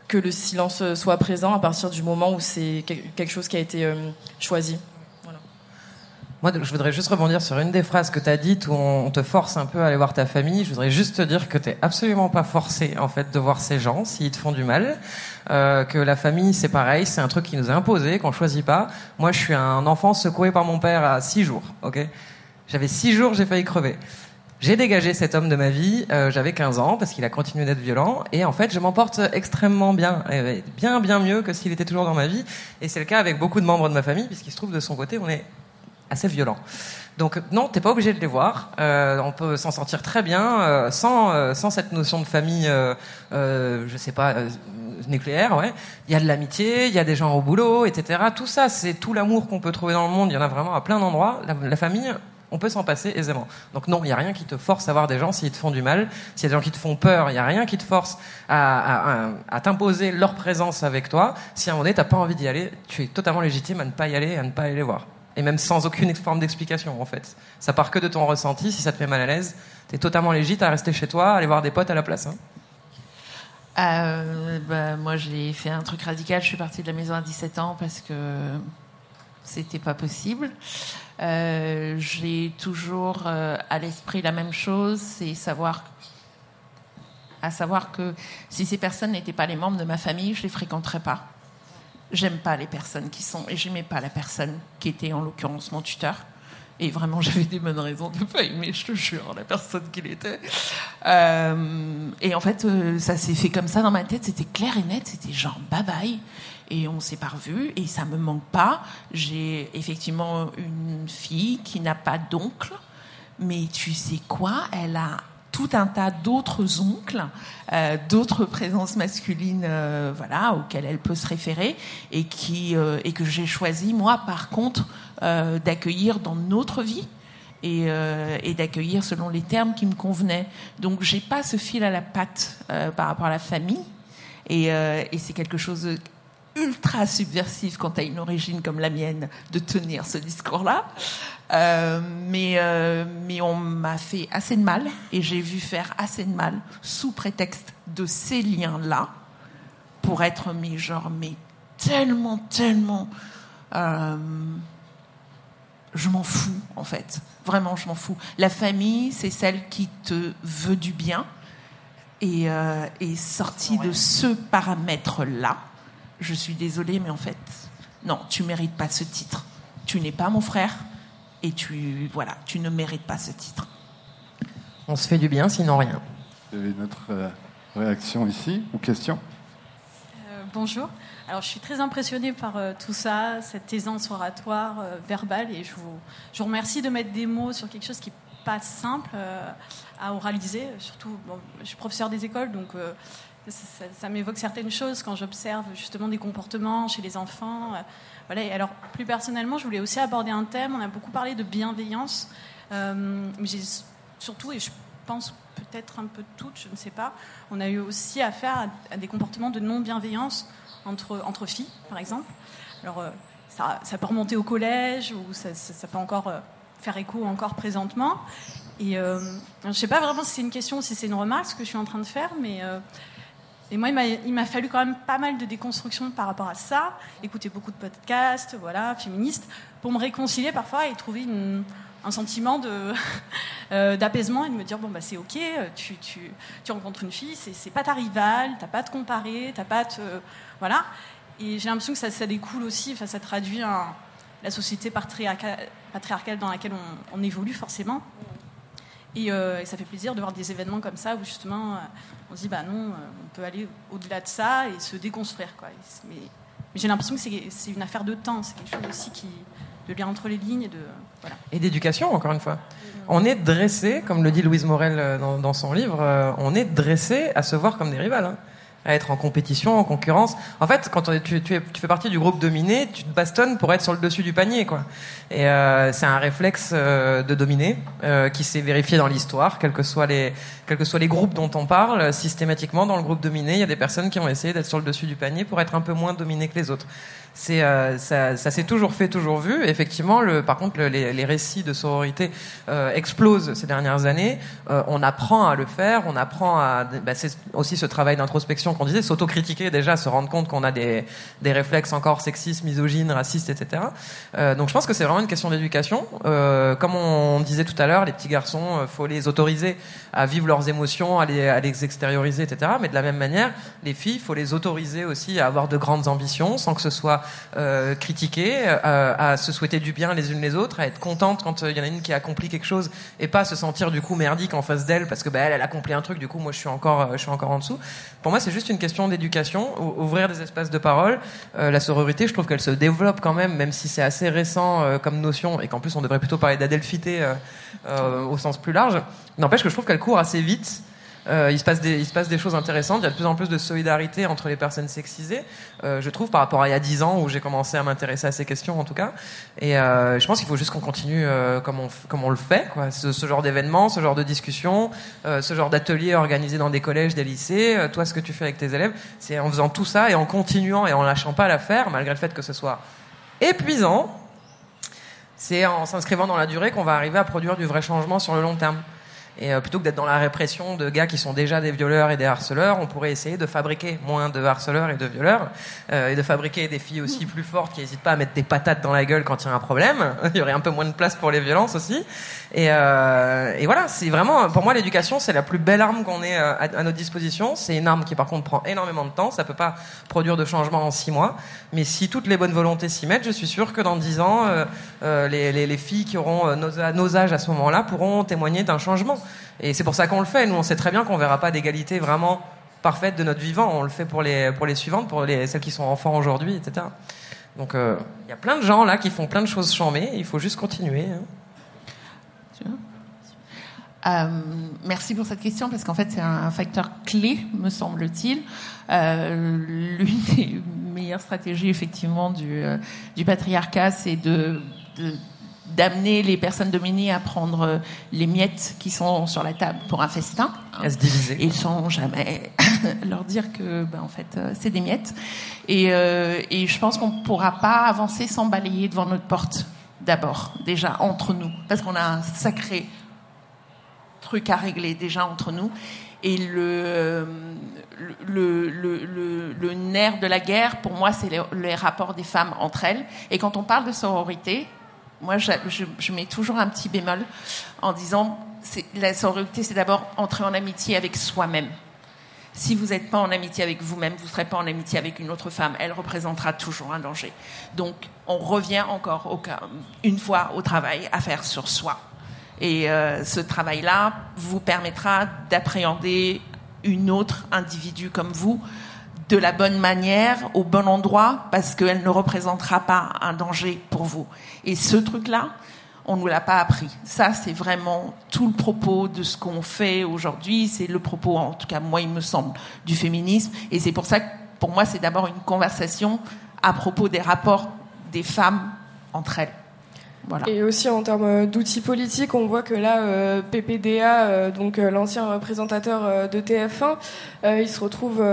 que le silence soit présent à partir du moment où c'est quel- quelque chose qui a été hum, choisi Moi, je voudrais juste rebondir sur une des phrases que tu as dites où on te force un peu à aller voir ta famille. Je voudrais juste te dire que tu absolument pas forcé en fait de voir ces gens s'ils te font du mal. Euh, que la famille, c'est pareil, c'est un truc qui nous est imposé, qu'on choisit pas. Moi, je suis un enfant secoué par mon père à six jours. Ok, j'avais six jours, j'ai failli crever. J'ai dégagé cet homme de ma vie, euh, j'avais 15 ans, parce qu'il a continué d'être violent, et en fait, je m'en porte extrêmement bien, bien, bien mieux que s'il était toujours dans ma vie, et c'est le cas avec beaucoup de membres de ma famille, puisqu'il se trouve de son côté, on est assez violents. Donc non, t'es pas obligé de les voir. Euh, on peut s'en sortir très bien euh, sans euh, sans cette notion de famille, euh, euh, je sais pas, euh, nucléaire. Ouais. Il y a de l'amitié, il y a des gens au boulot, etc. Tout ça, c'est tout l'amour qu'on peut trouver dans le monde. Il y en a vraiment à plein d'endroits. La famille, on peut s'en passer aisément. Donc non, il n'y a rien qui te force à voir des gens s'ils te font du mal. S'il y a des gens qui te font peur, il n'y a rien qui te force à, à, t'imposer leur présence avec toi. Si à un moment donné, t'as pas envie d'y aller, tu es totalement légitime à ne pas y aller, à ne pas aller les voir. Et même sans aucune forme d'explication, en fait. Ça part que de ton ressenti. Si ça te met mal à l'aise, t'es totalement légitime à rester chez toi, à aller voir des potes à la place. Hein. Euh, bah, moi, j'ai fait un truc radical. Je suis partie de la maison à 17 ans parce que c'était pas possible. Euh, j'ai toujours euh, à l'esprit la même chose, c'est savoir, à savoir que si ces personnes n'étaient pas les membres de ma famille, je les fréquenterais pas. J'aime pas les personnes qui sont, et j'aimais pas la personne qui était en l'occurrence mon tuteur. Et vraiment, *laughs* j'avais des bonnes raisons de pas aimer, je te jure, la personne qu'il était. Euh, et en fait, ça s'est fait comme ça dans ma tête. C'était clair et net. C'était genre bye bye. Et on s'est pas. Et ça me manque pas. J'ai effectivement une fille qui n'a pas d'oncle. Mais tu sais quoi Elle a tout un tas d'autres oncles, euh, d'autres présences masculines, euh, voilà, auxquelles elle peut se référer, et qui euh, et que j'ai choisi moi, par contre, d'accueillir dans notre vie et, et d'accueillir selon les termes qui me convenaient. Donc j'ai pas ce fil à la patte par rapport à la famille, et, et c'est quelque chose ultra subversif quand tu as une origine comme la mienne de tenir ce discours-là. Euh, mais, euh, mais on m'a fait assez de mal et j'ai vu faire assez de mal sous prétexte de ces liens-là pour être mais genre mais tellement tellement euh, je m'en fous en fait. Vraiment je m'en fous. La famille c'est celle qui te veut du bien et, et sorti de ce paramètre là je suis désolée mais en fait non tu mérites pas ce titre tu n'es pas mon frère et tu voilà, tu ne mérites pas ce titre. On se fait du bien, sinon rien. Vous avez une autre euh, réaction ici ou question? Euh, bonjour. Alors, je suis très impressionnée par euh, tout ça, cette aisance oratoire, euh, verbale, et je vous, je vous remercie de mettre des mots sur quelque chose qui n'est pas simple euh, à oraliser. Surtout, bon, je suis professeur des écoles, donc euh, ça, m'évoque certaines choses quand j'observe justement des comportements chez les enfants. euh, voilà. Et alors, plus personnellement, je voulais aussi aborder un thème. On a beaucoup parlé de bienveillance, euh, mais surtout, et je pense peut-être un peu toutes, je ne sais pas, on a eu aussi affaire à, des comportements de non-bienveillance entre, filles, par exemple. Alors, euh, ça, peut remonter au collège ou ça, peut encore faire écho encore présentement. Et je ne sais pas vraiment si c'est une question ou si c'est une remarque ce que je suis en train de faire, mais et moi, il m'a- fallu quand même pas mal de déconstruction par rapport à ça, écouter beaucoup de podcasts, voilà, féministes, pour me réconcilier parfois et trouver un sentiment *laughs* euh, d'apaisement et de me dire bon bah c'est ok, tu, rencontres une fille, c'est pas ta rivale, t'as pas à te comparer, t'as pas à te voilà. Et j'ai l'impression que ça, découle aussi, enfin ça traduit la société patriarcale, dans laquelle on évolue forcément. Et, euh, et ça fait plaisir de voir des événements comme ça où justement euh, on se dit bah non, euh, on peut aller au-delà de ça et se déconstruire quoi. Mais, mais j'ai l'impression que c'est une affaire de temps, c'est quelque chose aussi qui de lire entre les lignes et de voilà. Et d'éducation, encore une fois. On est dressé, comme le dit Louise Morel dans, son livre, on est dressé à se voir comme des rivales. hein. À être en compétition, en concurrence. En fait, quand tu, fais partie du groupe dominé, tu te bastonnes pour être sur le dessus du panier, quoi. Et euh, c'est un réflexe euh, de dominer euh, qui s'est vérifié dans l'histoire, quels que soient les groupes dont on parle. Systématiquement, dans le groupe dominé, il y a des personnes qui ont essayé d'être sur le dessus du panier pour être un peu moins dominées que les autres. Ça, s'est toujours fait, toujours vu. Effectivement, par contre, le- les, récits de sororité explosent ces dernières années. On apprend à le faire, on apprend à. Bah, c'est aussi ce travail d'introspection qu'on disait, s'autocritiquer déjà, se rendre compte qu'on a des, des réflexes encore sexistes, misogynes, racistes, etc. Euh, donc je pense que c'est vraiment une question d'éducation. Euh, comme on disait tout à l'heure, les petits garçons, euh, faut les autoriser à vivre leurs émotions, à les, à les extérioriser, etc. Mais de la même manière, les filles, faut les autoriser aussi à avoir de grandes ambitions, sans que ce soit critiqué, à se souhaiter du bien les unes les autres, à être contente quand il y en a une qui a accompli quelque chose et pas se sentir du coup merdique en face d'elle parce que bah, elle, elle a accompli un truc, du coup moi je suis encore, je suis encore en dessous. Pour moi, c'est juste juste une question d'éducation, ouvrir des espaces de parole. la sororité, je trouve qu'elle se développe quand même, même si c'est assez récent comme notion et qu'en plus on devrait plutôt parler d'adelphité au sens plus large. N'empêche que je trouve qu'elle court assez vite. Euh, il, se passe des, choses intéressantes. Il y a de plus en plus de solidarité entre les personnes sexisées, euh, je trouve, par rapport à il y a 10 ans où j'ai commencé à m'intéresser à ces questions, en tout cas. Et euh, je pense qu'il faut juste qu'on continue comme, on, le fait, quoi. Ce, genre d'événements, ce genre de discussions, euh, ce genre d'ateliers organisés dans des collèges, des lycées. toi, ce que tu fais avec tes élèves, c'est en faisant tout ça et en continuant et en lâchant pas l'affaire, malgré le fait que ce soit épuisant. C'est en s'inscrivant dans la durée qu'on va arriver à produire du vrai changement sur le long terme. Et euh, plutôt que d'être dans la répression de gars qui sont déjà des violeurs et des harceleurs, on pourrait essayer de fabriquer moins de harceleurs et de violeurs, euh, et de fabriquer des filles aussi plus fortes qui n'hésitent pas à mettre des patates dans la gueule quand il y a un problème. *laughs* il y aurait un peu moins de place pour les violences aussi. Et, euh, et voilà, c'est vraiment, pour moi, l'éducation, c'est la plus belle arme qu'on ait euh, à, notre disposition. C'est une arme qui, par contre, prend énormément de temps. Ça peut pas produire de changement en six mois. Mais si toutes les bonnes volontés s'y mettent, je suis sûr que dans dix ans, euh, les, les, les, filles qui auront nos, nos âges à ce moment-là pourront témoigner d'un changement. Et c'est pour ça qu'on le fait. Nous, on sait très bien qu'on verra pas d'égalité vraiment parfaite de notre vivant. On le fait pour les, pour les suivantes, pour les, celles qui sont enfants aujourd'hui, etc. Donc, il y a plein de gens là qui font plein de choses chambées. Il faut juste continuer. Hein. Euh, merci pour cette question parce qu'en fait c'est un facteur clé, me semble-t-il. Euh, L'une *laughs* des meilleures stratégies effectivement du, euh, du patriarcat, c'est de, d'amener les personnes dominées à prendre les miettes qui sont sur la table pour un festin. À se diviser. Et sans jamais *laughs* leur dire que, ben, en fait, c'est des miettes. Et, et je pense qu'on ne pourra pas avancer sans balayer devant notre porte, d'abord, déjà, entre nous. Parce qu'on a un sacré truc à régler déjà entre nous. Et le, le, le, le, nerf de la guerre, pour moi, c'est les, rapports des femmes entre elles. Et quand on parle de sororité, moi, je, je, mets toujours un petit bémol en disant la sororité, c'est d'abord entrer en amitié avec soi-même. Si vous n'êtes pas en amitié avec vous-même, vous ne serez pas en amitié avec une autre femme. Elle représentera toujours un danger. Donc, on revient encore une fois au travail à faire sur soi. Et euh, ce travail-là vous permettra d'appréhender une autre individu comme vous de la bonne manière, au bon endroit, parce qu'elle ne représentera pas un danger pour vous. Et ce truc-là, on ne nous l'a pas appris. Ça, c'est vraiment tout le propos de ce qu'on fait aujourd'hui. C'est le propos, en tout cas, moi, il me semble, du féminisme. Et c'est pour ça que, pour moi, c'est d'abord une conversation à propos des rapports des femmes entre elles. Et aussi en termes euh, d'outils politiques, on voit que là, euh, PPDA, euh, donc l'ancien représentateur de TF1, il se retrouve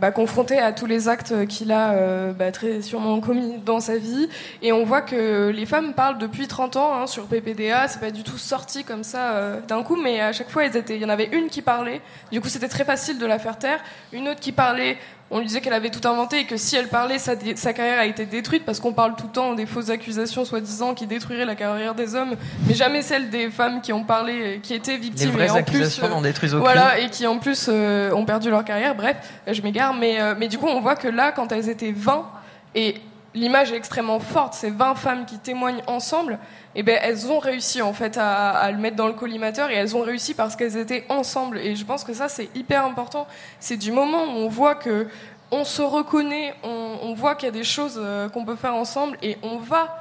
bah, confronté à tous les actes qu'il a bah, très sûrement commis dans sa vie. Et on voit que les femmes parlent depuis 30 ans hein, sur PPDA. C'est pas du tout sorti comme ça d'un coup, mais à chaque fois, étaient, il y en avait une qui parlait. Du coup, c'était très facile de la faire taire. Une autre qui parlait on lui disait qu'elle avait tout inventé et que si elle parlait, sa, carrière a été détruite parce qu'on parle tout le temps des fausses accusations soi-disant qui détruiraient la carrière des hommes, mais jamais celle des femmes qui ont parlé, qui étaient victimes. Les et en plus, euh, Voilà, et qui en plus euh, ont perdu leur carrière. Bref, je m'égare, mais, euh, mais du coup, on voit que là, quand elles étaient 20, et l'image est extrêmement forte, ces 20 femmes qui témoignent ensemble, eh ben, elles ont réussi en fait à, le mettre dans le collimateur et elles ont réussi parce qu'elles étaient ensemble. Et je pense que ça, c'est hyper important. C'est du moment où on voit que on se reconnaît, on, voit qu'il y a des choses euh, qu'on peut faire ensemble et on va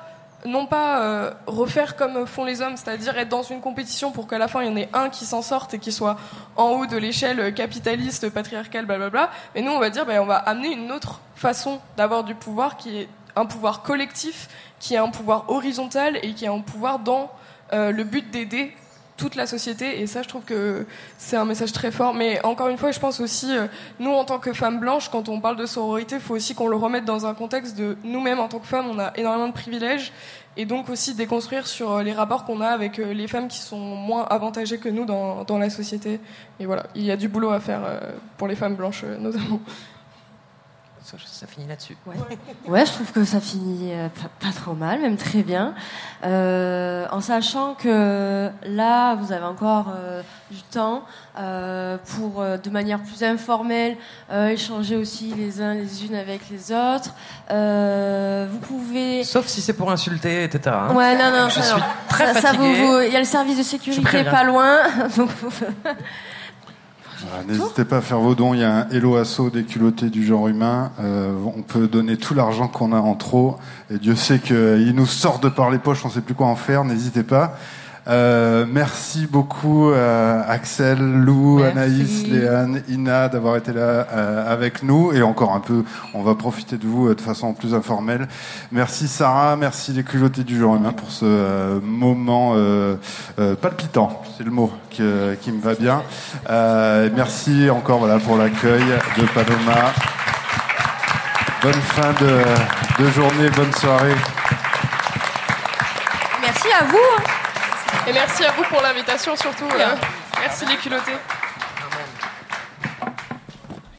non pas euh, refaire comme font les hommes, c'est-à-dire être dans une compétition pour qu'à la fin il y en ait un qui s'en sorte et qui soit en haut de l'échelle capitaliste, patriarcale, blablabla. Mais nous, on va dire, ben, on va amener une autre façon d'avoir du pouvoir qui est un pouvoir collectif, qui est un pouvoir horizontal et qui est un pouvoir dans euh, le but d'aider toute la société. Et ça je trouve que c'est un message très fort. Mais encore une fois je pense aussi euh, nous en tant que femmes blanches quand on parle de sororité il faut aussi qu'on le remette dans un contexte de nous-mêmes en tant que femmes on a énormément de privilèges. Et donc aussi déconstruire sur euh, les rapports qu'on a avec les femmes qui sont moins avantagées que nous dans, dans la société. Et voilà il y a du boulot à faire pour les femmes blanches notamment ça finit là-dessus. *laughs* Ouais. je trouve que ça finit euh, pas, trop mal, même très bien. Euh, en sachant que là, vous avez encore euh, du temps pour, de manière plus informelle, échanger aussi les uns les unes avec les autres. vous pouvez. Sauf si c'est pour insulter, etc. Hein. Ouais, non, non. Je suis très fatigué. Il y a le service de sécurité pas loin. *laughs* *laughs* N'hésitez pas à faire vos dons. Il y a un Hello Asso des culottés du genre humain. Euh, on peut donner tout l'argent qu'on a en trop. Et Dieu sait qu'il nous sort de par les poches, on ne sait plus quoi en faire. N'hésitez pas. Euh, merci beaucoup à Axel, Lou, Merci. Anaïs, Léane, Ina d'avoir été là euh, avec nous et encore un peu, on va profiter de vous euh, de façon plus informelle. Merci Sarah, merci les culottés du genre humain pour ce euh, moment euh, euh, palpitant, c'est le mot qui, euh, qui me va bien. Euh, merci encore voilà pour l'accueil de Paloma. Bonne fin de, de journée, bonne soirée. Merci à vous. Et merci à vous pour l'invitation surtout. euh, merci les culottés.